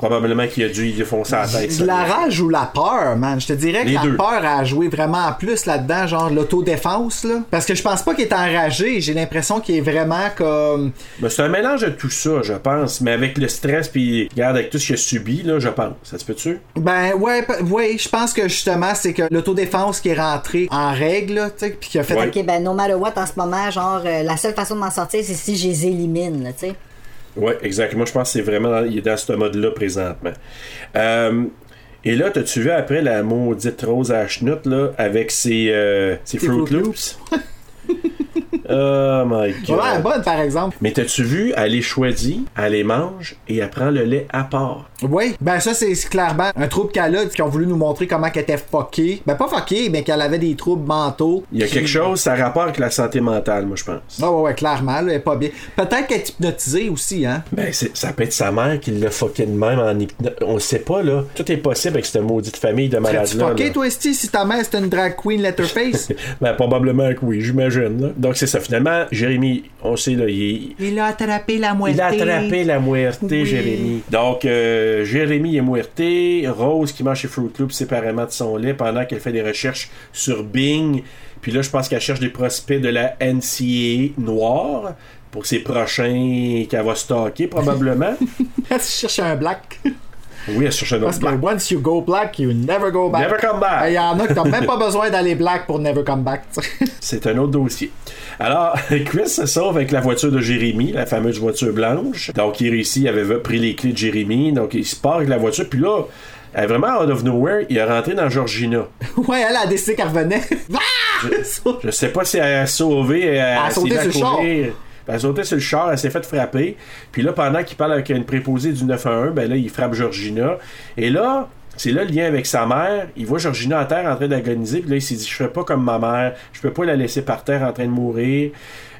probablement qu'il a dû y défoncer la tête. ça. La rage ou la peur, man? Je te dirais que Les la deux. peur a joué vraiment en plus là-dedans, genre l'autodéfense, là. Parce que je pense pas qu'il est enragé. J'ai l'impression qu'il est vraiment comme. Ben, c'est un mélange de tout ça, je pense, mais avec le stress, puis regarde, avec tout ce qu'il a subi, là, je pense. Ça se peut-tu? Ben ouais, p- ouais, je pense que justement c'est que l'autodéfense qui est rentrée en règle, là, tu sais, puis qui a fait. Ouais. Ok, ben no matter what en ce moment, genre, euh, la seule façon de m'en sortir, c'est si je les élimine, là, tu sais. Oui, exactement. Je pense que c'est vraiment dans, il est dans ce mode-là présentement. Euh, et là, t'as-tu vu après la maudite Rose à chenoute, là, avec ses, euh, ses Fruit Loops? [LAUGHS] oh my [LAUGHS] god. Ouais, bonne par exemple. Mais t'as-tu vu, elle les choisit, elle les mange et elle prend le lait à part? Oui, ben ça c'est clairement un trouble qu'elle a, qui ont voulu nous montrer comment qu'elle était fuckée. Ben pas fuckée, mais qu'elle avait des troubles mentaux. Il y a quelque chose, ça a rapport avec la santé mentale, moi, je pense. Ah ouais, ouais, clairement, là, elle est pas bien. Peut-être qu'elle est hypnotisée aussi, hein. Ben, ça peut être sa mère qui l'a fucké de même en hypnose. On le sait pas, là. Tout est possible avec cette maudite famille de malades-là. fucké, là. toi, Esti, si ta mère c'était une drag queen letterface? [LAUGHS] Ben, probablement que oui, j'imagine. Donc, c'est ça. Finalement, Jérémy, on sait, là, il, Il a attrapé la moitié. il a attrapé la muerte, Oui. Jérémy. Donc, euh, Jérémy est muerté. Rose qui mange ses Fruit Loops séparément de son lait pendant qu'elle fait des recherches sur Bing. Puis là, je pense qu'elle cherche des prospects de la NCA noire pour ses prochains qu'elle va stocker, probablement. [LAUGHS] Elle cherche un black. Oui, elle cherche un Parce autre que black. once you go black, you never go back. Never come back. Il y en a qui n'ont même pas [LAUGHS] besoin d'aller black pour never come back. [LAUGHS] C'est un autre dossier. Alors, [LAUGHS] Chris se sauve avec la voiture de Jérémy, la fameuse voiture blanche. Donc, il réussit, il avait pris les clés de Jérémy. Donc, il se part avec la voiture. Puis là, elle est vraiment out of nowhere, il est rentré dans Georgina. ouais, elle a décidé qu'elle revenait. Je sais pas si elle a sauvé, elle, a s'est sauté sur le char. Courir. Elle a sauté sur le char, elle s'est fait frapper. Puis là, pendant qu'il parle avec une préposée du 911, ben là, il frappe Georgina. Et là, c'est là le lien avec sa mère. Il voit Georgina à terre en train d'agoniser. Puis là, il s'est dit Je ferai pas comme ma mère. Je peux pas la laisser par terre en train de mourir.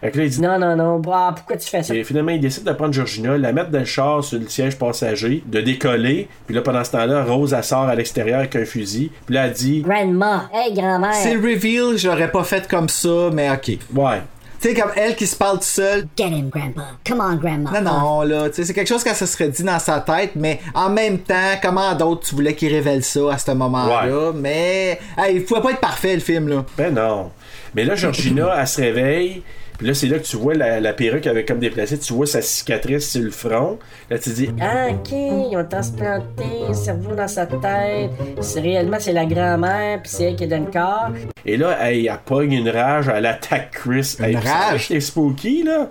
Fait que là, il dit Non, non, non. Bah, pourquoi tu fais ça? et finalement, il décide de prendre Georgina, la mettre dans le char sur le siège passager, de décoller. Puis là, pendant ce temps-là, Rose, elle sort à l'extérieur avec un fusil. Puis là, elle dit Grandma. Hey, grand-mère. C'est le reveal, j'aurais pas fait comme ça, mais ok. Ouais. Tu sais, comme elle qui se parle tout seul. Get him, Grandpa. Come on, Grandma. Non, non, là, tu sais, c'est quelque chose qu'elle se serait dit dans sa tête, mais en même temps, comment d'autres tu voulais qu'il révèle ça à ce moment-là? Mais, hey, il pouvait pas être parfait, le film, là. Ben non. Mais là, Georgina, elle se réveille. Puis là, c'est là que tu vois la, la perruque avec comme déplacée. Tu vois sa cicatrice sur le front. Là, tu dis, Ah, ok, ils ont transplanté un cerveau dans sa tête. C'est réellement, c'est la grand-mère, puis c'est elle qui donne le corps. Et là, elle, elle pogne une rage, elle attaque Chris. Une rage? C'est spooky, là?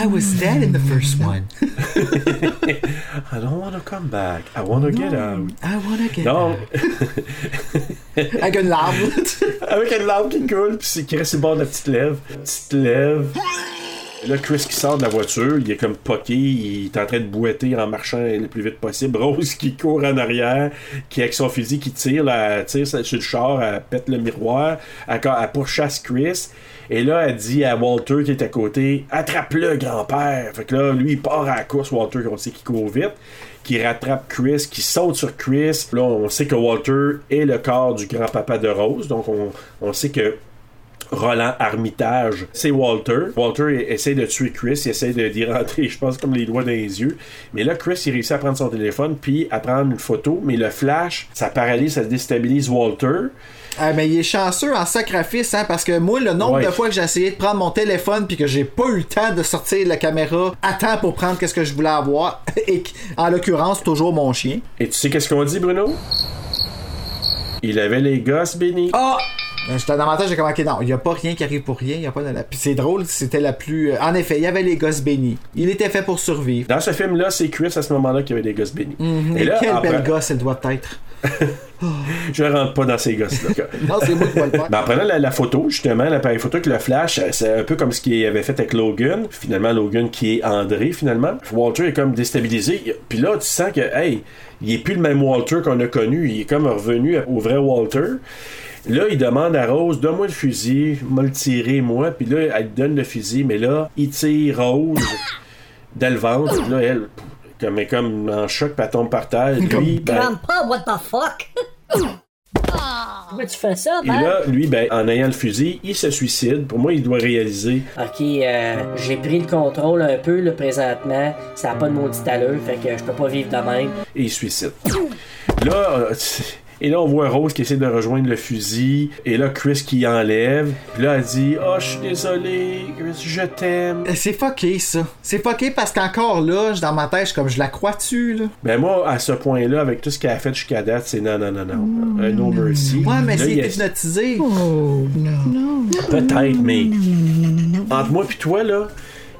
I was dead in the first one. [LAUGHS] I don't want to come back. I want to get out. I wanna get [LAUGHS] Donc, Avec une larme. avec une larme qui coule, puis c'est- qui reste sur le bord de la petite lèvre. Petite lèvre. Là, Chris qui sort de la voiture, il est comme poqué, il est en train de boiter en marchant le plus vite possible. Rose qui court en arrière, qui avec son fusil qui tire, là, elle tire sur le char, elle pète le miroir, elle, elle pourchasse Chris. Et là, elle dit à Walter qui est à côté Attrape-le, grand-père. Fait que là, lui, il part à la course. Walter, on sait qu'il court vite. Qui rattrape Chris, qui saute sur Chris. Là, on sait que Walter est le corps du grand-papa de Rose. Donc, on, on sait que Roland Armitage, c'est Walter. Walter essaie de tuer Chris, il essaie d'y rentrer, je pense, comme les doigts dans les yeux. Mais là, Chris, il réussit à prendre son téléphone, puis à prendre une photo. Mais le flash, ça paralyse, ça déstabilise Walter. Ah, mais il est chanceux en sacrifice, hein, parce que moi, le nombre Ouais. de fois que j'ai essayé de prendre mon téléphone puis que j'ai pas eu le temps de sortir la caméra à temps pour prendre qu'est-ce que je voulais avoir, [LAUGHS] et en l'occurrence, toujours mon chien. Et tu sais qu'est-ce qu'on dit, Bruno? Il avait les gosses bénis. Ah! J'étais dans ma tête, j'ai comme, ok, non, il y a pas rien qui arrive pour rien, il y a pas de la... Puis c'est drôle, c'était la plus... euh, En effet, il y avait les gosses bénis. Il était fait pour survivre. Dans ce film-là, c'est Chris à ce moment-là qui avait des gosses bénis. Mhm. Et, là, quelle après- belle gosse elle doit être. [LAUGHS] Je rentre pas dans ces gosses-là. [LAUGHS] Non, c'est moi qui vais le faire. Ben, en prenant la, la photo, justement, l'appareil photo avec le flash, euh, c'est un peu comme ce qu'il avait fait avec Logan. Finalement, Logan qui est André, finalement. Walter est comme déstabilisé. Puis là, tu sens que, hey, il est plus le même Walter qu'on a connu. Il est comme revenu au vrai Walter. Là, il demande à Rose, donne-moi le fusil, m'a le tiré, moi. Puis là, elle donne le fusil, mais là, il tire Rose dans le ventre. Puis là, elle, comme, est comme en choc, elle tombe par terre. Lui, ben, Grandpa, what the fuck? Pourquoi tu fais ça, Et man? là, lui, ben, en ayant le fusil, il se suicide. Pour moi, il doit réaliser. Ok, euh, j'ai pris le contrôle un peu, là, présentement. Ça n'a pas de maudite allure, fait que je peux pas vivre de même. Et il se suicide. Là, euh, et là, on voit Rose qui essaie de rejoindre le fusil. Et là, Chris qui enlève. Puis là, elle dit Oh, je suis désolé, Chris, je t'aime. Euh, C'est fucké, ça. C'est fucké parce qu'encore là, dans ma tête, je suis comme, je la crois-tu, là? Ben, moi, à ce point-là, avec tout ce qu'elle a fait jusqu'à date, c'est non, non, non, non. Un no mercy. Ouais, mais Là, c'est il y a- hypnotisé. Peut-être, mais. Entre moi et toi, là.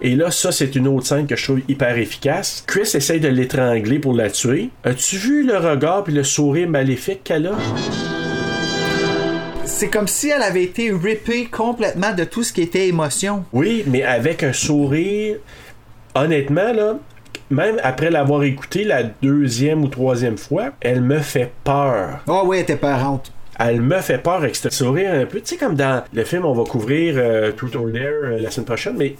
Et là, ça, c'est une autre scène que je trouve hyper efficace. Chris essaye de l'étrangler pour la tuer. As-tu vu le regard puis le sourire maléfique qu'elle a? C'est comme si elle avait été rippée complètement de tout ce qui était émotion. Oui, mais avec un sourire. Honnêtement, là, même après l'avoir écouté la deuxième ou troisième fois, elle me fait peur. Oh oui, elle était parente. Elle me fait peur avec ce sourire un peu. Tu sais, comme dans le film, on va couvrir euh, Truth or Dare euh, la semaine prochaine, mais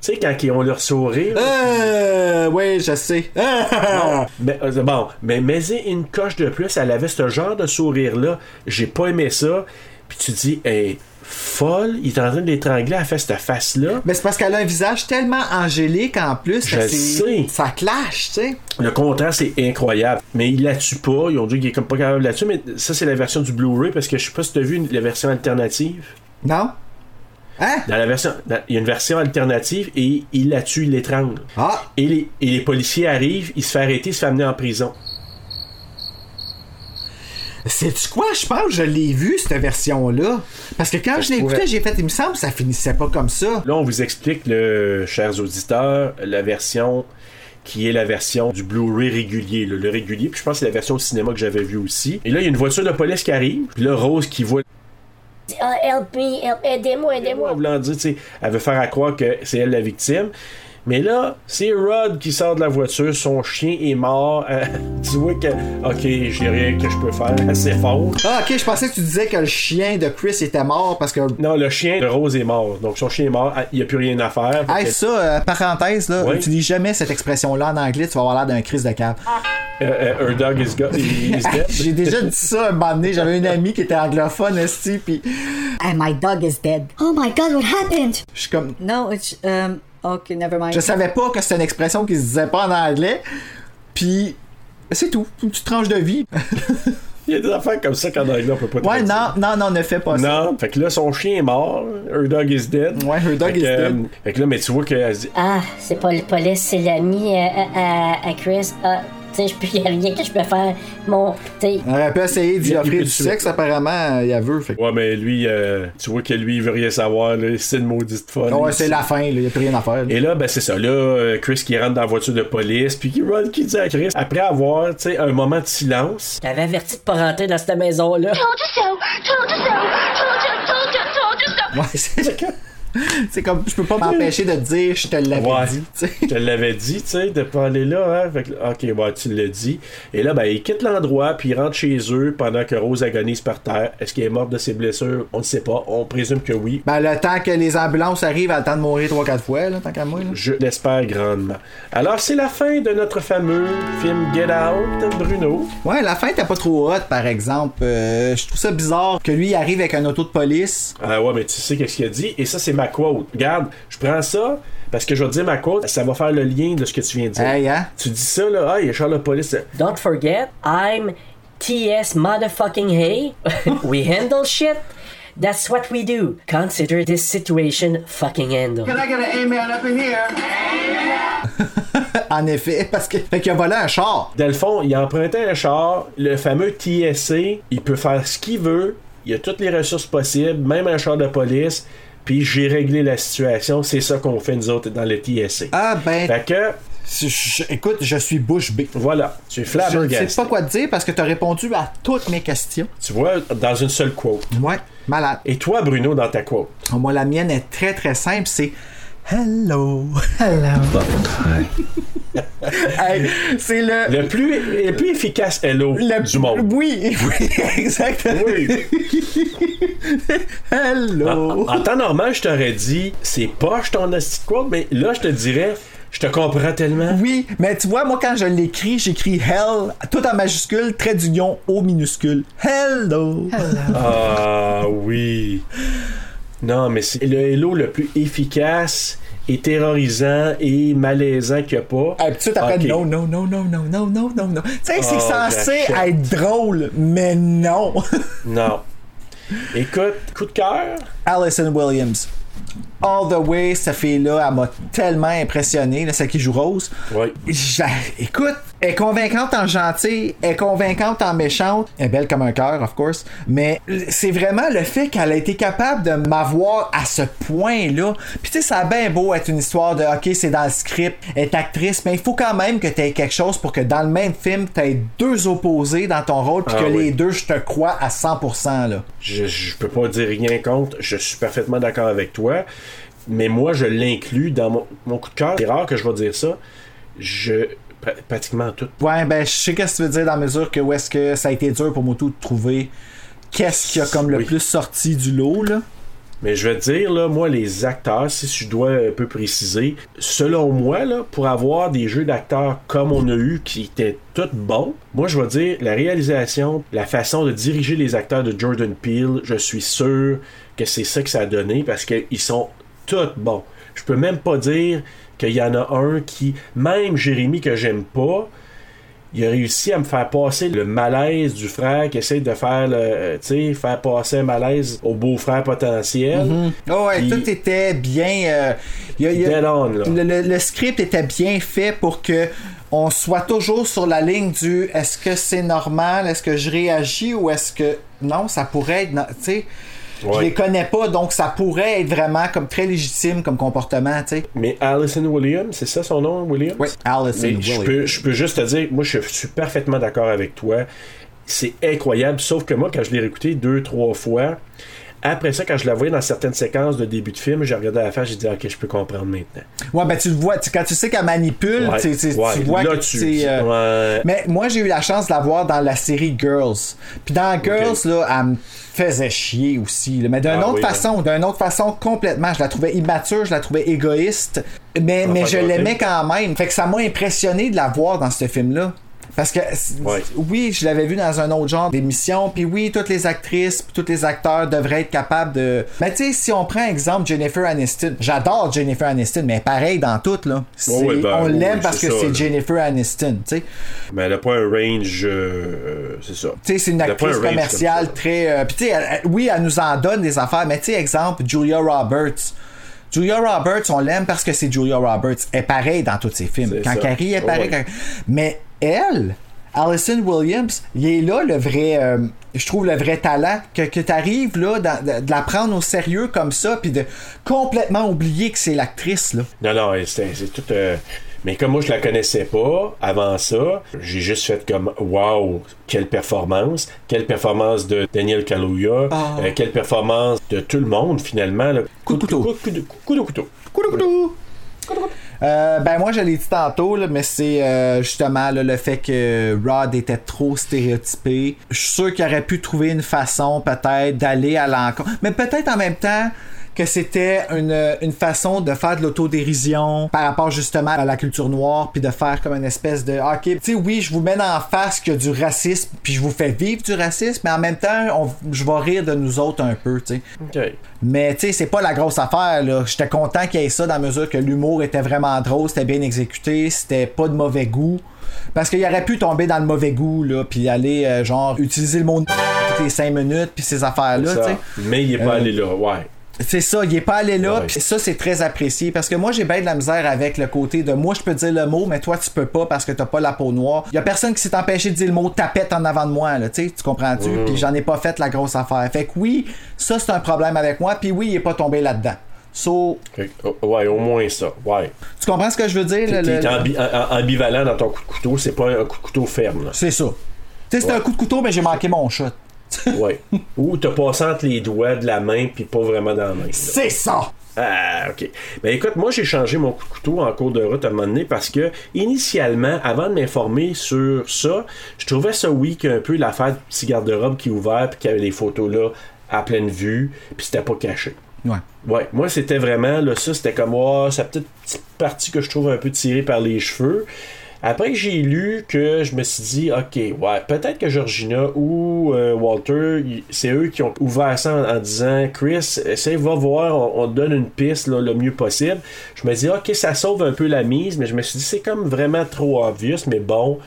tu sais, quand ils ont leur sourire. Euh, oui, je sais. [LAUGHS] Bon, mais, euh, bon, mais mais une coche de plus, elle avait ce genre de sourire-là. J'ai pas aimé ça. Puis tu dis, hey, folle, il est en train de l'étrangler, elle fait cette face-là. Mais c'est parce qu'elle a un visage tellement angélique en plus Je sais. ça clash, tu sais. Le contraste est incroyable. Mais il la tue pas. Ils ont dit qu'il est comme pas capable de la tuer. Mais ça, c'est la version du Blu-ray parce que je sais pas si tu as vu la version alternative. Non? Hein? Dans la version, dans- il y a une version alternative et il la tue, il l'étrangle. Ah! Et les, et les policiers arrivent, il se fait arrêter, il se fait amener en prison. C'est-tu quoi? Je pense que je l'ai vu, cette version-là. Parce que quand Ça je l'ai écouté, j'ai fait, il me semble que ça finissait pas comme ça. Là, on vous explique, le, chers auditeurs, la version qui est la version du Blu-ray régulier, là, le régulier. Puis je pense que c'est la version au cinéma que j'avais vue aussi. Et là, il y a une voiture de police qui arrive. Puis là, Rose qui voit help me, help- aidez-moi, aidez-moi. voulant dire, tu sais, elle veut faire à croire que c'est elle la victime. Mais là, c'est Rod qui sort de la voiture, son chien est mort. Euh, [LAUGHS] tu vois que, ok, j'ai rien que je peux faire, [LAUGHS] c'est fort. Ah, ok, je pensais que tu disais que le chien de Chris était mort parce que. Non, le chien de Rose est mort. Donc son chien est mort, il n'y a plus rien à faire. Hey, que- ça, euh, parenthèse, là, Ouais. utilise jamais cette expression-là en anglais, tu vas avoir l'air d'un Chris de cave. Her dog is, [LAUGHS] dead. J'ai déjà dit ça un moment donné, j'avais une amie qui était anglophone, esti, pis And my dog is dead. Oh my god, what happened? je suis comme. No, it's, um, okay, never mind. Je savais pas que c'était une expression qui se disait pas en anglais, puis c'est tout, une petite tranche de vie. [LAUGHS] Il y a des affaires comme ça qu'en anglais on peut pas Ouais, non, non, non, ne fais pas ça. Non, fait que là, son chien est mort. Her dog is dead. Ouais, her dog Fait is que, euh, dead. fait que là, mais tu vois qu'elle se dit Ah, c'est pas le police, c'est l'ami euh, à, à, à Chris. Ah, je peux- y a rien que je peux faire. Mon, tu sais, On aurait pu essayer d'y offrir du tuer. sexe, apparemment, il y a veut. Fait. Ouais, mais lui, euh, tu vois que lui, il veut rien savoir. là. C'est une maudite folle. Ouais, c'est la fin, il y a plus rien à faire. là. Et là, ben c'est ça. Là, euh, Chris qui rentre dans la voiture de police, puis qui Rod qui dit à Chris, après avoir, tu sais, un moment de silence, t'avais averti de pas rentrer dans cette maison-là. Told you so, told you so, told you, told you, told you so. Ouais, c'est [LAUGHS] C'est comme, je peux pas m'empêcher de te dire, je te l'avais Ouais. dit. tu sais. Je te l'avais dit, tu sais, de pas aller là. Hein? Fait que, ok, ouais, tu l'as dit. Et là, ben, il quitte l'endroit, puis il rentre chez eux pendant que Rose agonise par terre. Est-ce qu'il est mort de ses blessures? On ne sait pas. On présume que oui. Ben, le temps que les ambulances arrivent, elle temps de mourir 3-4 fois, là, tant qu'à moi. Là. Je l'espère grandement. Alors, c'est la fin de notre fameux film Get Out, Bruno. Ouais, la fin était pas trop hot, par exemple. Euh, je trouve ça bizarre que lui il arrive avec un auto de police. Ah ouais, mais tu sais qu'est-ce qu'il a dit? Et ça, c'est ma quote. Regarde, je prends ça. Parce que je vais te dire ma quote, ça va faire le lien de ce que tu viens de dire. Hey, hein? Tu dis ça, là, ah, il y a Charles police. Don't forget, I'm TS motherfucking Hey. [LAUGHS] we handle shit. That's what we do. Consider this situation fucking handle. Can I get an amen up in here? [LAUGHS] en effet, parce que fait qu'il a volé un char. Dans le fond, il a emprunté un char, le fameux TSC, il peut faire ce qu'il veut, il a toutes les ressources possibles, même un char de police, puis j'ai réglé la situation, c'est ça qu'on fait nous autres dans le TSC. Ah ben. Fait que, je- je- écoute, je suis bouche bée. voilà, tu es Je ne flabbergasté. sais pas quoi te dire parce que tu as répondu à toutes mes questions. Tu vois, dans une seule quote. Ouais, malade. Et toi, Bruno, dans ta quote? Moi, la mienne est très très simple, c'est Hello. Hello. Hey, c'est le. Le plus, le plus efficace hello le- du monde. Oui, oui, exactement. Oui. Hello. En, en temps normal, je t'aurais dit, c'est poche ton quote, mais là, je te dirais, je te comprends tellement. Oui, mais tu vois, moi, quand je l'écris, j'écris Hell, tout en majuscule, trait d'union au minuscule. Hello. Ah oui. Non, mais c'est le hello le plus efficace et terrorisant et malaisant qu'il n'y a pas. Ah, puis tout après, non, non, non, non, non, non, non, non, non. Tu sais, c'est Ah, censé être drôle, mais non. Non. Écoute, coup de cœur? Allison Williams. All the way, cette fille-là, elle m'a tellement impressionné, là, celle qui joue Rose. Oui. Écoute, elle est convaincante en gentille, elle est convaincante en méchante, elle est belle comme un cœur, of course, mais c'est vraiment le fait qu'elle a été capable de m'avoir à ce point-là. Puis tu sais, ça a bien beau être une histoire de, ok, c'est dans le script, elle est actrice, mais il faut quand même que tu aies quelque chose pour que dans le même film, tu aies deux opposés dans ton rôle, puis Ah que oui. les deux, je te crois à 100%. Là. Je, je peux pas dire rien contre. Je suis parfaitement d'accord avec toi. Mais moi, je l'inclus dans mon, mon coup de cœur. C'est rare que je vais dire ça. Je. pra- Pratiquement tout. Ouais, ben, je sais qu'est-ce que tu veux dire dans la mesure que où est-ce que ça a été dur pour Moto de trouver qu'est-ce qui a comme le Oui. plus sorti du lot, là. Mais je vais te dire, là, moi, les acteurs, si je dois un peu préciser, selon moi, là, pour avoir des jeux d'acteurs comme on a eu, qui étaient tous bons, moi, je vais dire, la réalisation, la façon de diriger les acteurs de Jordan Peele, je suis sûr que c'est ça que ça a donné, parce qu'ils sont tous bons. Je peux même pas dire qu'il y en a un qui, même Jérémy que j'aime pas, il a réussi à me faire passer le malaise du frère qui essaie de faire le, tu sais, faire passer un malaise au beau-frère potentiel. Oh ouais, Puis- tout était bien. euh, y a- y le, le- le script était bien fait pour que on soit toujours sur la ligne du est-ce que c'est normal, est-ce que je réagis ou est-ce que non, ça pourrait être, tu sais. Je Ouais. les connais pas, donc ça pourrait être vraiment comme très légitime comme comportement, tu sais. Mais Allison Williams, c'est ça son nom, Williams? Oui, Allison Mais je Williams. peux, je peux juste te dire, moi, je suis parfaitement d'accord avec toi. C'est incroyable, sauf que moi, quand je l'ai réécouté deux, trois fois, après ça, quand je la voyais dans certaines séquences de début de film, j'ai regardé la face, j'ai dit, ok, je peux comprendre maintenant. Ouais, ben tu le vois, tu- quand tu sais qu'elle manipule, Ouais, tu, tu- tu ouais, vois là, que c'est. euh, ouais. Mais moi, j'ai eu la chance de la voir dans la série Girls. Puis dans Girls, là, elle me faisait chier aussi. là. Mais d'une Ah autre oui, façon, d'une autre façon complètement. Je la trouvais immature, je la trouvais égoïste. Mais, mais Enfin, je l'aimais quand même. Fait que ça m'a impressionné de la voir dans ce film-là. Parce que Ouais. oui, je l'avais vu dans un autre genre d'émission, puis oui, toutes les actrices, puis tous les acteurs devraient être capables de. Mais tu sais, si on prend exemple Jennifer Aniston, j'adore Jennifer Aniston, mais pareil dans tout là. Ben, on oui, l'aime oui, parce que c'est. Jennifer Aniston, tu sais. Mais elle a pas un range, euh, c'est ça. Tu sais, c'est une un actrice commerciale très. euh, Puis tu sais, oui, elle nous en donne des affaires, mais tu sais, exemple, Julia Roberts. Julia Roberts, on l'aime parce que c'est Julia Roberts. Elle est pareille dans tous ses films. C'est Quand ça. elle est pareille. Ouais. quand- Mais elle, Allison Williams, il est là le vrai. euh, je trouve le vrai talent. Que, que tu arrives là, dans- de, de la prendre au sérieux comme ça, puis de complètement oublier que c'est l'actrice, là. Non, non, c'est c'est tout. euh, Mais comme moi, je la connaissais pas avant ça, j'ai juste fait comme Wow, quelle performance! Quelle performance de Daniel Kaluuya! Ah. euh, quelle performance de tout le monde, finalement. là. Coup de couteau. Coup, de couteau. Coup de couteau. Euh, ben moi je l'ai dit tantôt là, mais c'est euh, justement là, le fait que Rod était trop stéréotypé. Je suis sûr qu'il aurait pu trouver une façon peut-être d'aller à l'encontre, mais peut-être en même temps que c'était une, une façon de faire de l'autodérision par rapport justement à la culture noire puis de faire comme une espèce de ok tu sais oui je vous mets en face qu'il y a du racisme puis je vous fais vivre du racisme mais en même temps on- je vais rire de nous autres un peu tu sais OK. mais tu sais, c'est pas la grosse affaire, là. J'étais content qu'il y ait ça dans la mesure que l'humour était vraiment drôle, c'était bien exécuté, c'était pas de mauvais goût. Parce qu'il aurait pu tomber dans le mauvais goût, là, puis aller, euh, genre, utiliser le mot toutes les 5 minutes, puis ces affaires-là, tu sais. Mais il est pas Euh, allé là, ouais. C'est ça, il est pas allé là, puis ça c'est très apprécié parce que moi j'ai bien de la misère avec le côté de moi je peux dire le mot mais toi tu peux pas parce que t'as pas la peau noire. Il y a personne qui s'est empêché de dire le mot tapette en avant de moi là, tu sais, tu comprends-tu? Puis j'en ai pas fait la grosse affaire. Fait que oui, ça c'est un problème avec moi, puis oui, il est pas tombé là-dedans. So, oh, ouais, au moins ça. Ouais. tu comprends ce que je veux dire T'es le- ambi- en- en- ambivalent dans ton coup de couteau, c'est pas un coup de couteau ferme. C'est ça. Tu sais, c'était un coup de couteau mais j'ai manqué mon shot. Ouais. Ou t'as passé entre les doigts de la main puis pas vraiment dans la main. C'est ça. Ah, ok. Ben écoute, moi j'ai changé mon coup de couteau en cours de route à un moment donné parce que initialement, avant de m'informer sur ça, je trouvais ça weak un peu l'affaire du petit garde-robe qui est ouvert puis qui avait les photos là à pleine vue puis c'était pas caché. Ouais. Ouais, moi c'était vraiment là ça c'était comme oh, sa petite, petite partie que je trouve un peu tirée par les cheveux. Après j'ai lu que je me suis dit OK, ouais, peut-être que Georgina ou euh, Walter, c'est eux qui ont ouvert ça en, disant Chris, essaye va voir, on, donne une piste le mieux possible. Je me dis OK, ça sauve un peu la mise, mais je me suis dit c'est comme vraiment trop obvious, mais bon,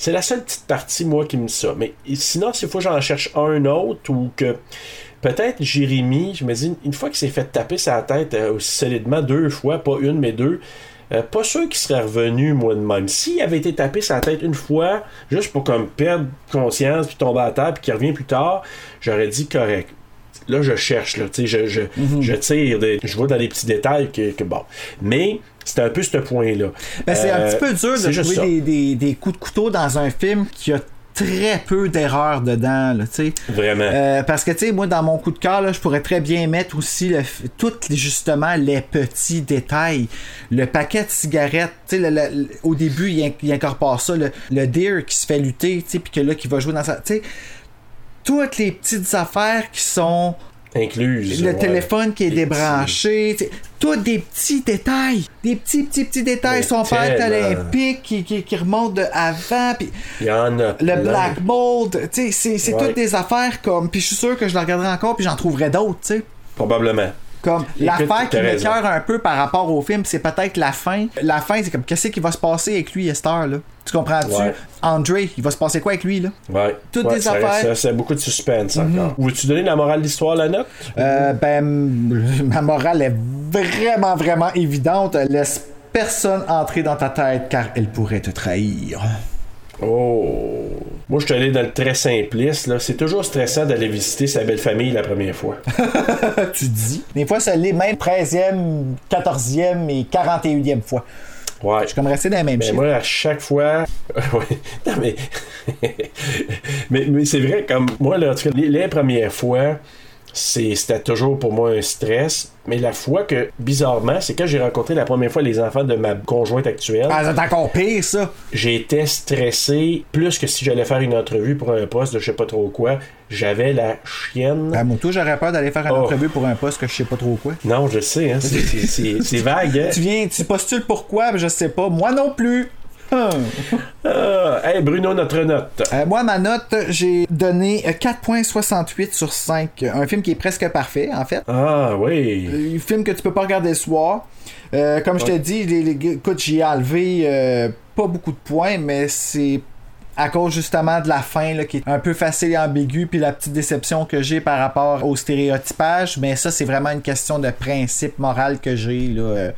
c'est la seule petite partie, moi, qui me dit ça. Mais sinon, s'il faut que j'en cherche un autre ou que peut-être Jérémy, je me dis, une fois qu'il s'est fait taper sa tête euh, aussi solidement, deux fois, pas une, mais deux, euh, pas sûr qu'il serait revenu, moi, de même. S'il avait été tapé sa tête une fois, juste pour comme perdre conscience, puis tomber à terre, puis qu'il revient plus tard, j'aurais dit correct. Là, je cherche, là, tu sais, je, tire, des- je vois dans les petits détails que, que bon. Mais c'est un peu ce point-là. Ben, c'est un Euh, petit peu dur de des, des- des coups de couteau dans un film qui a très peu d'erreurs dedans, là, tu sais. Vraiment. Euh, parce que, tu sais, moi, dans mon coup de cœur, là, je pourrais très bien mettre aussi le justement les petits détails. Le paquet de cigarettes, tu sais, au début, il incorpore ça, le, le deer qui se fait lutter, tu sais, puis que là, qui va jouer dans sa. Tu sais, toutes les petites affaires qui sont. Incluse. Le ouais. téléphone qui est débranché, tous des petits détails. Des petits, petits, petits détails. Mais Son père olympique qui, qui, qui remonte de avant, puis Il y en a. le. Black Mold, c'est, c'est Ouais. toutes des affaires comme. Puis je suis sûr que je le regarderai encore, puis j'en trouverai d'autres, tu sais. Probablement. Comme l'affaire qui m'écœure un peu par rapport au film, c'est peut-être la fin. La fin, c'est comme qu'est-ce qui va se passer avec lui, Esther, là? Tu comprends-tu? Ouais. André, il va se passer quoi avec lui, là? Ouais. Toutes Ouais, des ça affaires. Ça, C'est beaucoup de suspense encore. Veux-tu donner la morale de l'histoire, la note? Euh, ben, [LAUGHS] ma morale est vraiment, vraiment évidente. Laisse personne entrer dans ta tête car elle pourrait te trahir. Oh. Moi, je suis allé dans le très simpliste. Là. C'est toujours stressant d'aller visiter sa belle famille la première fois. [LAUGHS] tu dis? Des fois, ça l'est même 13e, 14e et 41e fois. Ouais. Je suis comme resté dans les mêmes Mais chiffres. moi, à chaque fois. [LAUGHS] Ouais. Non, mais. [LAUGHS] mais, mais c'est vrai, comme moi, là, en tout cas, les, les premières fois, c'était toujours pour moi un stress. Mais la fois que, bizarrement, c'est quand j'ai rencontré la première fois les enfants de ma conjointe actuelle. Ah, c'est encore pire, ça. J'étais stressé plus que si j'allais faire une entrevue pour un poste de je sais pas trop quoi. J'avais la chienne. À mon tour, j'aurais peur d'aller faire une Oh. entrevue pour un poste que je sais pas trop quoi. Non, je sais, hein, c'est- vague. Hein? [LAUGHS] Tu viens, tu postules pourquoi? Je sais pas. Moi non plus. [LAUGHS] Ah, hey Bruno, notre note. Euh, moi, ma note, j'ai donné euh, 4.68 sur 5. Un film qui est presque parfait, en fait. Ah, oui. Un film que tu peux pas regarder le soir. Euh, comme je te Ouais. dis, les, les- écoute, j'y ai enlevé euh, pas beaucoup de points, mais c'est à cause justement de la fin là, qui est un peu facile et ambiguë, puis la petite déception que j'ai par rapport au stéréotypage. Mais ça, c'est vraiment une question de principe moral que j'ai. là. Euh,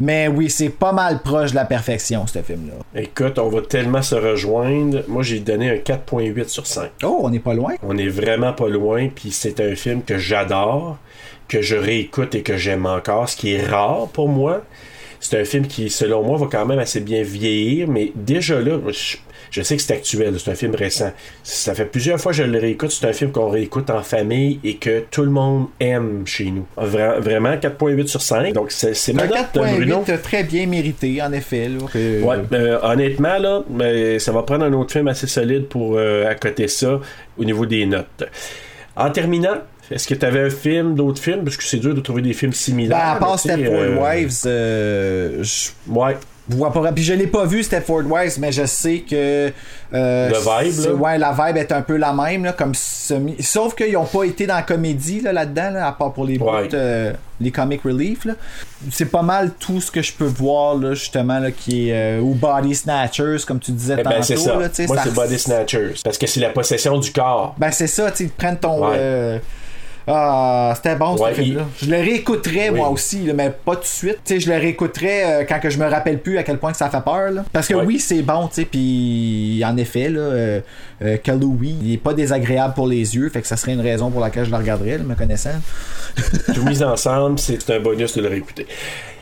Mais oui, c'est pas mal proche de la perfection, ce film-là. Écoute, on va tellement se rejoindre. Moi, j'ai donné un 4.8 sur 5. Oh, on n'est pas loin. On est vraiment pas loin, puis c'est un film que j'adore, que je réécoute et que j'aime encore, ce qui est rare pour moi. C'est un film qui, selon moi, va quand même assez bien vieillir, mais déjà là, je, je sais que c'est actuel, c'est un film récent. Ça fait plusieurs fois que je le réécoute, c'est un film qu'on réécoute en famille et que tout le monde aime chez nous. Vra- vraiment, 4.8 sur 5. Donc, c'est ma note, Bruno? 4.8 très bien mérité, en effet. là, que- Ouais, euh, honnêtement, là, mais ça va prendre un autre film assez solide pour euh, accoter ça au niveau des notes. En terminant, est-ce que tu avais un film, d'autres films? Parce que c'est dur de trouver des films similaires. Ben, à part Stepford euh, Wives, euh, je Ouais. Vois pas. Puis je l'ai pas vu Stepford Wives, mais je sais que euh, Le vibe, là. Ouais, la vibe est un peu la même, là, comme semi. Sauf qu'ils ont pas été dans la comédie là, là-dedans, là, à part pour les Ouais. euh, les comic relief. là. C'est pas mal tout ce que je peux voir là, justement là, qui est euh, ou Body Snatchers, comme tu disais Eh tantôt. ben, c'est ça. là, Moi, ça c'est Body Snatchers. Parce que c'est la possession du corps. Ben c'est ça, tu sais, ils prennent ton. Ouais. Ah, c'était bon Ouais, ce film-là. Je le réécouterais Oui. moi aussi, là, mais pas tout de suite. Je le réécouterais euh, quand que je me rappelle plus à quel point que ça fait peur. là. Parce que Ouais. oui, c'est bon, tu sais, puis en effet, là, euh, euh, il est pas désagréable pour les yeux, fait que ça serait une raison pour laquelle je le regarderais, là, me connaissant. Tout mis ensemble, c'est un bonus de le réécouter.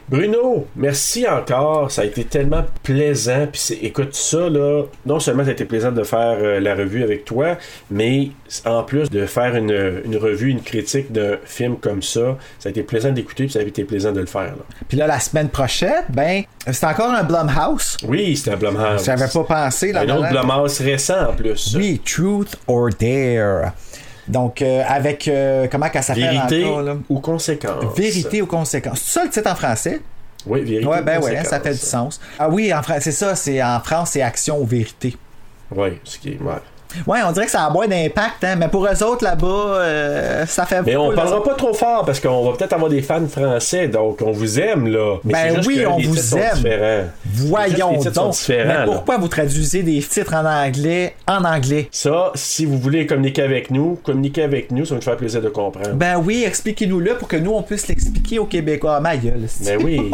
Bruno, merci encore. Ça a été tellement plaisant. Puis c'est- écoute ça là. Non seulement ça a été plaisant de faire euh, la revue avec toi, mais en plus de faire une, une revue, une critique d'un film comme ça, ça a été plaisant d'écouter. Puis ça a été plaisant de le faire. là. Puis là, la semaine prochaine, ben, c'est encore un Blumhouse. Oui, c'était un Blumhouse. J'avais pas pensé là Un autre Blumhouse récent en plus. Oui, Truth or Dare. Donc, euh, avec. euh, comment qu'elle s'appelle Vérité encore, là? ou conséquence. Vérité ou conséquence. C'est ça le titre en français? Oui, vérité Ouais, ou ben ouais, conséquence. ça fait du sens. Ah oui, en c'est ça, c'est en France, c'est action ou vérité. Oui, ce qui est. Ouais. Ouais, on dirait que ça a moins d'impact, hein, mais pour eux autres là-bas, euh, ça fait Mais on parlera pas trop fort parce qu'on va peut-être avoir des fans français, donc on vous aime là. Mais Ben juste oui, que on les vous aime. Voyons Juste les sont donc. là. pourquoi vous traduisez des titres en anglais en anglais? Ça, si vous voulez communiquer avec nous, communiquez avec nous, ça va nous faire plaisir de comprendre. Ben oui, expliquez-nous-le pour que nous, on puisse l'expliquer aux Québécois. Ma gueule. Ben oui.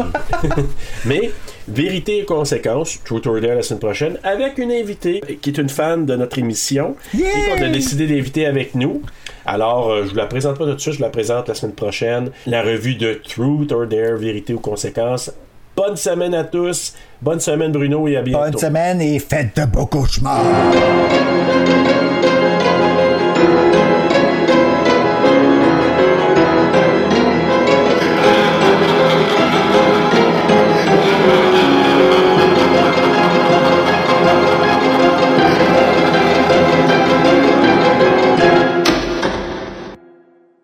[LAUGHS] Mais, vérité et conséquences, Truth or Dare la semaine prochaine, avec une invitée qui est une fan de notre émission Yeah! et qu'on a décidé d'inviter avec nous. Alors, euh, je vous la présente pas tout de suite, je la présente la semaine prochaine. La revue de Truth or Dare, vérité ou conséquences. Bonne semaine à tous. Bonne semaine, Bruno, et à bientôt. Bonne semaine et faites de beaux cauchemars.